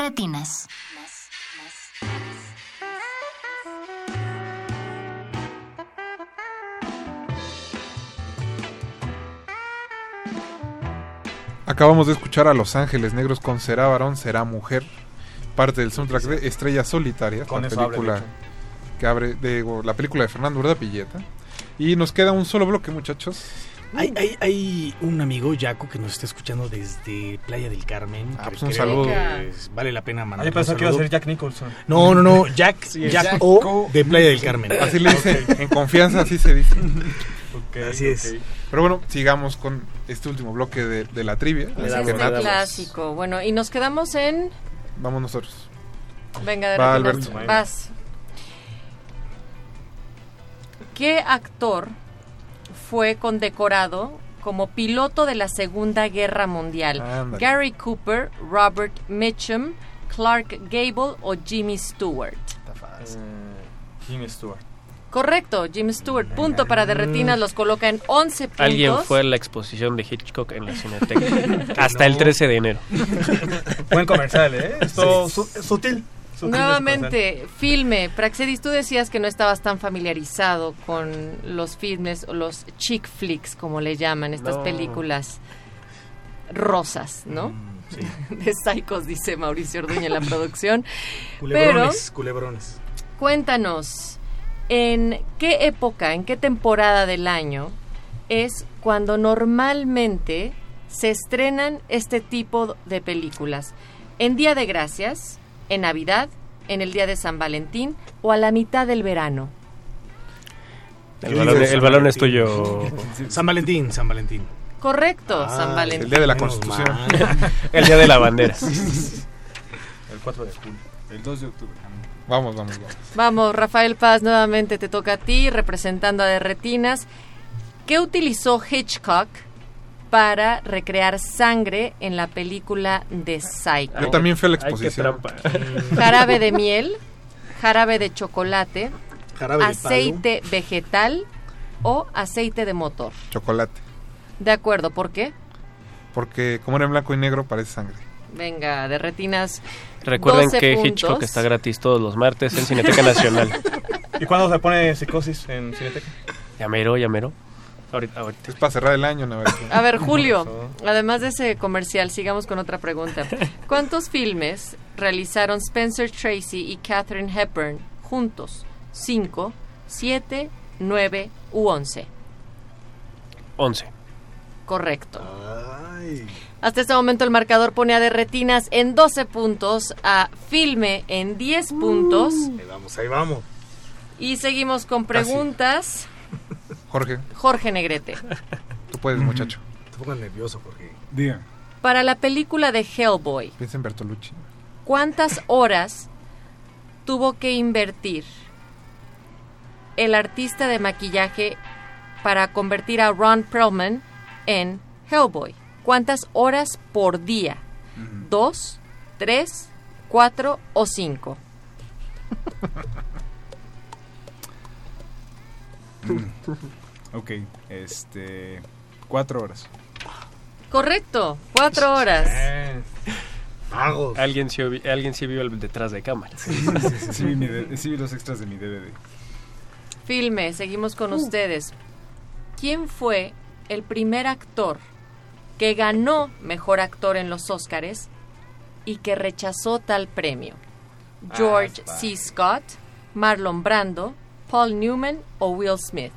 retinas.
Acabamos de escuchar a Los Ángeles Negros con Será Varón, Será Mujer, parte del soundtrack de Estrella Solitaria,
Con
la
abre,
película que abre de la película de Fernando Urdapilleta. Y nos queda un solo bloque, muchachos.
Hay, hay, hay un amigo, Jaco, que nos está escuchando desde Playa del Carmen.
Ah,
que
pues un saludo.
vale la pena mandar
Ah, yo pensaba que iba a ser Jack Nicholson.
No, no, no, Jack,
Sí,
Jack,
Jack
O de Playa del Carmen.
Así le dice, en confianza así se dice. (laughs)
Así es.
Pero bueno, sigamos con este último bloque de, de la trivia. Así que
este
nada,
clásico. Bueno, y nos quedamos en...
Vamos nosotros.
Venga, de
Va. Alberto.
Vas. ¿Qué actor fue condecorado como piloto de la Segunda Guerra Mundial? Gary Cooper, Robert Mitchum, Clark Gable o Jimmy Stewart.
Eh, Jimmy Stewart.
Correcto, Jimmy Stewart. Punto para de retinas, los coloca en 11 puntos.
Alguien fue a la exposición de Hitchcock en la Cineteca. (laughs) Hasta el 13 de enero.
Buen comercial, ¿eh? Esto su- sutil.
Nuevamente, filme. Praxedis, tú decías que no estabas tan familiarizado con los filmes o los chick flicks, como le llaman, estas
No.
películas rosas, ¿no? (laughs) De psychos, dice Mauricio Orduña en la producción. Pero
Culebrones, culebrones.
cuéntanos, ¿en qué época, en qué temporada del año es cuando normalmente se estrenan este tipo de películas? ¿En Día de Gracias? ¿En Navidad? ¿En el Día de San Valentín? ¿O a la mitad del verano?
El balón, el balón es tuyo. (laughs)
San Valentín, San Valentín.
Correcto,
Ah,
San Valentín.
El día de la
Menos
Constitución. (laughs)
El día de la bandera.
El 4 de julio.
El 2 de octubre.
Vamos, vamos, vamos.
Vamos, Rafael Paz, nuevamente te toca a ti, representando a De Retinas. ¿Qué utilizó Hitchcock para recrear sangre en la película de Psycho?
Yo también fui a la exposición. (laughs)
Jarabe de miel, jarabe de chocolate,
Jarabe de
aceite vegetal o aceite de motor.
Chocolate.
De acuerdo, ¿por qué?
Porque como era en blanco y negro, parece sangre.
Venga, de retinas.
Recuerden
12
que
puntos.
Hitchcock está gratis todos los martes en Cineteca Nacional. (laughs)
¿Y cuándo se pone psicosis en Cineteca?
Llamero, llamero. Ahorita, ahorita.
Es para cerrar el año, ¿no?
A ver, Julio, (laughs) además de ese comercial, sigamos con otra pregunta. ¿Cuántos filmes realizaron Spencer Tracy y Katherine Hepburn juntos? ¿Cinco, siete, nueve u once?
11.
Correcto. Hasta este momento el marcador pone a Derretinas en 12 puntos, a Filme en 10 puntos.
Ahí vamos, ahí vamos.
Y seguimos con preguntas.
Jorge,
Jorge Negrete.
tú puedes, muchacho.
Te pongas nervioso porque...
Diga.
Para la película de Hellboy,
Piensa en Bertolucci.
¿cuántas horas tuvo que invertir el artista de maquillaje para convertir a Ron Perlman en Hellboy? ¿Cuántas horas por día? ¿Dos, tres, cuatro o cinco? (laughs)
Ok, este. Cuatro horas.
Correcto, cuatro horas.
Vagos.
Alguien sí, vi- alguien sí vio el detrás de cámara.
Sí, mi de- sí vi los extras de mi DVD.
Filme, seguimos con ustedes. ¿Quién fue el primer actor que ganó mejor actor en los Óscares y que rechazó tal premio? George C. Scott, Marlon Brando, Paul Newman o Will Smith.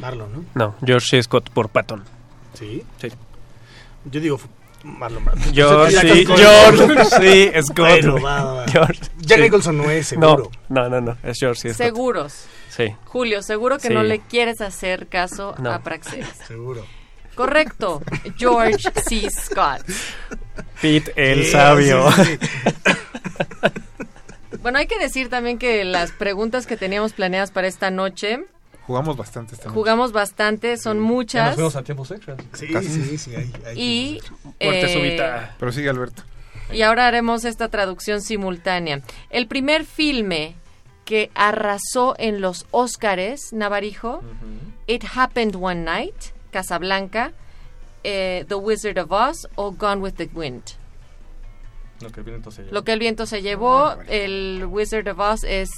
Marlon, ¿no?
No, George C. Scott por Patton.
¿Sí?
Sí.
Yo digo, Marlon Brando.
George, (laughs) sí. George, sí, Scott.
Bueno, va, va. (laughs)
George,
Jack
sí.
Nicholson no es, seguro.
No, no, no, no, es George, sí, Scott.
Seguros.
Sí.
Julio, seguro que
Sí.
no le quieres hacer caso
No.
a Praxedes.
Seguro.
Correcto. George C. Scott.
Pete el
Sí,
sabio.
sí, sí, (laughs)
Bueno, hay que decir también que las preguntas que teníamos planeadas para esta noche,
Jugamos bastante esta noche.
jugamos bastante, son
Ya
muchas.
nos fuimos a tiempos extras.
Sí,
Casi.
sí, sí, hay, hay
Y, eh,
súbita.
Pero sigue Alberto.
y ahora haremos esta traducción simultánea. El primer filme que arrasó en los Óscares, Navarijo, It Happened One Night, Casablanca, eh, The Wizard of Oz o Gone with the Wind.
Lo que el viento se llevó.
Lo que el viento se llevó, el Wizard of Oz es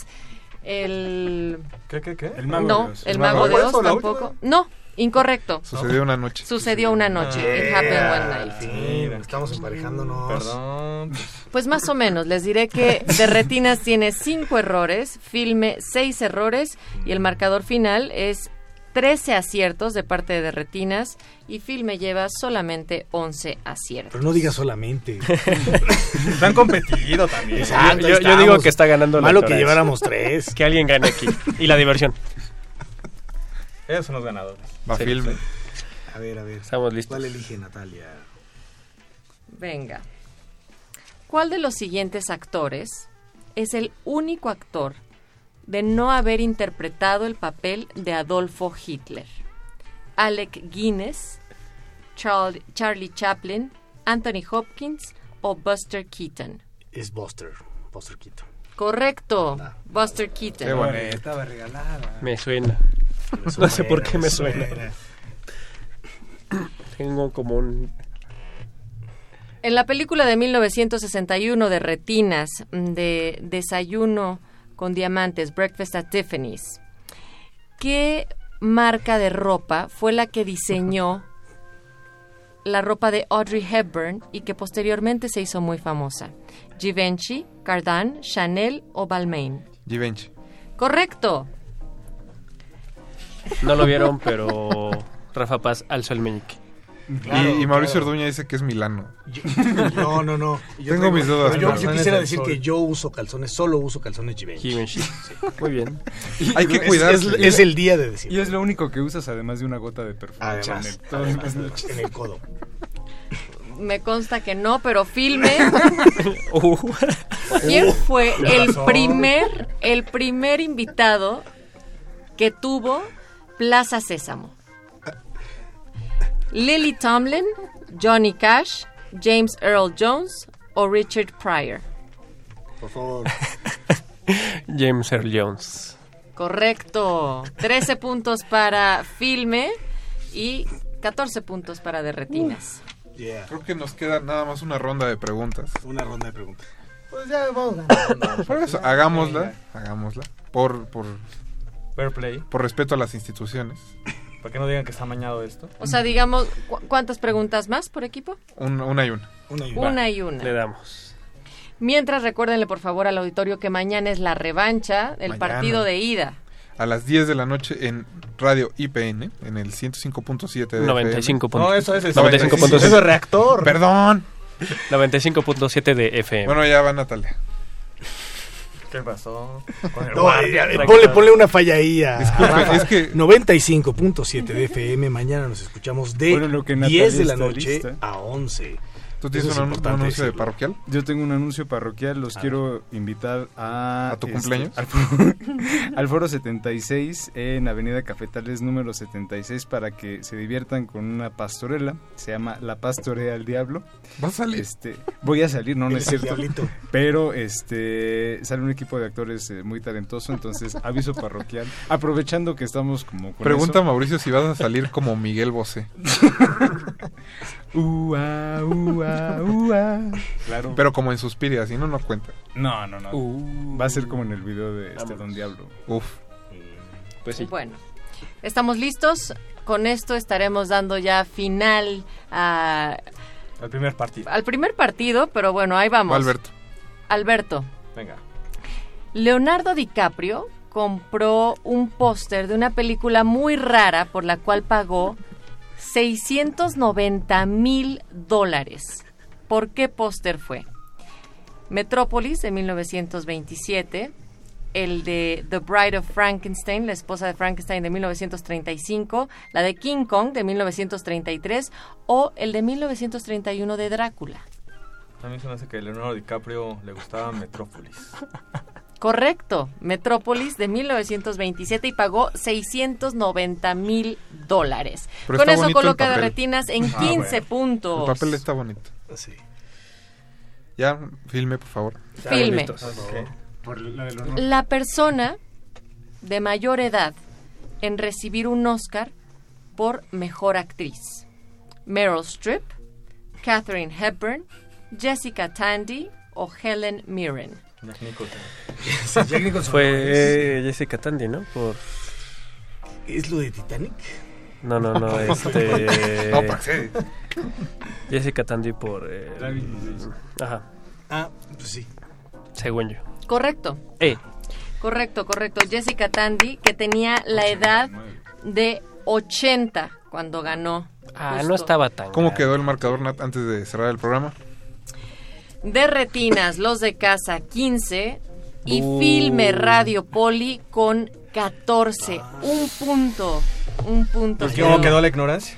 el...
¿Qué, qué, qué?
El mago
no,
de Oz.
el
¿El
mago
mago
de
la
tampoco. No, incorrecto.
Sucedió una noche.
Sucedió una noche. It happened one night.
Sí, estamos emparejándonos.
Perdón. Pues
más o menos, les diré que de Retinas tiene cinco errores, Filme seis errores y el marcador final es 13 aciertos de parte de Retinas y Filme lleva solamente 11 aciertos.
Pero no digas solamente. (laughs)
Están competido también.
Exacto,
yo, digo que está ganando la
Malo que lleváramos tres. (laughs)
Que alguien gane aquí. Y la diversión.
Ellos son los ganadores.
Va
Sí,
filme.
A ver, a ver.
Estamos listos.
¿Cuál elige Natalia?
Venga. ¿Cuál de los siguientes actores es el único actor de no haber interpretado el papel de Adolfo Hitler? Alec Guinness, Charl- Charlie Chaplin, Anthony Hopkins o Buster Keaton.
Es Buster. Buster Keaton.
Correcto, Buster Keaton.
Qué bonito.
Estaba regalada.
Me suena. No sé por qué me suena. (coughs) Tengo como un...
En la película de 1961 de Retinas, de Desayuno con Diamantes, Breakfast at Tiffany's, ¿qué marca de ropa fue la que diseñó la ropa de Audrey Hepburn y que posteriormente se hizo muy famosa? Givenchy, Cardin, Chanel o Balmain.
Givenchy.
Correcto.
No lo vieron, pero Rafa Paz alzó el meñique.
Y, y Mauricio Orduña dice que es Milano.
No, no, no. (laughs) Yo
Tengo mis dudas,
Yo, quisiera decir que yo uso calzones, solo uso calzones Givenchy.
Givenchy. Muy bien. (laughs)
Hay que cuidarse.
Es, es el día de decir.
Y es lo único que usas además de una gota de perfume
Además, (laughs) además, en el codo.
Me consta que no, pero filme.
Uh,
¿Quién fue
Tiene
el primer, el primer invitado que tuvo Plaza Sésamo? Lily Tomlin, Johnny Cash, James Earl Jones o Richard Pryor.
Por favor. (laughs)
James Earl Jones.
Correcto. 13 puntos para filme y 14 puntos para derretinas.
Yeah.
Creo que nos queda nada más una ronda de preguntas.
Una ronda de preguntas.
Pues ya vamos ganando. (laughs)
Por eso, hagámosla, hagámosla. Por, por,
Fair play.
por respeto a las instituciones.
Para que no digan que está amañado esto.
O sea, digamos, ¿cu- ¿cuántas preguntas más por equipo?
Un- una y una.
Una y
Una y una.
Le damos.
Mientras, recuérdenle por favor al auditorio que mañana es la revancha del
Mañana.
partido de ida.
A las 10 de la noche en Radio IPN, en el 105.7 de
95
FM.
No, eso es el
95.7.
Eso es reactor.
Perdón.
95.7 de FM.
Bueno, ya va Natalia.
¿Qué pasó? Con el
No,
guardia.
eh, ponle, ponle una falla ahí a
Disculpe,
a Rafa.
es que-
95.7 de FM. Mañana nos escuchamos de
Bueno, lo que Natalia
10 de la noche
lista.
a 11.
¿Tú tienes un, anuncio de parroquial?
Yo tengo un anuncio parroquial, los quiero invitar a...
¿A tu
este,
cumpleaños?
Al, foro, (laughs) al foro 76 en Avenida Cafetales número 76 para que se diviertan con una pastorela. Se llama La Pastorea al Diablo.
¿Vas a salir?
Este, voy a salir, no, no es cierto.
diablito.
Pero este sale un equipo de actores eh, muy talentoso, entonces (laughs) aviso parroquial. Aprovechando que estamos como con
Pregunta a. Mauricio si vas a salir como Miguel Bosé. (laughs)
Ua, ua, ua. Claro.
Pero como en Suspiria, si no, no cuenta.
No, no, no.
Uh.
Va a ser como en el video de este. Don Diablo.
Uf.
Pues sí.
Bueno, estamos listos. Con esto estaremos dando ya final a-
El primer partido.
al primer partido, pero bueno, ahí vamos.
Va Alberto.
Alberto,
Venga.
Leonardo DiCaprio compró un póster de una película muy rara por la cual pagó 690 mil dólares. ¿Por qué póster fue? Metrópolis de 1927, el de The Bride of Frankenstein, la esposa de Frankenstein de 1935, la de King Kong de 1933 o el de 1931 de Drácula.
A mí se me hace que a Leonardo DiCaprio le gustaba Metrópolis. (laughs)
Correcto, Metrópolis de 1927 y pagó 690 mil dólares.
Pero
Con eso coloca de retinas en
Ah,
15
bueno.
puntos.
El papel está bonito.
Sí.
Ya, filme, por favor.
Filme.
Por honor.
La persona de mayor edad en recibir un Oscar por mejor actriz. Meryl Streep, Katherine Hepburn, Jessica Tandy o Helen Mirren.
Jack Nicholson. (laughs)
Jack Nicholson.
Fue eh, Jessica Tandy, ¿no? Por...
¿Es lo de Titanic?
No, no, no, (laughs) este...
No, para qué.
Jessica Tandy por... eh, Ajá,
Ah, pues sí.
según yo.
Correcto.
Eh,
Correcto, correcto. Jessica Tandy, que tenía la edad de 80 cuando ganó.
ah,
justo.
no estaba tan...
¿Cómo quedó el marcador, Nat, antes de cerrar el programa?
De retinas, los de casa 15 y
Uh.
filme Radio Poli con 14. Un punto. Un punto.
Pues, ¿Cómo quedó la ignorancia?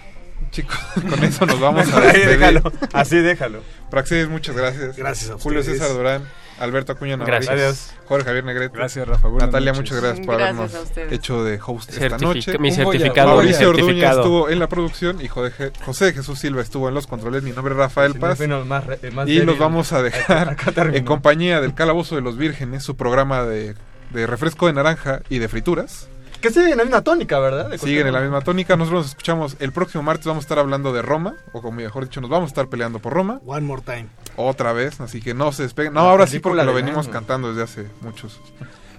Chicos, (laughs) con eso nos vamos a despedir.
déjalo, así déjalo.
Praxedis, muchas gracias.
Gracias a
Julio
ustedes.
César Durán, Alberto Acuña
Gracias.
Jorge Javier Negrete.
Gracias, Rafa. Buenas
Natalia,
noches.
muchas gracias por
Gracias
habernos
a ustedes.
hecho de host esta noche.
mi
Un
certificado,
Mauricio
mi
Orduña estuvo en la producción y José Jesús Silva estuvo en los controles. Mi nombre es Rafael
Sí,
Paz.
más más
y los vamos a dejar en compañía del Calabozo de los Vírgenes, su programa de, de refresco de naranja y de frituras.
Que sigue en la misma tónica, ¿verdad? De
Siguen en la misma tónica. Nosotros nos escuchamos el próximo martes. Vamos a estar hablando de Roma, o como mejor dicho, nos vamos a estar peleando por Roma.
One more time.
Otra vez, así que no se despeguen. No,
La
ahora sí porque lo venimos
año.
cantando desde hace muchos,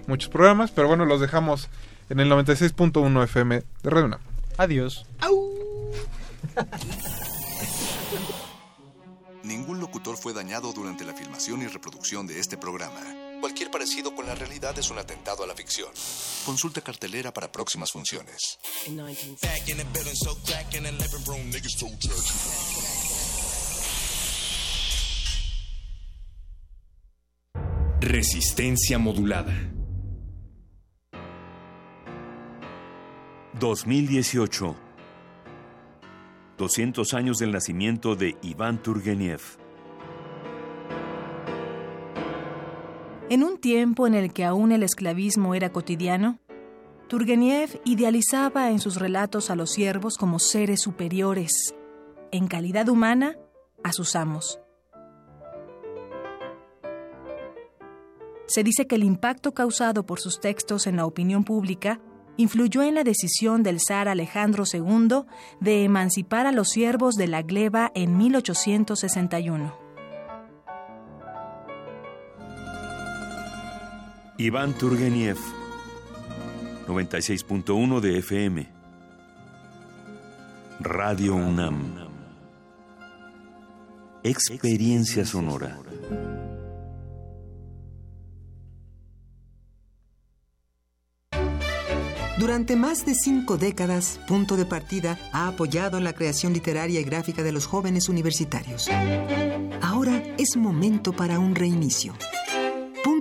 muchos programas. Pero bueno, los dejamos en el 96.1 FM de Radio UNAM.
Adiós.
Ningún locutor fue dañado durante la filmación y reproducción de este programa. Cualquier parecido con la realidad es un atentado a la ficción. Consulta cartelera para próximas funciones.
Resistencia modulada.
2018. 200 años del nacimiento de Iván Turgeniev.
En un tiempo en el que aún el esclavismo era cotidiano, Turgeniev idealizaba en sus relatos a los siervos como seres superiores, en calidad humana, a sus amos. Se dice que el impacto causado por sus textos en la opinión pública influyó en la decisión del zar Alejandro II de emancipar a los siervos de la gleba en 1861.
Iván Turgeniev. 96.1 de FM. Radio UNAM. Experiencia sonora.
Durante más de cinco décadas, Punto de Partida ha apoyado la creación literaria y gráfica de los jóvenes universitarios. Ahora es momento para un reinicio.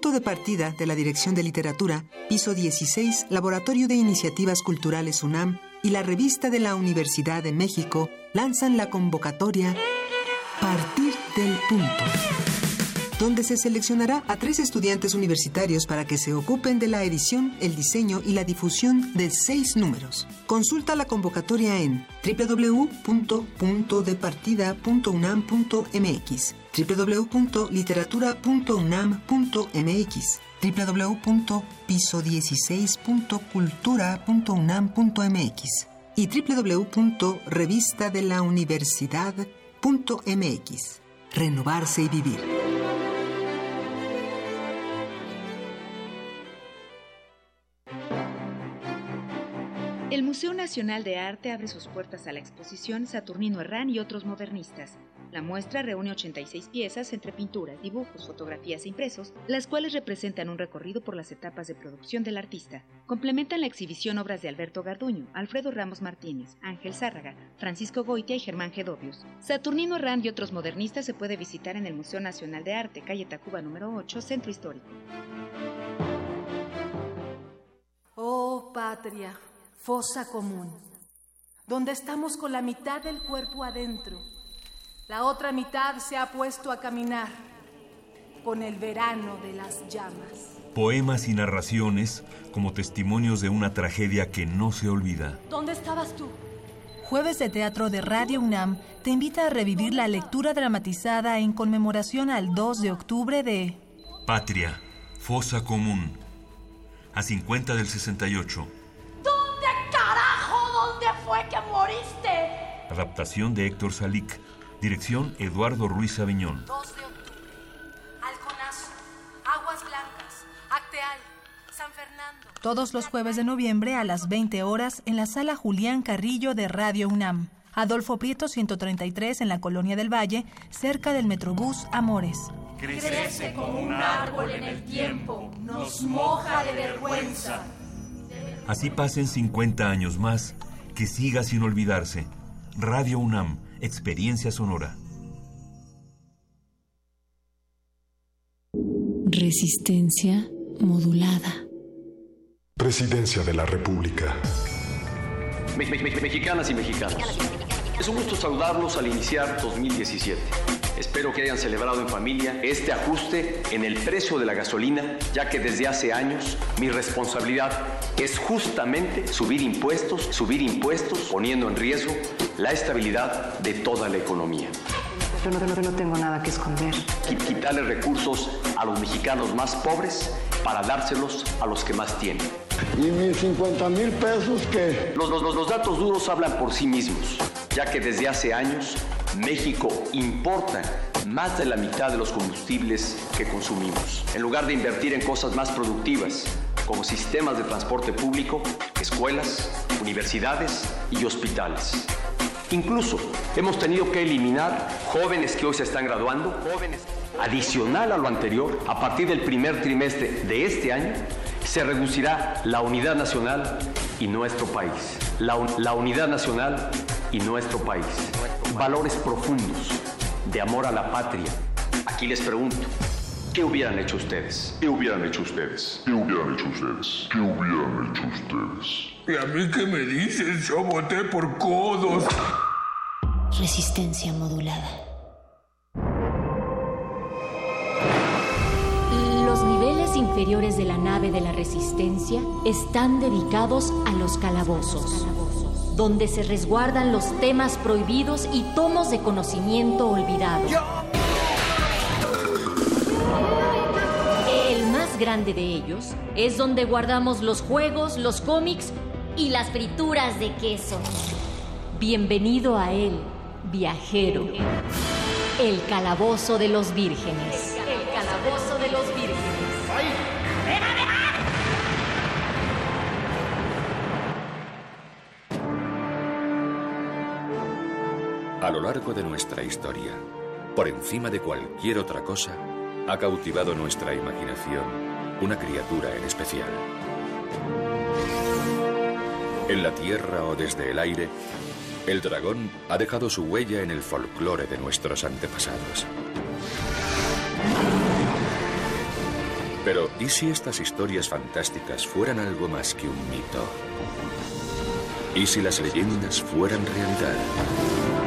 Punto de Partida de la Dirección de Literatura, piso 16, Laboratorio de Iniciativas Culturales UNAM y la revista de la Universidad de México lanzan la convocatoria Partir del Punto donde se seleccionará a tres estudiantes universitarios para que se ocupen de la edición, el diseño y la difusión de seis números. Consulta la convocatoria en www.puntodepartida.unam.mx, www.literatura.unam.mx, www.piso16.cultura.unam.mx y www.revistadelauniversidad.mx. Renovarse y vivir.
El Museo Nacional de Arte abre sus puertas a la exposición Saturnino Herrán y otros modernistas.
La muestra reúne 86 piezas entre pinturas, dibujos, fotografías e impresos, las cuales representan un recorrido por las etapas de producción del artista. Complementan la exhibición obras de Alberto Garduño, Alfredo Ramos Martínez, Ángel Zárraga, Francisco Goitia y Germán Gedovius. Saturnino Rand y otros modernistas se puede visitar en el Museo Nacional de Arte, calle Tacuba número 8, Centro Histórico.
Oh patria, fosa común, donde estamos con la mitad del cuerpo adentro la otra mitad se ha puesto a caminar con el verano de las llamas.
Poemas y narraciones como testimonios de una tragedia que no se olvida.
¿Dónde estabas tú? Jueves de Teatro de Radio UNAM te invita a revivir la lectura dramatizada en conmemoración al 2 de octubre de
Patria, Fosa Común, a 50 del 68.
¿Dónde carajo? ¿Dónde fue que moriste?
Adaptación de Héctor Salic. Dirección Eduardo Ruiz Aviñón.
2 de octubre. Alconazo, Aguas Blancas, Acteal, San Fernando. Todos los jueves de noviembre a las 20 horas en la sala Julián Carrillo de Radio UNAM. Adolfo Prieto 133 en la Colonia del Valle, cerca del Metrobús Amores.
Crece como un árbol en el tiempo, nos moja de vergüenza.
Así pasen 50 años más, que siga sin olvidarse. Radio UNAM Experiencia Sonora.
Resistencia modulada.
Presidencia de la República.
mexicanas y mexicanos. Es un gusto saludarlos al iniciar 2017. Espero que hayan celebrado en familia este ajuste en el precio de la gasolina, ya que desde hace años mi responsabilidad es justamente subir impuestos, subir impuestos, poniendo en riesgo la estabilidad de toda la economía.
Yo no, no, no tengo nada que esconder.
Quitarle recursos a los mexicanos más pobres para dárselos a los que más tienen.
¿Y mis 50 mil pesos qué?
Los, los, los datos duros hablan por sí mismos, ya que desde hace años México importa más de la mitad de los combustibles que consumimos. En lugar de invertir en cosas más productivas, como sistemas de transporte público, escuelas, universidades y hospitales. Incluso hemos tenido que eliminar jóvenes que hoy se están graduando, jóvenes. Adicional a lo anterior, a partir del primer trimestre de este año, se reducirá la unidad nacional y nuestro país. La, la unidad nacional y nuestro país. Valores profundos de amor a la patria. Aquí les pregunto, ¿qué hubieran hecho ustedes?
¿Qué hubieran hecho ustedes? ¿Qué hubieran hecho ustedes? ¿Qué hubieran hecho ustedes?
¿Y a mí qué me dicen? Yo voté por codos.
Resistencia modulada.
Los niveles inferiores de la nave de la Resistencia están dedicados a los calabozos, donde se resguardan los temas prohibidos y tomos de conocimiento olvidado. El más grande de ellos es donde guardamos los juegos, los cómics y las frituras de queso. Bienvenido a él, viajero. El calabozo de los vírgenes. El calabozo
A lo largo de nuestra historia, por encima de cualquier otra cosa, ha cautivado nuestra imaginación una criatura en especial. En la tierra o desde el aire, el dragón ha dejado su huella en el folclore de nuestros antepasados. Pero, ¿y si estas historias fantásticas fueran algo más que un mito? ¿Y si las leyendas fueran realidad?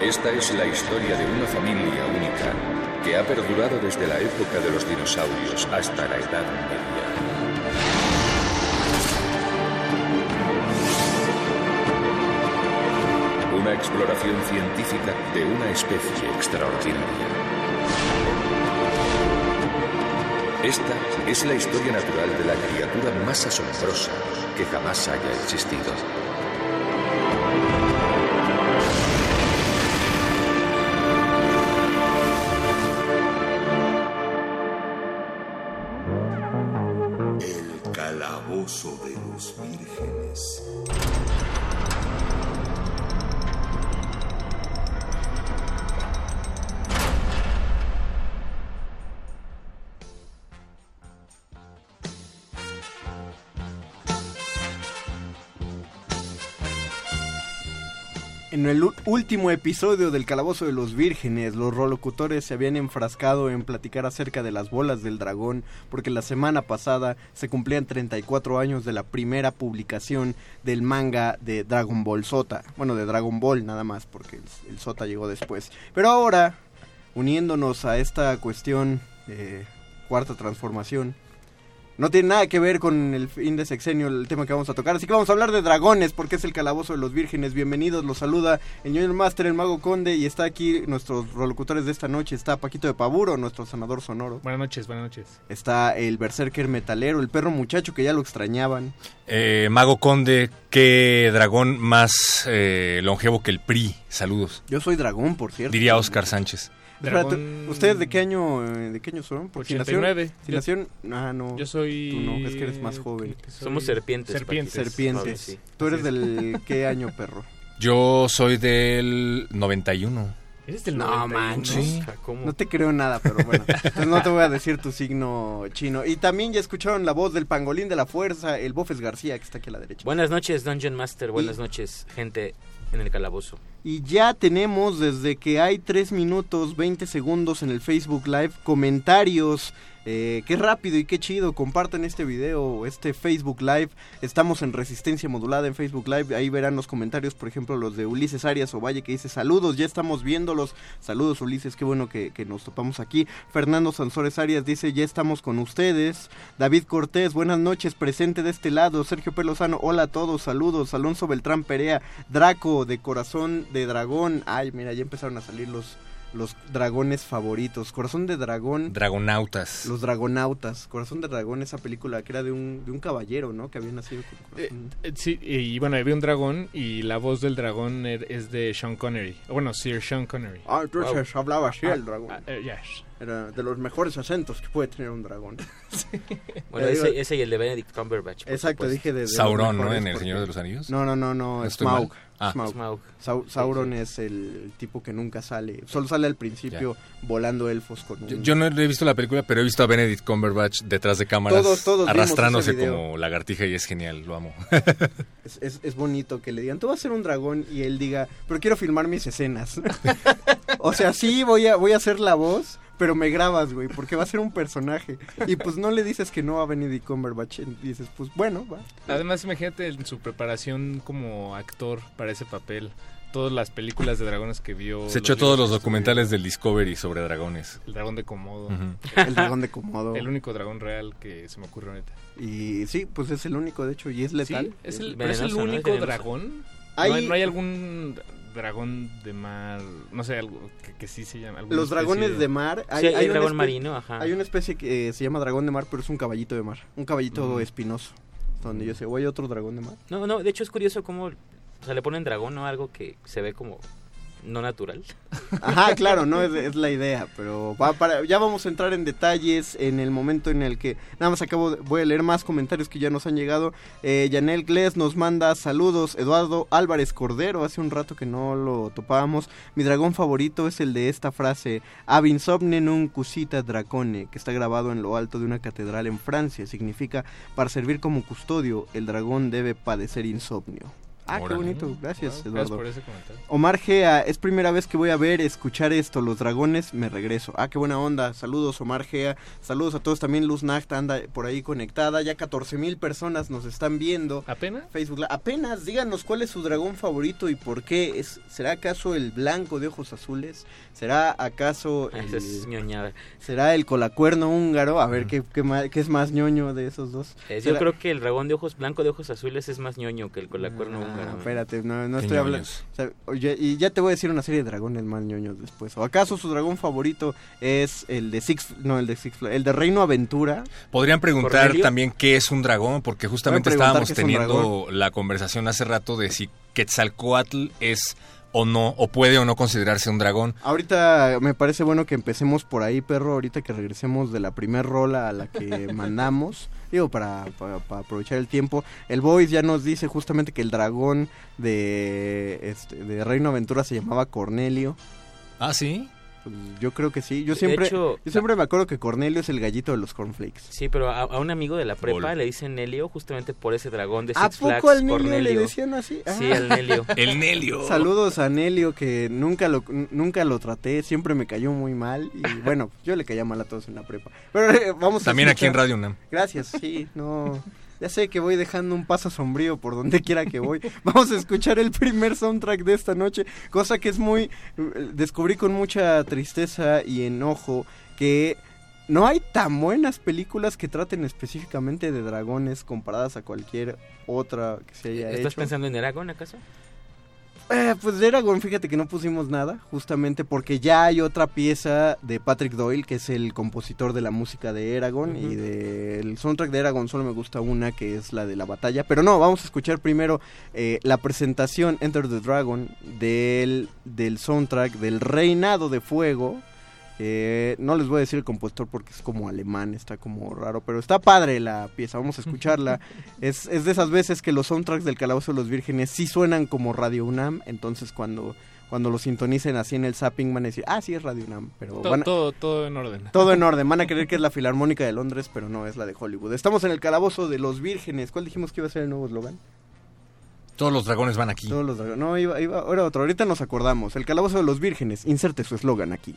Esta es la historia de una familia única que ha perdurado desde la época de los dinosaurios hasta la Edad Media. Una exploración científica de una especie extraordinaria. Esta es la historia natural de la criatura más asombrosa que jamás haya existido.
El
último episodio del Calabozo de los Vírgenes, los rolocutores se habían enfrascado en platicar acerca de las bolas del dragón, porque la semana pasada se cumplían 34 años de la primera publicación del manga de Dragon Ball Sota. Bueno, de Dragon Ball nada más, porque el, el Sota llegó después. Pero ahora, uniéndonos a esta cuestión de cuarta transformación, no tiene nada que ver con el fin de sexenio el tema que vamos a tocar, así que vamos a hablar de dragones porque es el calabozo de los vírgenes. Bienvenidos, los saluda el Ñoño Master, el Mago Conde y está aquí nuestros rolocutores de esta noche. Está Paquito de Pavuro, nuestro sanador sonoro.
Buenas noches, buenas noches.
Está el berserker metalero, el perro muchacho que ya lo extrañaban.
Eh, Mago Conde, qué dragón más eh, longevo que el PRI. Saludos.
Yo soy dragón, por cierto.
Diría Oscar Sánchez.
Espérate, ¿Ustedes de qué año eh, de qué año son? Porque si nació-
89.
Si nació, ah, no.
Yo soy-
Tú no, es que eres más joven.
soy- Somos serpientes, serpientes.
Serpientes.
Sí.
Tú eres del (laughs) qué año, perro?
Yo soy del 91.
¿Eres del
No
91?
manches.
Sí.
No te creo nada, pero bueno. (laughs) Entonces no te voy a decir tu signo chino. Y también ya escucharon la voz del pangolín de la fuerza, el Bofes García, que está aquí a la derecha.
Buenas noches, Dungeon Master. Buenas noches, gente en el calabozo.
Y ya tenemos desde que hay 3 minutos 20 segundos en el Facebook Live comentarios. Eh, qué rápido y qué chido. Compartan este video, este Facebook Live. Estamos en Resistencia Modulada en Facebook Live. Ahí verán los comentarios, por ejemplo, los de Ulises Arias Ovalle que dice saludos, ya estamos viéndolos. Saludos Ulises, qué bueno que, que nos topamos aquí. Fernando Sansores Arias dice ya estamos con ustedes. David Cortés, buenas noches, presente de este lado. Sergio Pelozano, hola a todos, saludos. Alonso Beltrán Perea, Draco de Corazón de Dragón. Ay, mira, ya empezaron a salir los, los dragones favoritos. Corazón de Dragón.
Dragonautas.
Los Dragonautas. Corazón de Dragón, esa película que era de un, de un caballero, ¿no? Que había nacido con corazón.
Eh, sí, y bueno, había un dragón y la voz del dragón er- es de Sean Connery. Bueno, Sir Sean Connery.
Ah, entonces hablaba así
Ah,
el dragón.
ah, eh, yes.
Era de los mejores acentos que puede tener un dragón. (laughs)
Bueno,
Eh,
ese, ese y el de Benedict Cumberbatch.
Exacto,
supuesto.
dije de, de
Sauron, ¿no? En El Señor de los Anillos.
No, no, no, no,
¿No
Smaug.
Ah.
Smaug.
Smaug.
Sau-
Sí,
Sauron es el tipo que nunca sale, solo sale al principio volando elfos con un...
Yo, yo no he visto la película, pero he visto a Benedict Cumberbatch detrás de cámaras
Todos- todos vimos
arrastrándose como lagartija y es genial, lo amo. (laughs)
Es, es- es bonito que le digan, tú vas a ser un dragón y él diga, pero quiero filmar mis escenas. (laughs) o sea, sí, voy a, voy a hacer la voz, pero me grabas, güey, porque va a ser un personaje. Y pues no le dices que no a Benedict Cumberbatch, y dices, pues bueno, va.
Además, imagínate en su preparación como actor para ese papel. Todas las películas de dragones que vio.
Se echó todos los documentales del Discovery sobre dragones.
El dragón de Komodo.
El dragón de Komodo.
El único dragón real que se me ocurre ahorita.
Y sí, pues es el único, de hecho, y es letal.
Sí, es el,
Es
pero es el
venenoso, ¿no? Es
único dragón.
Hay-
¿No, hay, no hay algún dragón de mar, no sé, algo que, que sí se llama.
Los dragones de mar.
Sí, hay
una
dragón marino, ajá.
Hay una especie que eh, se llama dragón de mar, pero es un caballito de mar. Un caballito espinoso. Donde yo sé, ¿o hay otro dragón de mar?
No, no, de hecho es curioso cómo o sea, le ponen dragón o algo que se ve como no natural.
Ajá, claro, no es, la idea, pero va para, ya vamos a entrar en detalles en el momento en el que nada más acabo, de- voy a leer más comentarios que ya nos han llegado. Eh, Yanel Gles nos manda saludos, Eduardo Álvarez Cordero, hace un rato que no lo topábamos. Mi dragón favorito es el de esta frase, Ab insomne nun cusita dracone, que está grabado en lo alto de una catedral en Francia. Significa, para servir como custodio, el dragón debe padecer insomnio. Ah, qué bonito, gracias
Wow,
Eduardo.
gracias por ese comentario.
Omar Gea, es primera vez que voy a ver, escuchar esto, los dragones, me regreso. Ah, qué buena onda, saludos Omar Gea, saludos a todos, también Luz Nacta anda por ahí conectada, ya 14 mil personas nos están viendo.
¿Apenas?
Facebook, apenas, díganos cuál es su dragón favorito y por qué, es, ¿será acaso el blanco de ojos azules? ¿Será acaso (laughs) el,
es ñoñada.
será el colacuerno húngaro? A ver, ¿qué, qué, ma- qué es más ñoño de esos dos?
Yo
¿Será-
creo que el dragón de ojos blanco de ojos azules es más ñoño que el colacuerno
Ah,
húngaro.
Espérate, no, no
Qué
estoy hablando.
ñoños.
o sea, oye, y ya te voy a decir una serie de dragones más ñoños después. ¿O acaso su dragón favorito es el de Six, no, el de Six, el de Reino Aventura?
Podrían preguntar
¿Cornelio?
también qué es un dragón, porque justamente estábamos
es
teniendo la conversación hace rato de si Quetzalcoatl es o no, o puede o no considerarse un dragón.
Ahorita me parece bueno que empecemos por ahí, perro, ahorita que regresemos de la primer rola a la que (laughs) mandamos. Digo, para, para, para aprovechar el tiempo. El Boys ya nos dice justamente que el dragón de, este, de Reino Aventura se llamaba Cornelio.
Ah, sí.
Pues yo creo que sí. Yo siempre,
hecho-
yo siempre me acuerdo que Cornelio es el gallito de los cornflakes.
Sí, pero a, a un amigo de la prepa le dicen Nelio justamente por ese dragón de Six
¿A
Flags.
poco al Nelio
Cornelio.
le decían así?
Sí,
Ah.
al Nelio. (laughs)
El Nelio.
Saludos a Nelio que nunca lo nunca lo traté, siempre me cayó muy mal y (laughs) bueno, yo le caía mal a todos en la prepa. Pero eh, vamos a
También aquí en Radio UNAM.
Gracias, sí, no ya sé que voy dejando un paso sombrío por donde (laughs) quiera que voy. Vamos a escuchar el primer soundtrack de esta noche, cosa que es muy eh, descubrí con mucha tristeza y enojo que no hay tan buenas películas que traten específicamente de dragones comparadas a cualquier otra que se haya
¿Estás
hecho.
pensando en Eragon acaso?
Eh, pues de Eragon, fíjate que no pusimos nada, justamente porque ya hay otra pieza de Patrick Doyle, que es el compositor de la música de Eragon, y del soundtrack de Eragon solo me gusta una, que es la de la batalla. Pero no, vamos a escuchar primero eh, la presentación Enter the Dragon del, del soundtrack del Reinado de Fuego. Que no les voy a decir el compositor porque es como alemán, está como raro, pero está padre la pieza, vamos a escucharla. (laughs) es, es de esas veces que los soundtracks del Calabozo de los Vírgenes sí suenan como Radio UNAM, entonces cuando, cuando lo sintonicen así en el zapping van a decir, ah, sí es Radio UNAM, pero
Todo,
van a-
todo, todo en orden.
todo en orden, van a creer que es la (laughs) Filarmónica de Londres, pero no, es la de Hollywood. Estamos en el Calabozo de los Vírgenes, ¿cuál dijimos que iba a ser el nuevo eslogan?
Todos los dragones van aquí.
Todos los dragones. No, iba, iba, era otro. Ahorita nos acordamos. El Calabozo de los Vírgenes. Inserte su eslogan aquí.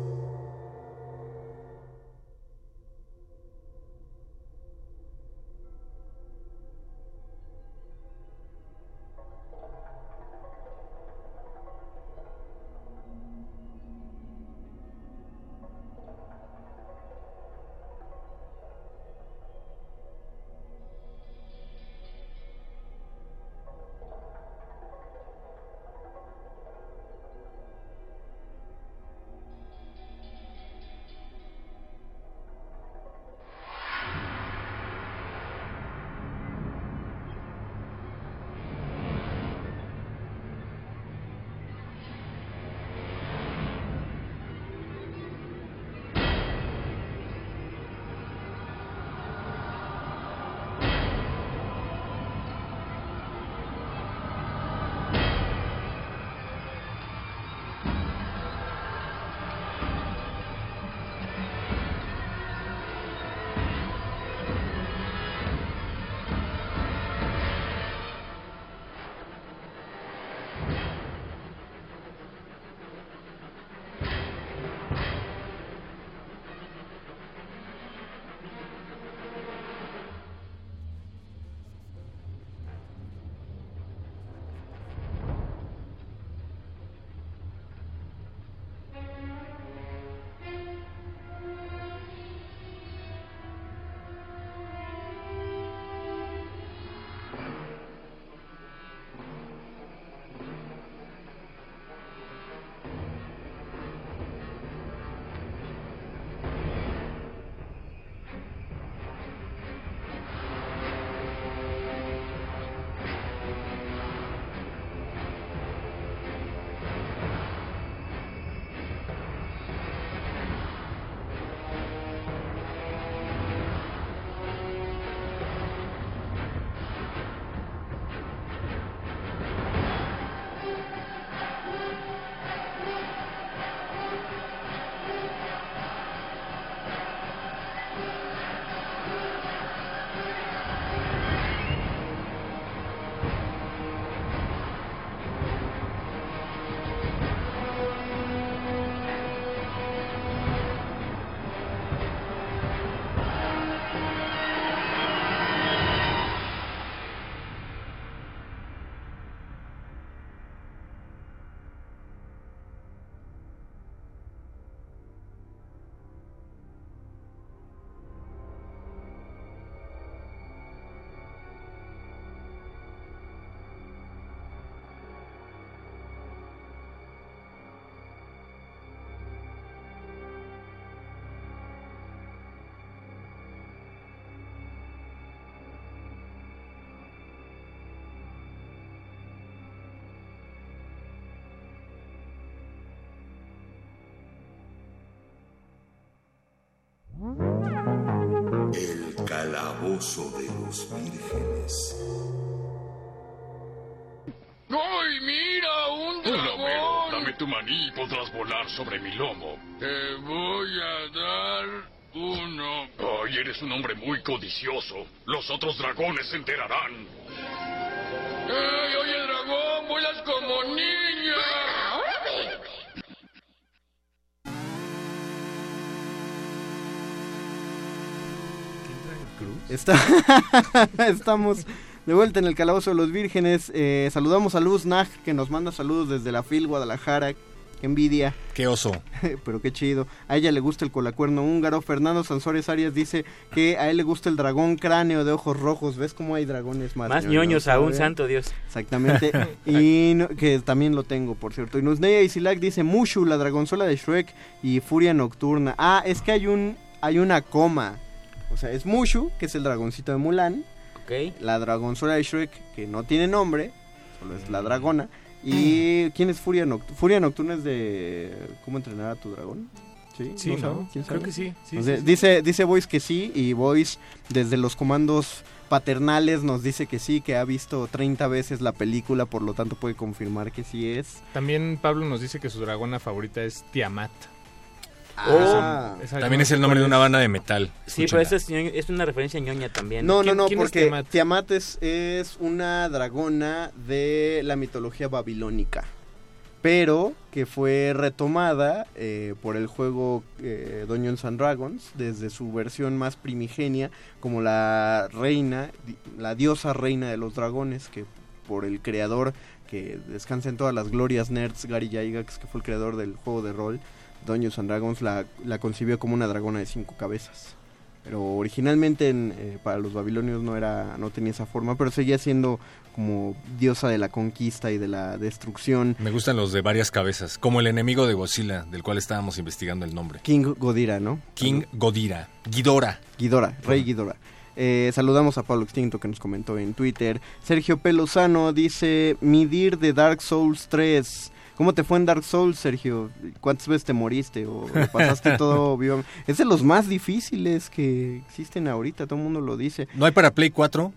Calabozo de los vírgenes.
¡Ay, mira! ¡Un
Hola,
dragón!
Homero. Dame tu maní y podrás volar sobre mi lomo.
Te voy a dar uno.
Ay, eres un hombre muy codicioso. Los otros dragones se enterarán.
¡Ey, oye, dragón! ¡Vuelas como niña!
Está... (laughs) Estamos de vuelta en el Calabozo de los Vírgenes. Eh, saludamos a Luz Nag, que nos manda saludos desde la FIL Guadalajara. Qué envidia. (laughs)
Qué oso.
Pero qué chido. A ella le gusta el colacuerno húngaro. Fernando Sansores Arias dice que a él le gusta el dragón cráneo de ojos rojos. ¿Ves cómo hay dragones más?
Más ñoños aún, santo Dios.
Exactamente. (laughs) y no- que también lo tengo, por cierto. Y Nusneya Isilak dice Mushu, la dragonzola de Shrek y Furia Nocturna. Ah, es que hay un hay una coma. O sea, es Mushu, que es el dragoncito de Mulan.
Ok.
La dragonzola de Shrek, que no tiene nombre, solo es la dragona. ¿Y (clears throat) quién es Furia Nocturna? Furia Nocturna es de ¿Cómo entrenar a tu dragón? Sí,
Sí? ¿no?
¿Quién
Creo que sí.
Dice, dice Voice que sí y Voice desde los comandos paternales nos dice que sí, que ha visto 30 veces la película, por lo tanto puede confirmar que sí es.
También Pablo nos dice que su dragona favorita es Tiamat.
Ah.
Esa- esa
También es el nombre de una banda de metal.
Sí,
Escúchala.
pero esa es, una referencia ñoña también.
No, no,
¿Quién-
no,
quién es
porque
Tiamat?
Tiamat, es, es una dragona de la mitología babilónica, pero que fue retomada eh, por el juego eh, Dungeons and Dragons desde su versión más primigenia como la reina, la diosa reina de los dragones, que por el creador que descansa en todas las glorias nerds, Gary Gygax, que fue el creador del juego de rol Dungeons and Dragons, la, la concibió como una dragona de cinco cabezas. Pero originalmente en, eh, para los babilonios no era no tenía esa forma, pero seguía siendo como diosa de la conquista y de la destrucción.
Me gustan los de varias cabezas, como el enemigo de Godzilla, del cual estábamos investigando el nombre.
King Godira, ¿no?
King Godira. Ghidorah.
Ghidorah, Rey Ghidorah. Eh, saludamos a Pablo Extinto que nos comentó en Twitter. Sergio Pelozano dice, Midir de Dark Souls 3. ¿Cómo te fue en Dark Souls, Sergio? ¿Cuántas veces te moriste o pasaste (laughs) todo vivo? Es de los más difíciles que existen ahorita, todo el mundo lo dice.
¿No hay para Play 4?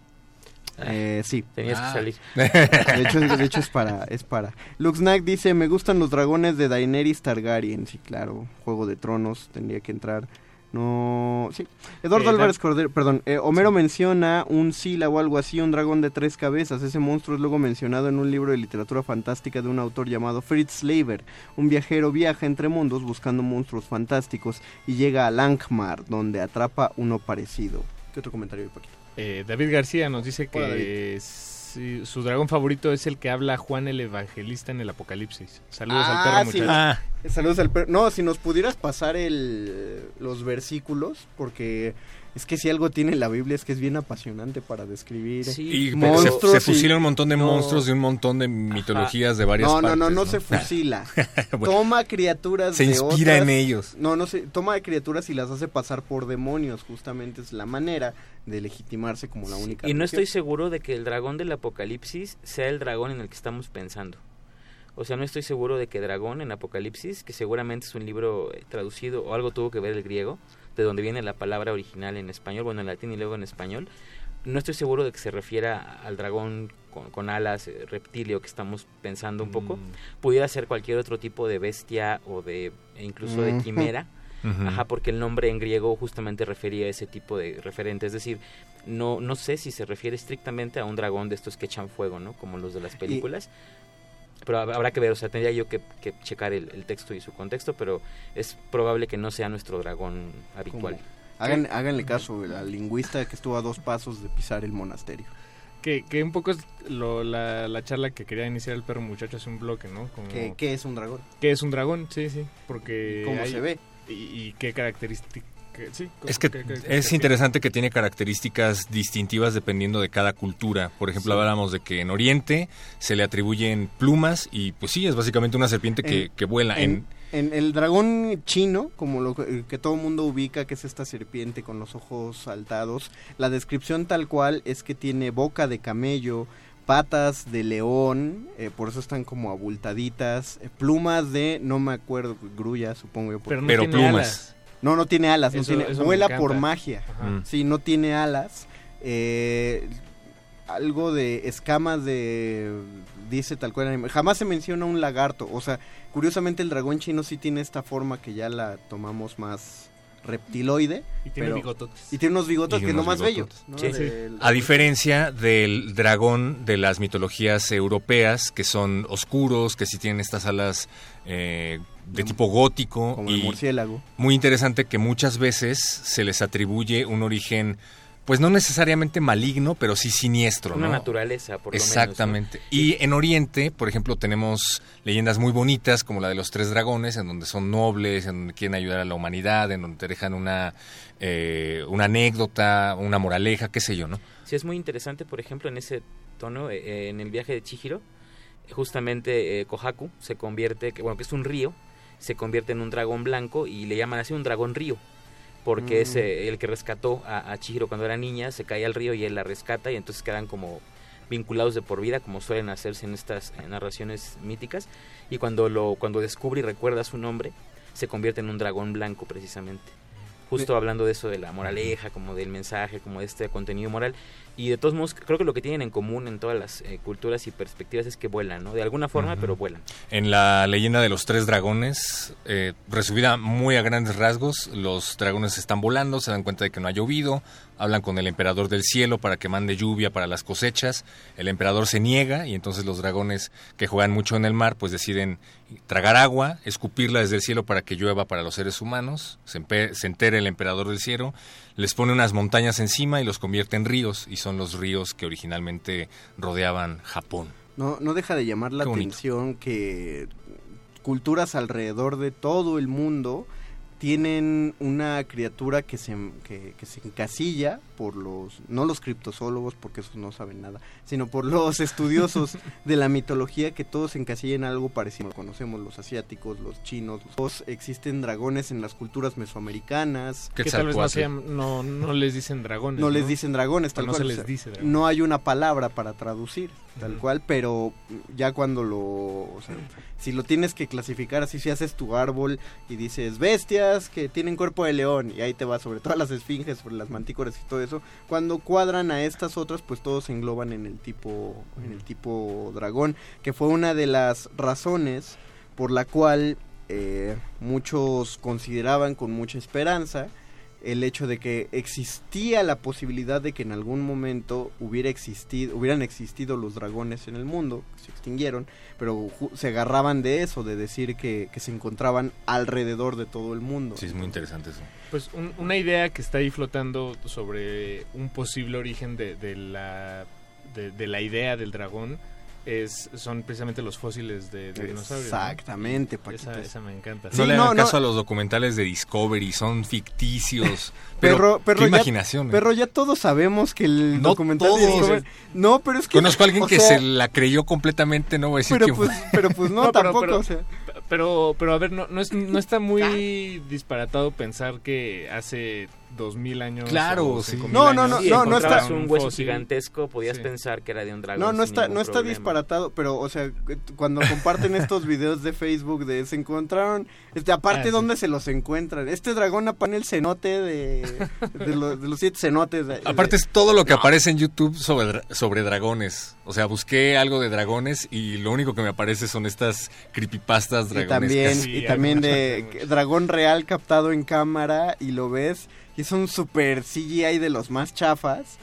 Eh, sí.
Tenías
Ah.
que salir. (laughs)
De hecho, de hecho es para, es para. Luxnack dice, me gustan los dragones de Daenerys Targaryen. Sí, claro, Juego de Tronos, tendría que entrar. No, sí. Eduardo
Eh,
Álvarez Cordero, perdón, eh, Homero menciona un Sila o algo así, un dragón de tres cabezas. Ese monstruo es luego mencionado en un libro de literatura fantástica de un autor llamado Fritz Leiber. Un viajero viaja entre mundos buscando monstruos fantásticos y llega a Langmar, donde atrapa uno parecido. ¿Qué otro comentario hay, Paquito?
Eh, David García nos dice
Hola,
que sí, su dragón favorito es el que habla Juan el Evangelista en el Apocalipsis. Saludos al perro,
sí.
muchachos.
Ah.
Saludos al perro. No, si nos pudieras pasar el, los versículos, porque es que si algo tiene la Biblia es que es bien apasionante para describir
Y se,
monstruos.
se
y-
fusila un montón de
No.
monstruos de un montón de mitologías de varias
no,
partes.
no, no, no se fusila. (laughs)
Bueno,
toma criaturas
se
de
inspira
otras-
en ellos.
No, no se toma criaturas y las hace pasar por demonios, justamente es la manera de legitimarse como la única.
Y no
religión.
estoy seguro de que el dragón del apocalipsis sea el dragón en el que estamos pensando. O sea, no estoy seguro de que dragón en Apocalipsis, que seguramente es un libro eh, traducido o algo tuvo que ver el griego, de donde viene la palabra original en español, bueno, en latín y luego en español. No estoy seguro de que se refiera al dragón con, con alas, eh, reptilio que estamos pensando un poco. Pudiera ser cualquier otro tipo de bestia o de e incluso de quimera. Ajá, porque el nombre en griego justamente refería a ese tipo de referente. Es decir, no, no sé si se refiere estrictamente a un dragón de estos que echan fuego, ¿no? Como los de las películas. Pero hab- habrá que ver, o sea, tendría yo que, que checar el, el texto y su contexto, pero es probable que no sea nuestro dragón habitual.
Hagan, háganle caso al lingüista que estuvo a dos pasos de pisar el monasterio.
Que, que un poco es lo- la, la charla que quería iniciar el perro muchacho hace un bloque, ¿no? Como,
¿Qué, qué es un dragón?
¿Qué es un dragón? Sí, sí. Porque.
¿Cómo
hay-
se ve?
Y, y qué Sí,
Es que es interesante que tiene características distintivas dependiendo de cada cultura. Por ejemplo,
Sí.
hablábamos de que en Oriente se le atribuyen plumas y pues sí, es básicamente una serpiente que,
En-
que vuela. En,
En, en el dragón chino, como lo que, todo el mundo ubica, que es esta serpiente con los ojos saltados, la descripción tal cual es que tiene boca de camello, patas de león, eh, por eso están como abultaditas, eh, plumas de, no me acuerdo, grulla, supongo yo.
Pero no
Pero
tiene
plumas.
alas.
No, no tiene alas, no tiene, vuela por magia.
Ajá.
Mm.
Sí, no tiene alas. Eh, algo de escamas de dice tal cual jamás se menciona un lagarto o sea curiosamente el dragón chino sí tiene esta forma que ya la tomamos más reptiloide
Y tiene
pero-
bigototes.
y tiene unos bigotes que es lo más bello
bigototes.
¿no?
Sí, sí.
Del-
A diferencia del dragón de las mitologías europeas, que son oscuros, que sí tienen estas alas eh, de tipo gótico.
como el
y
murciélago
Muy interesante que muchas veces se les atribuye un origen, pues no necesariamente maligno, pero sí siniestro.
Una
¿no?
naturaleza, por lo menos,
Exactamente. Y en Oriente, por ejemplo, tenemos leyendas muy bonitas como la de los tres dragones, en donde son nobles, en donde quieren ayudar a la humanidad, en donde te dejan una, eh, una anécdota, una moraleja, qué sé yo, ¿no?
Sí, es muy interesante, por ejemplo, en ese tono, eh, eh, en el viaje de Chihiro, justamente eh, Kohaku se convierte, que, bueno, que es un río, se convierte en un dragón blanco y le llaman así un dragón río, porque
Mm.
es eh, el que rescató a, a Chihiro cuando era niña, se cae al río y él la rescata y entonces quedan como vinculados de por vida, como suelen hacerse en estas narraciones míticas, y cuando, lo, cuando descubre y recuerda su nombre, se convierte en un dragón blanco precisamente. Justo hablando de eso, de la moraleja, como del mensaje, como de este contenido moral. Y de todos modos, creo que lo que tienen en común en todas las eh, culturas y perspectivas es que vuelan, ¿no? De alguna forma, pero vuelan.
En la leyenda de los tres dragones, eh, resumida muy a grandes rasgos, los dragones están volando, se dan cuenta de que no ha llovido, hablan con el emperador del cielo para que mande lluvia para las cosechas, el emperador se niega y entonces los dragones que juegan mucho en el mar pues deciden tragar agua, escupirla desde el cielo para que llueva para los seres humanos, se, se entera el emperador del cielo, les pone unas montañas encima y los convierte en ríos y son los ríos que originalmente rodeaban Japón.
no no deja de llamar la atención que culturas alrededor de todo el mundo tienen una criatura que se, que, que se encasilla por los, no los criptozoólogos, porque esos no saben nada, sino por los estudiosos (laughs) de la mitología que todos se encasillan en algo parecido. Conocemos los asiáticos, los chinos, los, existen dragones en las culturas mesoamericanas.
Que tal vez no, se llaman- no, no les dicen dragones.
No les dicen dragones, tal
no
cual.
se les dice dragones.
No hay una palabra para traducir, tal cual, pero ya cuando lo. O sea, si lo tienes que clasificar así, si haces tu árbol y dices bestias que tienen cuerpo de león, y ahí te va sobre todas las esfinges, sobre las mantícoras y todo eso, cuando cuadran a estas otras, pues todos se engloban en el tipo, en el tipo dragón, que fue una de las razones por la cual eh, muchos consideraban con mucha esperanza el hecho de que existía la posibilidad de que en algún momento hubiera existido, hubieran existido los dragones en el mundo, se extinguieron, pero se agarraban de eso, de decir que, que se encontraban alrededor de todo el mundo.
Sí, es muy interesante eso.
Pues un- una idea que está ahí flotando sobre un posible origen de, de la, de, de la idea del dragón es son precisamente los fósiles de, de dinosaurios. ¿no?
Exactamente, Paquito.
Esa, esa me encanta.
no le hagan caso a los documentales de Discovery, son ficticios. (laughs) Pero,
Perro, perro,
qué
ya-
imaginación. ¿eh?
Perro, ya todos sabemos que el
No
documental de. Discovery- No, pero es que...
Conozco a alguien que
sea,
se la creyó completamente, no voy a decir
Pero
quién fue.
pues, pero pues (laughs) no,
No, pero-
tampoco,
pero-
o sea...
Pero, pero a ver, no, no, es, no está muy (laughs) disparatado pensar que hace dos mil años.
Claro,
o
sí.
No, no,
años,
no,
Si
no, no está-
un hueso
fósil.
gigantesco, podías
Sí.
pensar que era de un dragón.
No, no está, no está
problema.
disparatado, pero, o sea, t- cuando comparten estos (laughs) videos de Facebook de se encontraron, este, aparte,
Ah, sí.
¿dónde se los encuentran? Este dragón apane el cenote de, de, los, de los siete cenotes. de-
Aparte es todo lo que aparece en YouTube sobre, dra- sobre dragones. O sea, busqué algo de dragones y lo único que me aparece son estas creepypastas
y
dragonescas.
también,
Sí,
y también de dragón real captado en cámara y lo ves y es un super CGI de los más chafas.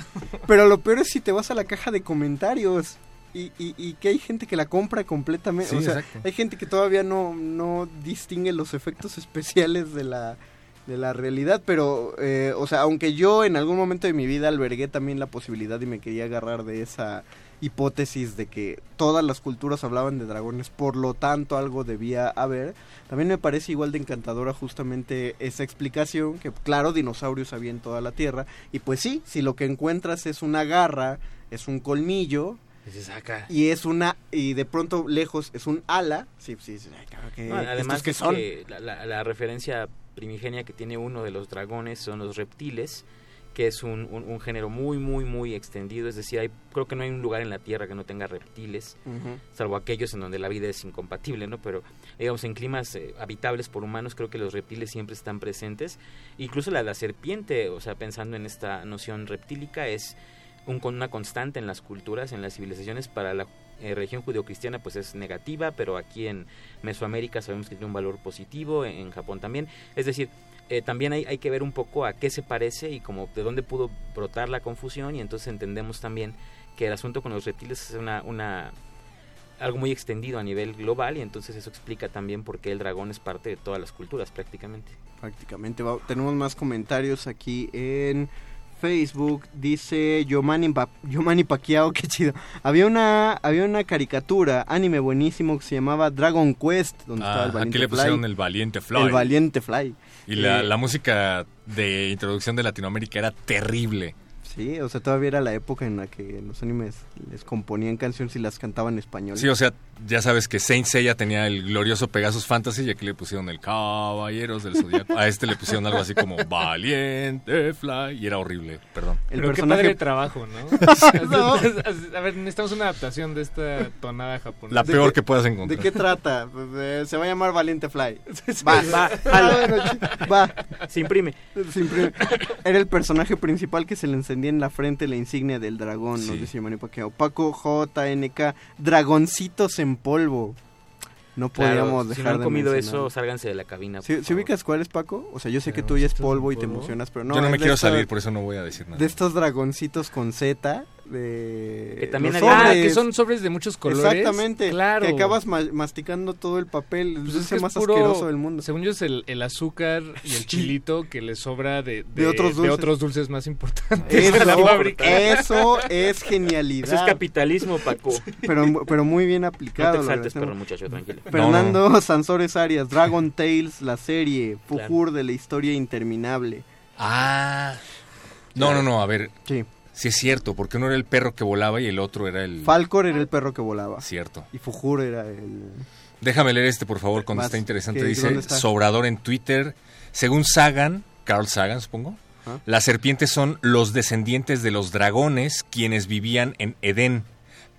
Pero lo peor es si te vas a la caja de comentarios. Y, y, y que hay gente que la compra completamente.
Sí,
o sea,
exacto.
hay gente que todavía no, no distingue los efectos especiales de la, de la realidad. Pero, eh, o sea, aunque yo en algún momento de mi vida albergué también la posibilidad y me quería agarrar de esa hipótesis de que todas las culturas hablaban de dragones, por lo tanto algo debía haber. También me parece igual de encantadora justamente esa explicación, que claro, dinosaurios había en toda la Tierra, y pues sí, si lo que encuentras es una garra, es un colmillo,
Y
es una, y de pronto lejos es un ala, sí, sí, que,
No, además
¿estos qué
es
son?
que la, la- la referencia primigenia que tiene uno de los dragones son los reptiles que es un, un, un género muy, muy, muy extendido. Es decir, hay, creo que no hay un lugar en la Tierra que no tenga reptiles, salvo aquellos en donde la vida es incompatible, ¿no? Pero, digamos, en climas eh, habitables por humanos, creo que los reptiles siempre están presentes. Incluso la, la serpiente, o sea, pensando en esta noción reptílica, es un, con una constante en las culturas, en las civilizaciones. Para la eh, religión judeocristiana, pues es negativa, pero aquí en Mesoamérica sabemos que tiene un valor positivo, en, en Japón también. Es decir, eh, también hay, hay que ver un poco a qué se parece y como de dónde pudo brotar la confusión y entonces entendemos también que el asunto con los reptiles es una, una algo muy extendido a nivel global y entonces eso explica también por qué el dragón es parte de todas las culturas prácticamente.
Prácticamente. Va- tenemos más comentarios aquí en Facebook. Dice Yomani, Yomani Pacquiao, qué chido. Había una, había una caricatura, anime buenísimo que se llamaba Dragon Quest, donde estaba
Ah,
el
aquí
valiente
le
Fly.
pusieron el valiente Fly.
El valiente Fly.
Y la,
Eh,
la música de introducción de Latinoamérica era terrible.
Sí, o sea, todavía era la época en la que en los animes les componían canciones y las cantaban en español.
Sí, o sea, ya sabes que Saint Seiya tenía el glorioso Pegasus Fantasy y aquí le pusieron el Caballeros del Zodiaco. A este le pusieron algo así como Valiente Fly y era horrible, perdón.
El
Pero qué
personaje-
padre trabajo, ¿no? (laughs)
No.
A ver, necesitamos una adaptación de esta tonada japonesa.
La
¿De
peor
qué-
que puedas encontrar.
¿De qué trata? Eh, Se va a llamar Valiente Fly. (laughs) Va,
Va,
Ah, va.
Se imprime.
Se imprime. Era el personaje principal que se le en la frente la insignia del dragón, nos
Sí.
dice Manny Pacquiao. Paco JNK, dragoncitos en polvo. No
Claro,
podíamos
si
dejar
no han
de
comido
mencionar.
eso, sálganse de la cabina.
¿Sí,
por
sí
favor.
ubicas cuál es, Paco? O sea, yo sé que tú ya es polvo y te emocionas, pero no.
Yo no me quiero
esta-
salir, por eso no voy a decir nada.
De estos dragoncitos con Z, de...
Que también
los
había-
Ah,
sobres.
que son sobres de muchos colores.
Exactamente.
Claro.
Que acabas ma- masticando todo el papel.
Pues
es
es que
el
es
más
puro-
asqueroso del mundo.
Según yo es el, el azúcar y el chilito que le sobra de,
De otros dulces.
otros dulces más importantes
Eso,
de la fábrica.
eso es genialidad.
Eso es capitalismo, Paco.
pero, pero muy bien
No
aplicado.
te
lo
exaltes, perro muchacho, tranquilo.
Fernando Sansores Arias, Dragon Tales, la serie,
Claro.
Fujur de la historia interminable.
Ah. No, no, no, a ver.
Sí.
Sí es cierto, porque uno era el perro que volaba y el otro era el...
Falcor era el perro que volaba.
Cierto.
Y Fujur era el...
Déjame leer este, por favor, cuando está interesante.
¿qué-
Dice,
está?
Sobrador en Twitter. Según Sagan, Carl Sagan, supongo,
Ah.
las serpientes son los descendientes de los dragones quienes vivían en Edén.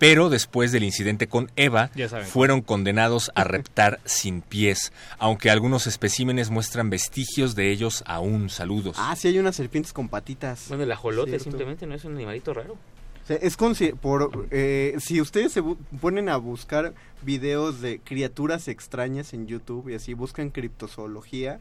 Pero después del incidente con Eva, fueron condenados a (laughs) reptar sin pies, aunque algunos especímenes muestran vestigios de ellos aún. Saludos.
Ah, sí hay unas serpientes con patitas.
Bueno, el ajolote
Cierto.
simplemente no es un animalito raro.
O sea, es consi- por eh, si ustedes se ponen a buscar videos de criaturas extrañas en YouTube y así buscan criptozoología,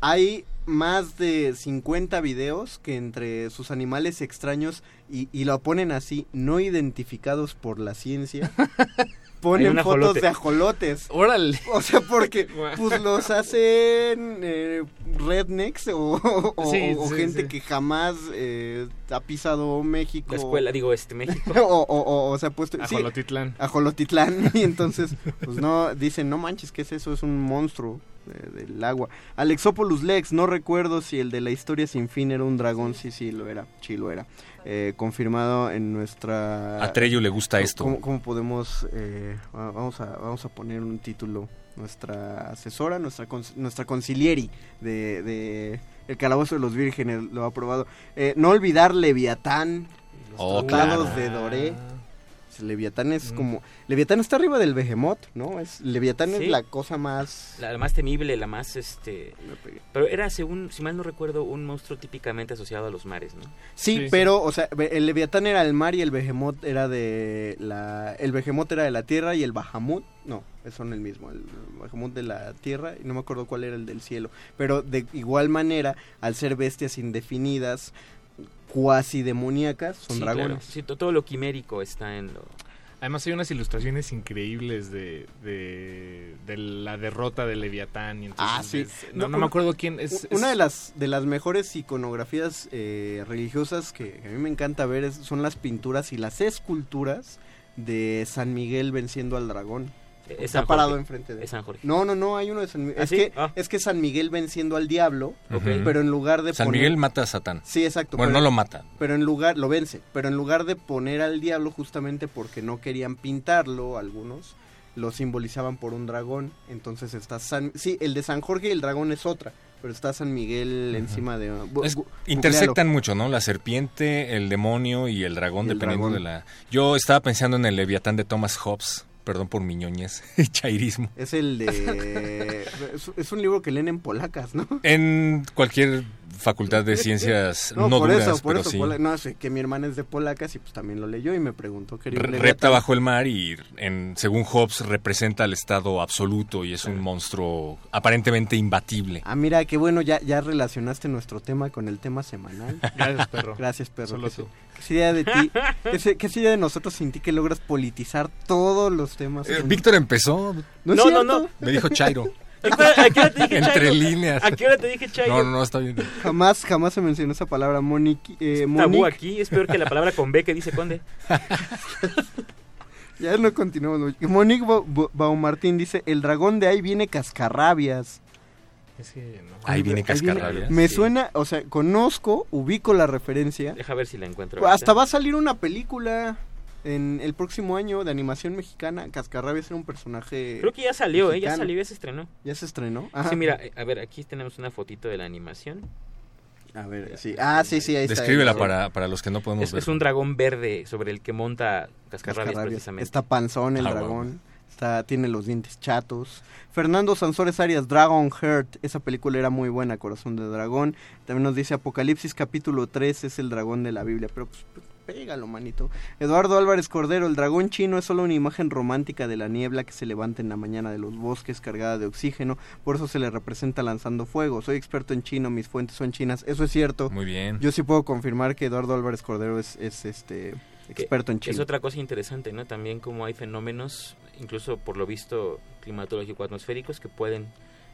hay más de 50 videos que entre sus animales extraños y, y lo ponen así, no identificados por la ciencia, (laughs) ponen fotos
ajolote.
de ajolotes.
Órale.
O sea, porque (laughs) pues los hacen eh, rednecks o, o-
Sí,
o
sí,
gente
sí.
que jamás eh, ha pisado México.
La escuela, digo, este, México. (laughs)
o, o, se ha puesto...
Ajolotitlán.
Ajolotitlán. (laughs) Y entonces, pues no, dicen, no manches, ¿qué es eso? Es un monstruo eh, del agua. Alexopoulos Lex, no recuerdo si el de la historia sin fin era un dragón. Sí, sí, lo era. Sí, lo era. Eh, confirmado en nuestra...
A le gusta esto.
¿Cómo, cómo podemos... eh, va- vamos, a, vamos a poner un título. Nuestra asesora, nuestra, nuestra concilieri de, de El Calabozo de los Vírgenes lo ha aprobado. Eh, no olvidar Leviatán, los
Oh, claro.
de Doré. Leviatán es
Mm.
como... Leviatán está arriba del Behemoth, ¿no? Es, Leviatán
Sí.
es la cosa más...
La, la más temible, la más, este... Pero era, según, si mal no recuerdo, un monstruo típicamente asociado a los mares, ¿no?
Sí,
Sí, sí.
pero, o sea, el Leviatán era el mar y el Behemoth era de la... El Behemoth era de la tierra y el Bahamut, no, son el mismo, el Bahamut de la tierra y no me acuerdo cuál era el del cielo. Pero de igual manera, al ser bestias indefinidas, cuasi demoníacas, son
Sí,
dragones.
claro. Sí, to- todo lo quimérico está en lo...
Además hay unas ilustraciones increíbles de, de, de la derrota de Leviatán. Y entonces
Ah, sí.
es- no,
No,
no
una-
me acuerdo quién es.
Una
es-
de las de las mejores iconografías eh, religiosas que a mí me encanta ver es- son las pinturas y las esculturas de San Miguel venciendo al dragón.
Es
Está
San
parado
Jorge.
enfrente de él.
Es San Jorge.
No, no, no, hay uno de San Miguel.
¿Ah,
es,
sí?
que,
Ah.
es que San Miguel venciendo al diablo, pero en lugar de
San
poner...
Miguel mata a Satán.
Sí, exacto.
Bueno,
pero-
no lo mata.
Pero en lugar, lo vence, pero en lugar de poner al diablo justamente porque no querían pintarlo algunos, lo simbolizaban por un dragón. Entonces está San... Sí, el de San Jorge y el dragón es otra, pero está San Miguel encima de... bu-
Es- intersectan mucho, ¿no? La serpiente, el demonio y el dragón,
Y el
dependiendo
dragón.
de la... Yo estaba pensando en el Leviatán de Thomas Hobbes, perdón por miñoñez y (laughs) chairismo.
Es el de... es, un libro que leen en polacas, ¿no?
En cualquier facultad de ciencias no,
por
duras,
eso, por
pero
eso.
sí.
pola- No, sé que mi hermana es de polacas y pues también lo leyó y me preguntó qué
repta bajo el mar y en, según Hobbes representa al estado absoluto y es un monstruo aparentemente imbatible.
Ah, mira, qué bueno, ya, ya relacionaste nuestro tema con el tema semanal.
Gracias, perro.
Gracias, perro.
Solo
¿Qué,
tú.
se- qué sería de ti? ¿Qué, se- qué sería de nosotros sin ti que logras politizar todos los temas?
Eh, Víctor empezó.
No, es
No, no.
Me dijo Chairo.
¿A qué hora- te dije
Entre
Chairo?
líneas.
¿A qué hora te dije Chairo?
No, no, no, está bien.
Jamás, jamás se mencionó esa palabra, Monique. Eh,
Tabú
Monique.
aquí, es peor que la palabra con B que dice conde. (laughs)
Ya no continuamos. Monique Ba- Ba- Baumartín dice, el dragón de ahí viene cascarrabias.
Es que no.
Ahí viene cascarrabias.
Me
Sí.
suena, o sea, conozco, ubico la referencia.
Deja ver si la encuentro.
Hasta
ahorita.
va a salir una película en el próximo año de animación mexicana. Cascarrabias era un personaje.
Creo que ya salió, ¿eh? Ya salió, ya se estrenó.
Ya se estrenó. Ajá.
Sí, mira, eh, a ver, aquí tenemos una fotito de la animación.
A ver, sí. Ah, sí, sí, ahí está.
Descríbela
ahí.
para, para los que no podemos
Es,
ver.
es un dragón verde sobre el que monta Cascarrabias,
Cascarrabias.
precisamente.
Está panzón el
Ah,
dragón. Está, tiene los dientes chatos. Fernando Sansores Arias, Dragon Heart. Esa película era muy buena, Corazón de Dragón. También nos dice Apocalipsis capítulo 3 es el dragón de la Biblia. Pero pues, pues, pégalo, manito. Eduardo Álvarez Cordero, el dragón chino es solo una imagen romántica de la niebla que se levanta en la mañana de los bosques cargada de oxígeno. Por eso se le representa lanzando fuego. Soy experto en chino, mis fuentes son chinas. Eso es cierto.
Muy bien.
Yo sí puedo confirmar que Eduardo Álvarez Cordero es, es este experto en chino.
Es otra cosa interesante, ¿no? También como hay fenómenos, incluso por lo visto climatológico atmosféricos, que pueden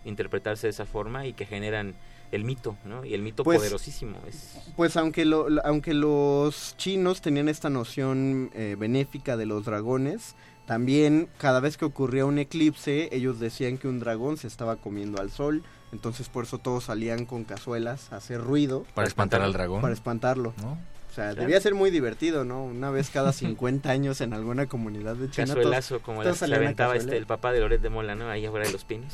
interpretarse de esa forma y que generan el mito, ¿no? Y el mito
Pues-
poderosísimo. Es,
Pues aunque, lo, aunque los chinos tenían esta noción eh, benéfica de los dragones, también cada vez que ocurría un eclipse, ellos decían que un dragón se estaba comiendo al sol. Entonces por eso todos salían con cazuelas a hacer ruido.
Para espantar al dragón.
Para espantarlo.
¿no?
O sea,
Claro.
debía ser muy divertido, ¿no? Una vez cada 50 años en alguna comunidad de China. todos-
cazuelazo, como la que aventaba este, el papá de Loret de Mola, ¿no? Ahí afuera de los pinos.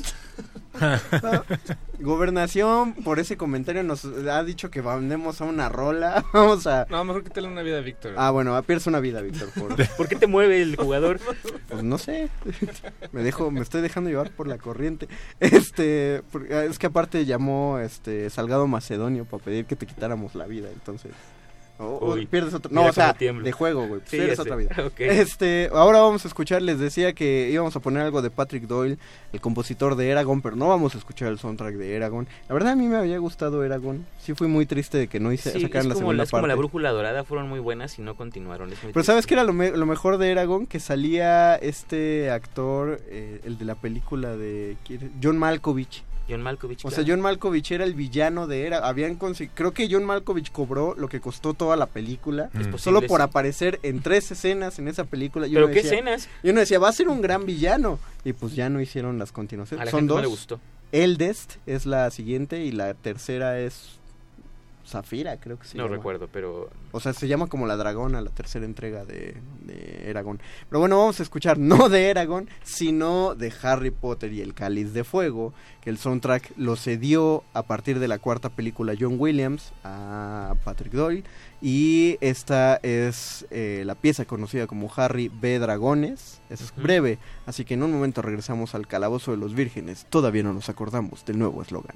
(laughs)
Gobernación, por ese comentario nos ha dicho que mandemos a una rola. (laughs) Vamos a...
No, mejor quítale una vida a Víctor.
Ah, bueno, pierdes una vida, Víctor. Por... (laughs)
¿Por qué te mueve el jugador?
Pues no sé. me dejo, me estoy dejando llevar por la corriente. Este, es que aparte llamó este Salgado Macedonio para pedir que te quitáramos la vida, entonces. O- pierdes otra. No, o sea,
tiemblo.
de juego, güey.
Sí,
pierdes otra vida. Este, ahora vamos a escuchar, les decía que íbamos a poner algo de Patrick Doyle, el compositor de Eragon, pero no vamos a escuchar el soundtrack de Eragon. La verdad a mí me había gustado Eragon. Sí fui muy triste de que no hice,
Sí,
sacaran la
como,
segunda
es como la brújula dorada, fueron muy buenas y no continuaron.
Pero
triste.
¿sabes qué era lo, me- lo mejor de Eragon? Que salía este actor, eh, el de la película de. John Malkovich.
John Malkovich.
O sea. John Malkovich era el villano de Era. Habían creo que John Malkovich cobró lo que costó toda la película,
Es posible,
solo por
sí.
aparecer en tres escenas en esa película.
¿Pero qué
decía-
escenas?
Y uno decía, va a ser un gran villano. Y pues ya no hicieron las continuaciones.
A la
Son
gente
dos.
no le gustó.
Eldest es la siguiente y la tercera es Zafira, creo que sí.
no recuerdo, pero
O sea, se llama como la dragona, la tercera entrega de, de Eragon. Pero bueno, vamos a escuchar no de Eragon, sino de Harry Potter y el Cáliz de Fuego, que el soundtrack lo cedió a partir de la cuarta película John Williams a Patrick Doyle. Y esta es eh, la pieza conocida como Harry B. Dragones. Es
Ujú.
breve, así que en un momento regresamos al Calabozo de los Vírgenes. Todavía no nos acordamos del nuevo eslogan.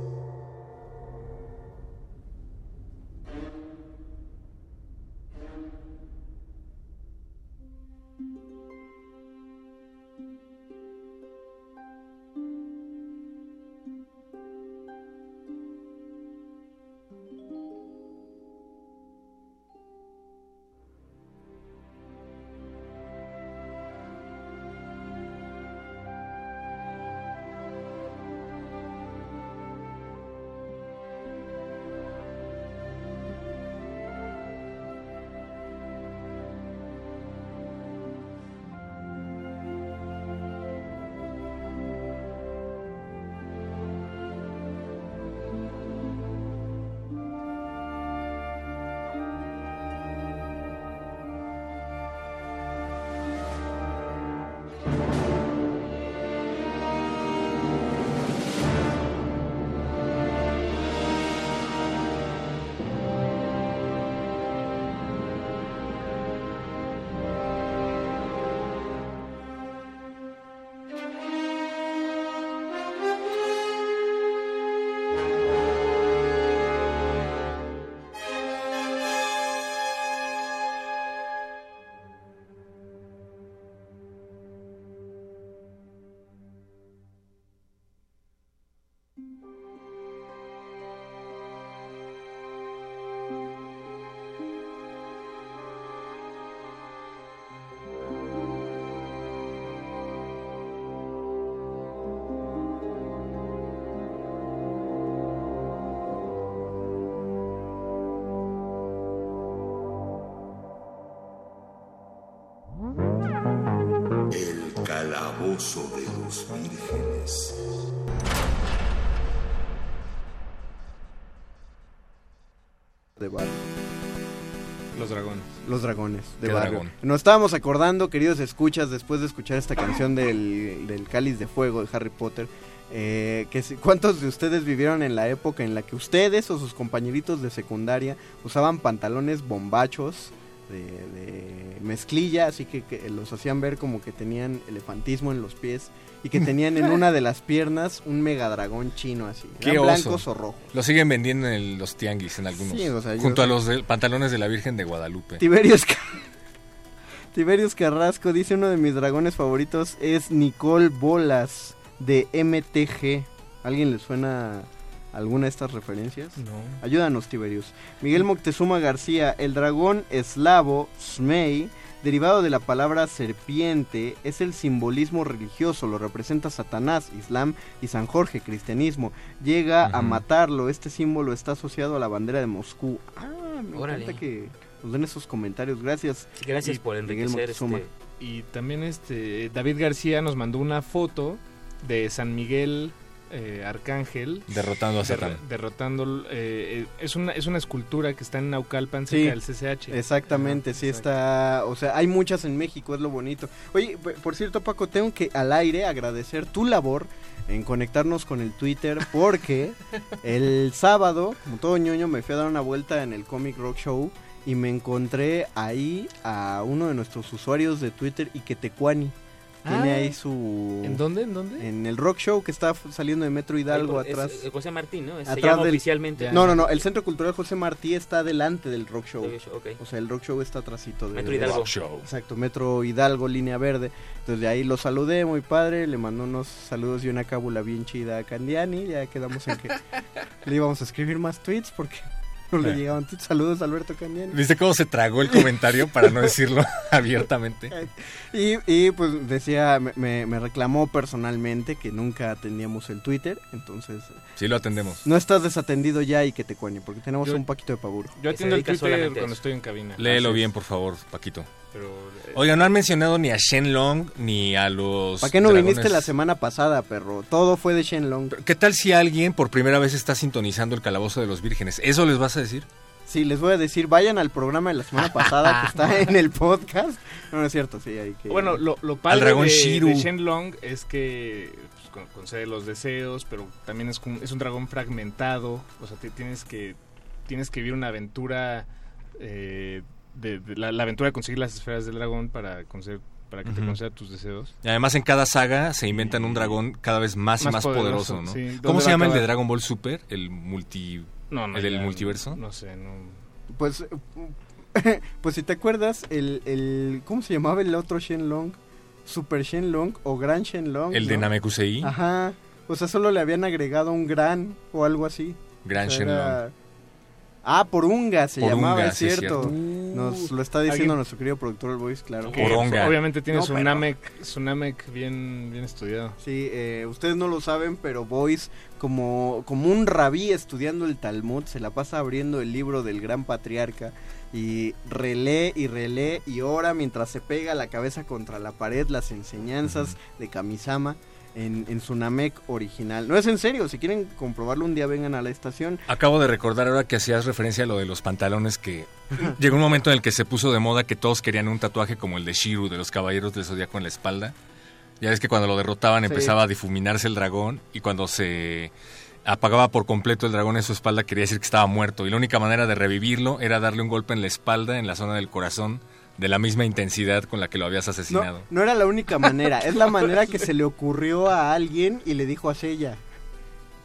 Calabozo de los vírgenes.
De barrio.
Los dragones.
Los dragones de
¿Qué
barrio.
dragón?
Nos estábamos acordando, queridos escuchas, después de escuchar esta canción del, del Cáliz de Fuego de Harry Potter, eh, que si- ¿cuántos de ustedes vivieron en la época en la que ustedes o sus compañeritos de secundaria usaban pantalones bombachos de, de mezclilla, así que, que los hacían ver como que tenían elefantismo en los pies y que tenían en (laughs) una de las piernas un megadragón chino así,
Qué oso.
blancos o rojos.
Lo siguen vendiendo en los tianguis, en algunos.
Sí, o sea, yo-
junto a los de- pantalones de la Virgen de Guadalupe.
Tiberios, (laughs) Tiberios Carrasco dice uno de mis dragones favoritos es Nicole Bolas de MTG. ¿Alguien le suena alguna de estas referencias?
No.
Ayúdanos, Tiberius. Miguel Moctezuma García, el dragón eslavo Smei, derivado de la palabra serpiente, es el simbolismo religioso, lo representa Satanás, Islam y San Jorge, cristianismo. Llega a matarlo, este símbolo está asociado a la bandera de Moscú. Ah, me
Órale.
encanta que nos den esos comentarios. Gracias.
Gracias por
Miguel
enriquecer este...
Y también este David García nos mandó una foto de San Miguel eh, Arcángel
Derrotando a Satán.
derrotando eh, eh, es una es una escultura que está en Naucalpan cerca
Sí,
del CCH.
Exactamente, sí está, o sea, hay muchas en México, es lo bonito. Oye, por cierto, Paco, tengo que al aire agradecer tu labor en conectarnos con el Twitter porque (laughs) el sábado, como todo ñoño, me fui a dar una vuelta en el Comic Rock Show y me encontré ahí a uno de nuestros usuarios de Twitter, Iketecuani. Tiene
Ah,
ahí su...
¿En dónde? ¿En dónde?
En el Rock Show que está saliendo de Metro Hidalgo atrás.
José Martín, ¿no? Se
atrás
llama
del-
oficialmente.
No, no, no. El Centro Cultural José Martí está delante del Rock Show. O sea, el Rock Show está atrásito de
Metro Hidalgo.
Rock Show.
Exacto, Metro Hidalgo, línea verde. Entonces de ahí lo saludé, muy padre. Le mandó unos saludos y una cábula bien chida a Candiani. Ya quedamos en que (laughs) le íbamos a escribir más tweets porque (laughs) no le
Eh.
llegaban. Saludos, Alberto Candiani.
¿Viste cómo se tragó el comentario para no decirlo (laughs) (laughs) abiertamente?
Y, y, pues decía, me, me- reclamó personalmente que nunca atendíamos el Twitter. Entonces,
Sí, lo atendemos.
no estás desatendido ya y que te cuene, porque tenemos
Yo-
un poquito de pavor.
Yo atiendo el Twitter cuando
eso.
estoy en cabina.
Léelo
Así
bien, por favor, Paquito.
Pero eh,
Oiga, no han mencionado ni a Shenlong ni a los.
¿Para qué no
dragones.
viniste la semana pasada, perro? Todo fue de Shenlong.
¿Qué tal si alguien por primera vez está sintonizando el calabozo de los vírgenes? ¿Eso les vas a decir?
Sí, les voy a decir, vayan al programa de la semana (laughs) pasada que está en el podcast. No, no es cierto, sí, hay que...
Bueno, lo, lo padre
dragón
de,
Shiru.
de Shenlong es que pues, con- concede los deseos, pero también es, como- es un dragón fragmentado. O sea, te- tienes que tienes que vivir una aventura, eh, de, de la, la aventura de conseguir las esferas del dragón para conceder, para que te conceda tus deseos.
Y además en cada saga se inventan un dragón cada vez más y
Más
más poderoso,
poderoso,
¿no?
sí.
¿Cómo
¿Dónde
se llama el de? Dragon Ball Super? ¿El multi...
No, no,
el del
ya,
multiverso?
No sé, no.
Pues, (laughs) pues si te acuerdas, el, el... ¿Cómo se llamaba el otro Shenlong? Super Shenlong o Gran Shenlong.
El de. Namekusei.
Ajá. O sea, solo le habían agregado un gran o algo así.
Gran
O sea,
Shenlong.
era- Ah, Porunga se
Porunga,
llamaba, es cierto.
cierto.
Nos lo está diciendo
¿Alguien?
nuestro querido productor el Voice, claro.
Que,
Poronga.
Obviamente tiene
No,
su,
pero-
Namek, su Namek bien, bien estudiado.
Sí, eh, ustedes no lo saben, pero Boyce, como, como un rabí estudiando el Talmud, se la pasa abriendo el libro del gran patriarca y relee y relee y ora mientras se pega la cabeza contra la pared las enseñanzas de Kamisama en, en su Namek original. No es en serio, si quieren comprobarlo un día vengan a la estación.
Acabo de recordar ahora que hacías referencia a lo de los pantalones que llegó un momento en el que se puso de moda que todos querían un tatuaje como el de Shiru de los Caballeros del Zodíaco en la espalda. Ya ves que cuando lo derrotaban
Sí.
empezaba a difuminarse el dragón y cuando se apagaba por completo el dragón en su espalda quería decir que estaba muerto y la única manera de revivirlo era darle un golpe en la espalda, en la zona del corazón, de la misma intensidad con la que lo habías asesinado.
no era la única manera, es la manera que se le (laughs) ocurrió a alguien y le dijo a Seiya.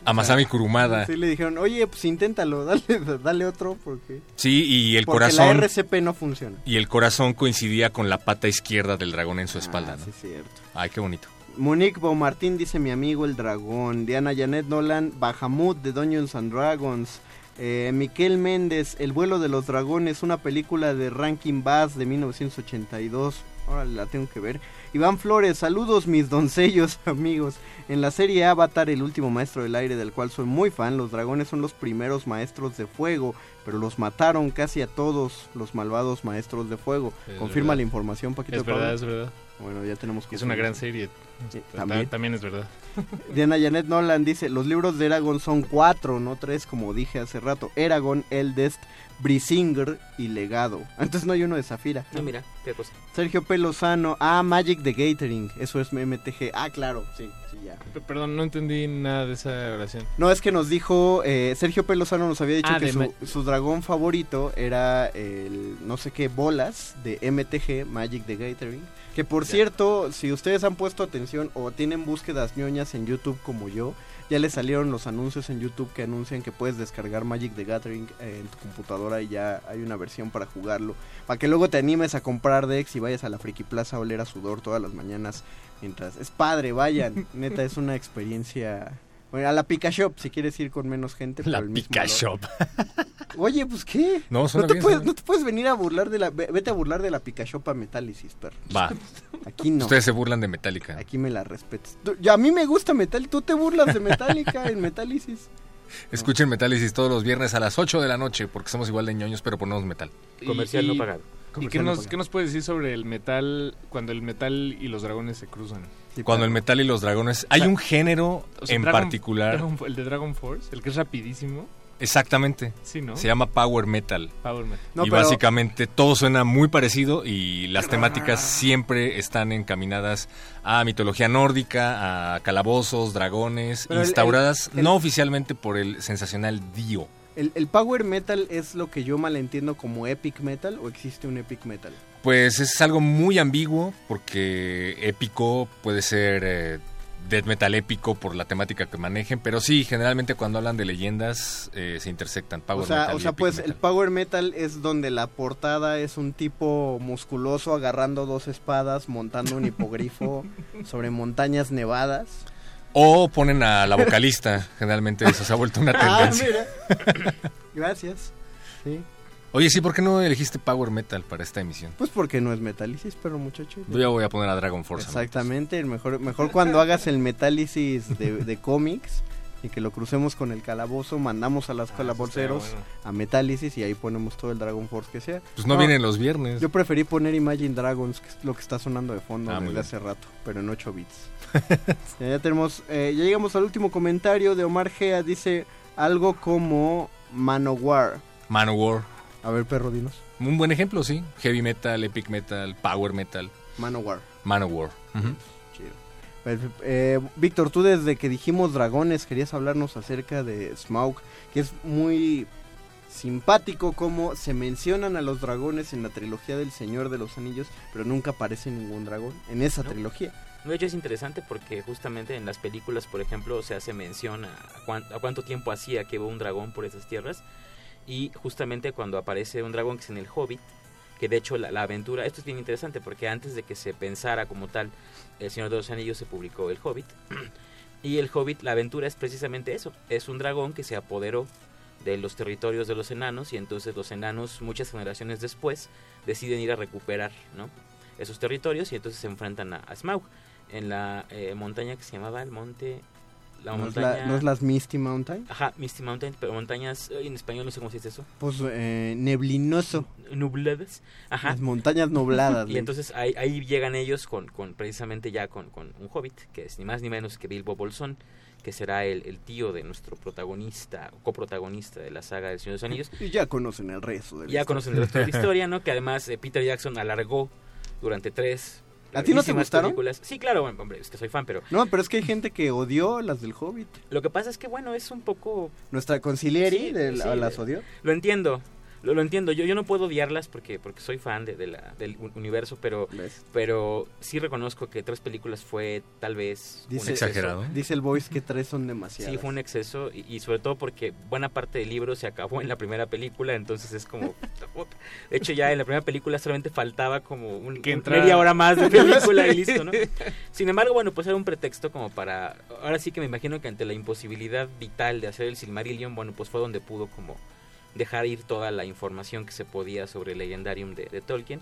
A Masami Kurumada.
Sí, le dijeron, oye, pues inténtalo, dale, (laughs) dale otro porque...
Sí, y el
porque
corazón
la RCP no funciona.
y el corazón coincidía con la pata izquierda del dragón en su espalda,
Ah,
¿no?
sí, cierto.
Ay, qué bonito.
Monique Beaumartin dice mi amigo el dragón. Diana Janet Nolan, Bahamut de Dungeons and Dragons. Eh, Miquel Méndez, El vuelo de los dragones, una película de Rankin Bass de 1982. Ahora la tengo que ver. Iván Flores, saludos mis doncellos (laughs) amigos. En la serie Avatar, el último maestro del aire del cual soy muy fan, los dragones son los primeros maestros de fuego pero los mataron casi a todos los malvados maestros de fuego.
Es
Confirma
verdad.
la información, Paquito.
Es
Pablo?
verdad, es verdad.
Bueno, ya tenemos
Es una gran serie.
También.
También es verdad. (laughs)
Diana Janet Nolan dice, los libros de Eragon son cuatro, no tres, como dije hace rato. Eragon, Eldest, Brisinger y Legado. (laughs) Entonces no hay uno de Zafira.
No, mira, qué cosa.
Sergio P. Lozano, ah, Magic the Gathering, eso es MTG. Ah, claro, sí, sí, ya.
P- Perdón, no entendí nada de esa oración.
No, es que nos dijo, eh, Sergio P. Lozano nos había dicho
Ah,
que su dragón favorito era el, no sé qué, bolas de MTG, Magic the Gathering. Que por cierto, si ustedes han puesto atención o tienen búsquedas ñoñas en YouTube como yo, ya les salieron los anuncios en YouTube que anuncian que puedes descargar Magic the Gathering eh, en tu computadora y ya hay una versión para jugarlo. Para que luego te animes a comprar decks y vayas a la Friki Plaza a oler a sudor todas las mañanas mientras... Es padre, vayan. (laughs) Neta, es una experiencia... Bueno, a la Pika Shop, si quieres ir con menos gente.
La
el mismo
Pika
valor.
Shop. (laughs)
Oye, pues qué.
No, suena
te
bien,
puedes,
suena
no te puedes venir a burlar de la... ve- Vete a burlar de la Pika Shop a Metálisis, perro.
Va. (laughs)
Aquí no.
Ustedes se burlan de Metallica.
Aquí me la respetas. A mí me gusta Metal, tú te burlas de Metallica en Metálisis. (laughs)
Escuchen Metálisis todos los viernes a las 8 de la noche porque somos igual de ñoños pero ponemos metal.
Comercial no pagado.
¿Y qué
no
nos,
pagado.
qué nos puedes decir sobre el metal, cuando el metal y los dragones se cruzan?
Cuando el metal y los dragones... Hay un género
O sea,
en
Dragon-
particular...
Dragon- el de Dragon Force, el que es rapidísimo.
Exactamente.
Sí, ¿no?
Se llama Power Metal.
Power Metal.
No,
y
pero-
básicamente todo suena muy parecido y las temáticas siempre están encaminadas a mitología nórdica, a calabozos, dragones,
Pero el-
instauradas
el- el-
no oficialmente por el sensacional Dio.
¿El, el Power Metal es lo que yo malentiendo como Epic Metal o existe un Epic Metal?
Pues es algo muy ambiguo porque épico puede ser eh, death metal épico por la temática que manejen, pero sí, generalmente cuando hablan de leyendas eh, se intersectan. Power
o sea,
metal
o sea pues
metal.
el Power Metal es donde la portada es un tipo musculoso agarrando dos espadas, montando un hipogrifo (laughs) sobre montañas nevadas.
O ponen a la vocalista, generalmente eso se ha vuelto una
Ah,
tendencia.
mira. (laughs) Gracias. Sí.
Oye, sí, ¿por qué no elegiste Power Metal para esta emisión?
Pues porque no es Metálisis, pero muchacho.
Yo ya voy a poner a Dragon Force.
Exactamente, el mejor, mejor cuando hagas el Metálisis de, de (laughs) cómics y que lo crucemos con el calabozo, mandamos a las calaboceros
bueno.
a Metálisis y ahí ponemos todo el Dragon Force que sea.
Pues no vienen los viernes.
Yo preferí poner Imagine Dragons, que es lo que está sonando de fondo
Ah,
desde hace rato, pero en 8 bits. (laughs) ya, ya tenemos, eh, ya llegamos al último comentario de Omar Gea, dice algo como Manowar.
Manowar.
A ver, perro, dinos.
Un buen ejemplo, sí. Heavy Metal, Epic Metal, Power Metal.
Manowar.
Manowar.
Chido. Pues, eh, Víctor, tú desde que dijimos dragones querías hablarnos acerca de Smaug, que es muy simpático como se mencionan a los dragones en la trilogía del Señor de los Anillos, pero nunca aparece ningún dragón en esa
No.
trilogía.
De hecho es interesante porque justamente en las películas, por ejemplo, se hace mención a, cuán- a cuánto tiempo hacía que hubo un dragón por esas tierras y justamente cuando aparece un dragón que es en el Hobbit, que de hecho la, aventura, esto es bien interesante porque antes de que se pensara como tal El Señor de los Anillos se publicó el Hobbit (clears throat) y el Hobbit, la aventura es precisamente eso, es un dragón que se apoderó de los territorios de los enanos y entonces los enanos muchas generaciones después deciden ir a recuperar esos territorios y entonces se enfrentan a, a Smaug en la eh, montaña que se llamaba el monte la
¿No, es
montaña
la, ¿No es las Misty Mountain?
ajá Misty Mountain pero montañas eh, en español no sé cómo se dice eso
Pues eh, neblinoso.
nubladas ajá
Las montañas nubladas. (laughs)
y entonces ahí, ahí llegan ellos con, con precisamente ya con, con un hobbit, que es ni más ni menos que Bilbo Bolsón, que será el, el tío de nuestro protagonista, o coprotagonista de la saga del Señor de los Anillos.
Y ya conocen el resto de la
Ya
historia.
conocen el resto de la historia, ¿no? (laughs) Que además eh, Peter Jackson alargó durante tres
¿A ti no te gustaron?
películas. Sí, claro, bueno, hombre, es que soy fan, pero
No, pero es que hay gente que odió las del Hobbit.
lo que pasa es que, bueno, es un poco...
Nuestra concilieri
Sí,
de la-
sí,
las odió.
Lo entiendo, lo, lo entiendo. Yo, yo no puedo odiarlas porque, porque soy fan de, de la, del universo, pero, pero sí reconozco que tres películas fue tal vez un
Dice,
exceso.
Dice el voice que tres son demasiadas.
Sí, fue un exceso y, y sobre todo porque buena parte del libro se acabó en la primera película, entonces es como... (laughs) De hecho ya en la primera película solamente faltaba como un,
Que
un-
entrara.
media hora más de película y (laughs) listo, ¿no? Sin embargo, bueno, pues era un pretexto como para... Ahora sí que me imagino que ante la imposibilidad vital de hacer el Silmarillion, bueno, pues fue donde pudo como dejar ir toda la información que se podía sobre el Legendarium de, Tolkien.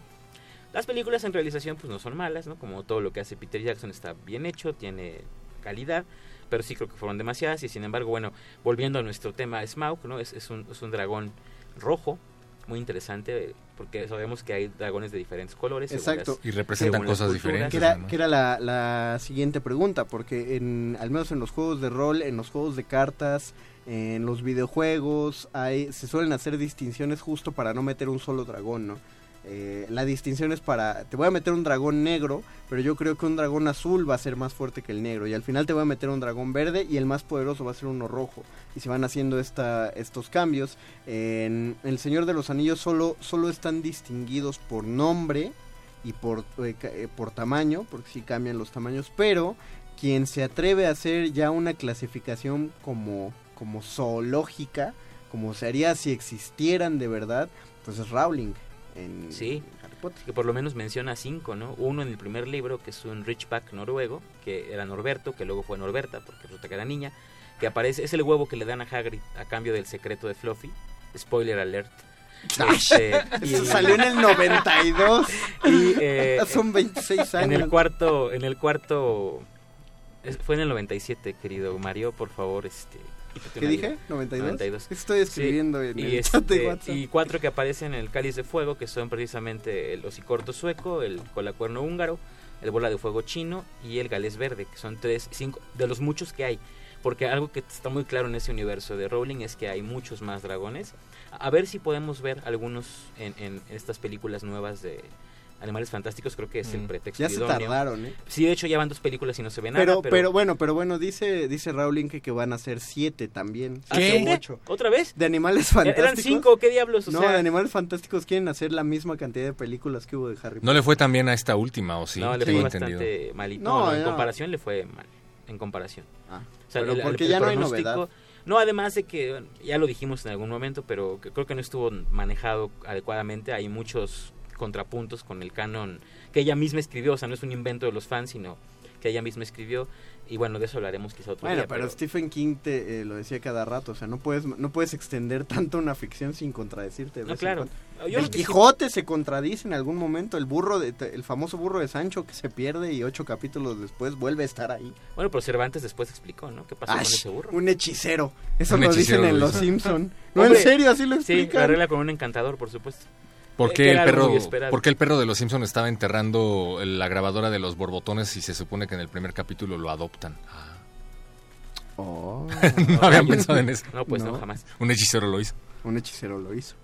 Las películas en realización pues no son malas, ¿no? Como todo lo que hace Peter Jackson está bien hecho, tiene calidad, pero sí creo que fueron demasiadas y sin embargo, bueno, volviendo a nuestro tema Smaug, ¿no? Es, es, un, es un dragón rojo, muy interesante, porque sabemos que hay dragones de diferentes colores. según
Exacto.
las-
Y representan cosas
culturas.
diferentes.
Que era, que era la, la siguiente pregunta, porque en, al menos en los juegos de rol, en los juegos de cartas, en los videojuegos, hay, se suelen hacer distinciones justo para no meter un solo dragón, ¿no? Eh, la distinción es para, te voy a meter un dragón negro, pero yo creo que un dragón azul va a ser más fuerte que el negro, y al final te voy a meter un dragón verde y el más poderoso va a ser uno rojo, y se van haciendo esta, estos cambios. En El Señor de los Anillos solo, están distinguidos por nombre, y por, eh, eh, por tamaño, porque sí cambian los tamaños, pero quien se atreve a hacer ya una clasificación como, como zoológica, como se haría si existieran de verdad, pues es Rowling en
Sí,
Harry Potter.
que por lo menos menciona cinco, ¿no? Uno en el primer libro, que es un Richback noruego, que era Norberto, que luego fue Norberta, porque resulta que era niña, que aparece, es el huevo que le dan a Hagrid a cambio del secreto de Fluffy. Spoiler alert. (laughs) Este,
Eso salió en el 92. (laughs)
y, eh, (laughs)
Son 26
En el
años.
cuarto, en el cuarto, fue en el 97, querido Mario, por favor, este.
¿Qué dije?
vida.
92. Estoy escribiendo en
y,
el chat de
este,
WhatsApp.
y cuatro que aparecen en el cáliz de fuego, que son precisamente el hocicorto sueco, el colacuerno húngaro, el bola de fuego chino y el galés verde, que son tres, cinco, de los muchos que hay. Porque algo que está muy claro en ese universo de Rowling es que hay muchos más dragones. A ver si podemos ver algunos en, en estas películas nuevas de Animales Fantásticos, creo que es el
Mm.
pretexto
Ya se tardaron, ¿eh?
Sí, de hecho ya van dos películas y no se ve nada.
Pero, pero, bueno, pero bueno, dice, dice Rowling que, que van a ser siete también.
¿Ah,
u ocho.
¿Otra vez?
De Animales
¿Eran
Fantásticos.
cinco? ¿Qué diablos? O
no,
sea-
de Animales Fantásticos quieren hacer la misma cantidad de películas que hubo de Harry
No le fue tan bien a esta última, ¿o sí?
no, le fue
entendido.
bastante malito.
No,
No, en comparación le fue mal. En comparación.
Ah,
O sea,
pero
el-
porque
el
ya no hay novedad.
No, además de que, bueno, ya lo dijimos en algún momento, pero que creo que no estuvo manejado adecuadamente. Hay muchos contrapuntos con el canon que ella misma escribió. O sea, no es un invento de los fans, sino que ella misma escribió. Y bueno, de eso hablaremos quizá otro
Bueno,
día.
pero, Stephen King te eh, lo decía cada rato, o sea, no puedes no puedes extender (laughs) tanto una ficción sin contradecirte.
No, claro. Yo
el
sí-
Quijote se contradice en algún momento, el burro de, el famoso burro de Sancho que se pierde y ocho capítulos después vuelve a estar ahí.
Bueno, pero Cervantes después explicó, ¿no? ¿Qué pasó
Ay,
con ese burro?
un hechicero. Eso
Un
lo
hechicero
dicen en
lo
Los. Simpson. (laughs) No,
Hombre,
en serio, así lo
Sí,
explican.
lo arregla con un encantador, por supuesto.
¿Por
Eh,
qué,
que
el perro. ¿Por qué el perro de los Simpson estaba enterrando la grabadora de los borbotones y se supone que en el primer capítulo lo adoptan? Ah.
Oh. (laughs)
no habían pensado en eso.
No, pues no, jamás.
Un hechicero lo hizo.
Un hechicero lo hizo.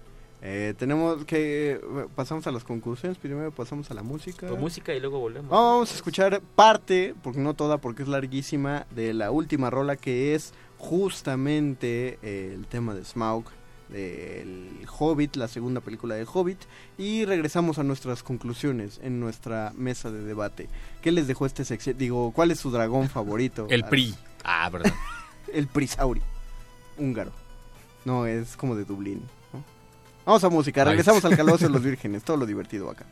Eh, tenemos que... eh, Pasamos a las conclusiones, primero pasamos a la música.
Con música y luego volvemos.
Vamos a escuchar parte, porque no toda, porque es larguísima, de la última rola que es justamente eh, el tema de Smaug, del Hobbit, la segunda película de Hobbit, y regresamos a nuestras conclusiones en nuestra mesa de debate. ¿Qué les dejó este sección? Digo, ¿cuál es su dragón (laughs) favorito?
El PRI. Ah, verdad. (laughs)
el Prisauri, húngaro. No, es como de Dublín. ¿no? Vamos a música, regresamos al calabozo de los (laughs) vírgenes, todo lo divertido acá.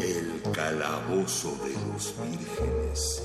El calabozo de los vírgenes.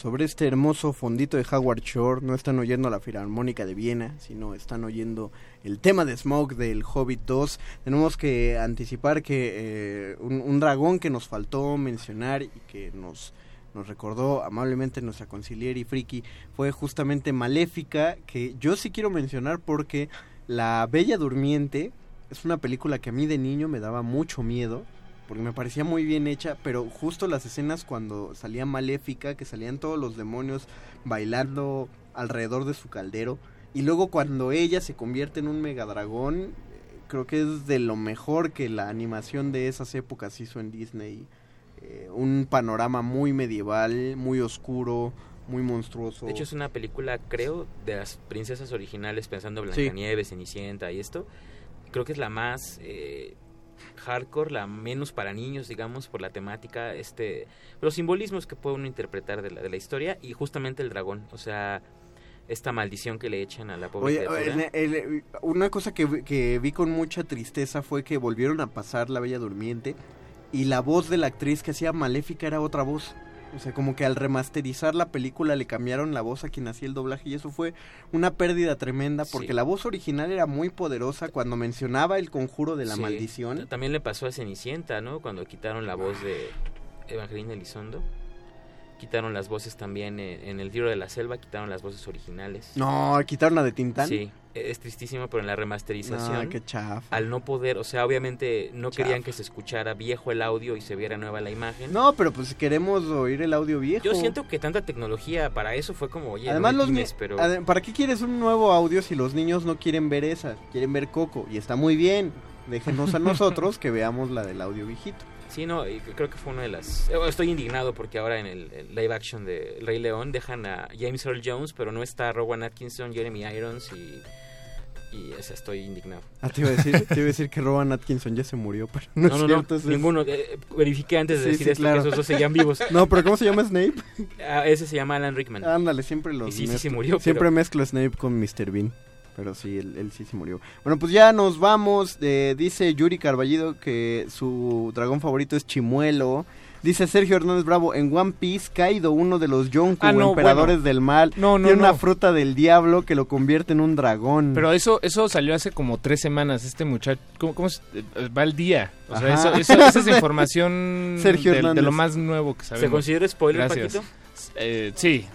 Sobre este hermoso fondito de Howard Shore. No están oyendo la Filarmónica de Viena, sino están oyendo el tema de Smoke del Hobbit 2. Tenemos que anticipar que eh, un, dragón que nos faltó mencionar y que nos nos recordó amablemente nuestra conciliera y friki fue justamente Maléfica, que yo sí quiero mencionar porque La Bella Durmiente es una película que a mí de niño me daba mucho miedo, porque me parecía muy bien hecha, pero justo las escenas cuando salía Maléfica, que salían todos los demonios bailando alrededor de su caldero, y luego cuando ella se convierte en un megadragón, eh, creo que es de lo mejor que la animación de esas épocas hizo en Disney eh, un panorama muy medieval, muy oscuro, muy monstruoso.
De hecho, es una película, creo, de las princesas originales, pensando
Sí.
Blancanieves, Cenicienta y esto. Creo que es la más eh, hardcore, la menos para niños, digamos, por la temática, este, los simbolismos que puede uno interpretar de la, de la historia y justamente el dragón, o sea, esta maldición que le echan a la pobre
Oye,
criatura.
el- el- una cosa que, que vi con mucha tristeza fue que volvieron a pasar La Bella Durmiente y la voz de la actriz que hacía Maléfica era otra voz. O sea, como que al remasterizar la película le cambiaron la voz a quien hacía el doblaje y eso fue una pérdida tremenda porque
Sí.
la voz original era muy poderosa cuando mencionaba el conjuro de la
Sí.
maldición.
También le pasó a Cenicienta, ¿no? Cuando quitaron la voz de Evangelina Elizondo. Quitaron las voces también en, en El libro de la selva, quitaron las voces originales.
No, quitaron la de Tintán.
Sí, es tristísimo, pero en la remasterización,
Ah, qué
al no poder, o sea, obviamente no
Chafa.
querían que se escuchara viejo el audio y se viera nueva la imagen.
No, pero pues queremos oír el audio viejo.
Yo siento que tanta tecnología para eso fue como, oye,
Además,
no
los
me
ni-
times, pero
¿para qué quieres un nuevo audio si los niños no quieren ver esa? Quieren ver Coco. Y está muy bien. Déjenos a (laughs) nosotros que veamos la del audio viejito.
Sí, no, y creo que fue una de las... eh, Estoy indignado porque ahora en el, el live action de El Rey León dejan a James Earl Jones, pero no está Rowan Atkinson, Jeremy Irons y... Y estoy indignado.
Ah, te iba a decir, te iba a decir que Rowan Atkinson ya se murió, pero no,
No,
es
no,
cierto.
no,
ese es-
ninguno. eh, verifiqué antes de
Sí,
decir
sí,
esto
claro.
que esos dos seguían vivos. (laughs)
No, pero ¿cómo se llama Snape?
Ah, ese se llama Alan Rickman.
Ándale, siempre los
Y sí, sí, se murió,
Siempre
pero-
mezclo Snape con Mr. Bean. Pero sí, él, él sí se murió. Bueno, pues ya nos vamos. Eh, dice Yuri Carballido que su dragón favorito es Chimuelo. Dice Sergio Hernández Bravo, en One Piece, Kaido, uno de los Yonku,
Ah, no,
emperadores
bueno.
del mal,
No, no,
tiene
no.
una fruta del diablo que lo convierte en un dragón.
Pero eso eso salió hace como tres semanas. Este muchacho, ¿cómo, cómo se- eh, va al día? O sea, eso, eso- esa es (laughs) información
Sergio
de, de lo más nuevo que sabemos.
considera spoiler,
Gracias.
Paquito?
Eh, sí.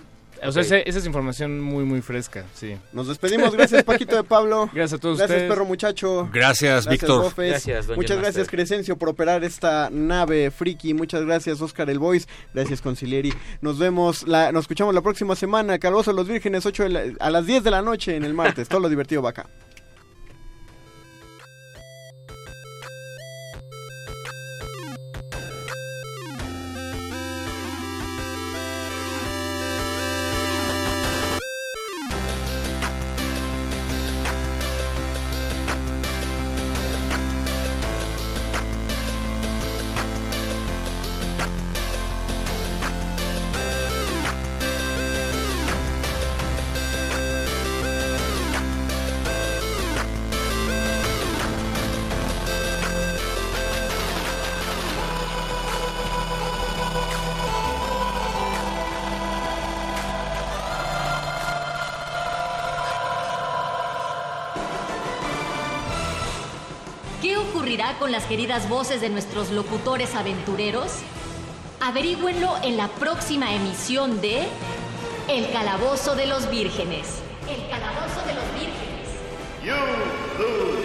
O sea, esa es información muy, muy fresca, sí.
Nos despedimos, gracias Paquito de Pablo. (laughs)
Gracias a todos
Gracias
ustedes.
perro muchacho.
Gracias, Víctor.
Gracias,
Muchas gracias
Master.
Crescencio por operar esta nave friki. Muchas gracias Oscar el Voice. Gracias Concilieri. Nos vemos, la, nos escuchamos la próxima semana. Calvoso de los Vírgenes 8 de la- a las 10 de la noche en el martes. Todo lo divertido va acá.
Queridas voces de nuestros locutores aventureros? Averígüenlo en la próxima emisión de El Calabozo de los Vírgenes. El Calabozo de los Vírgenes.
Por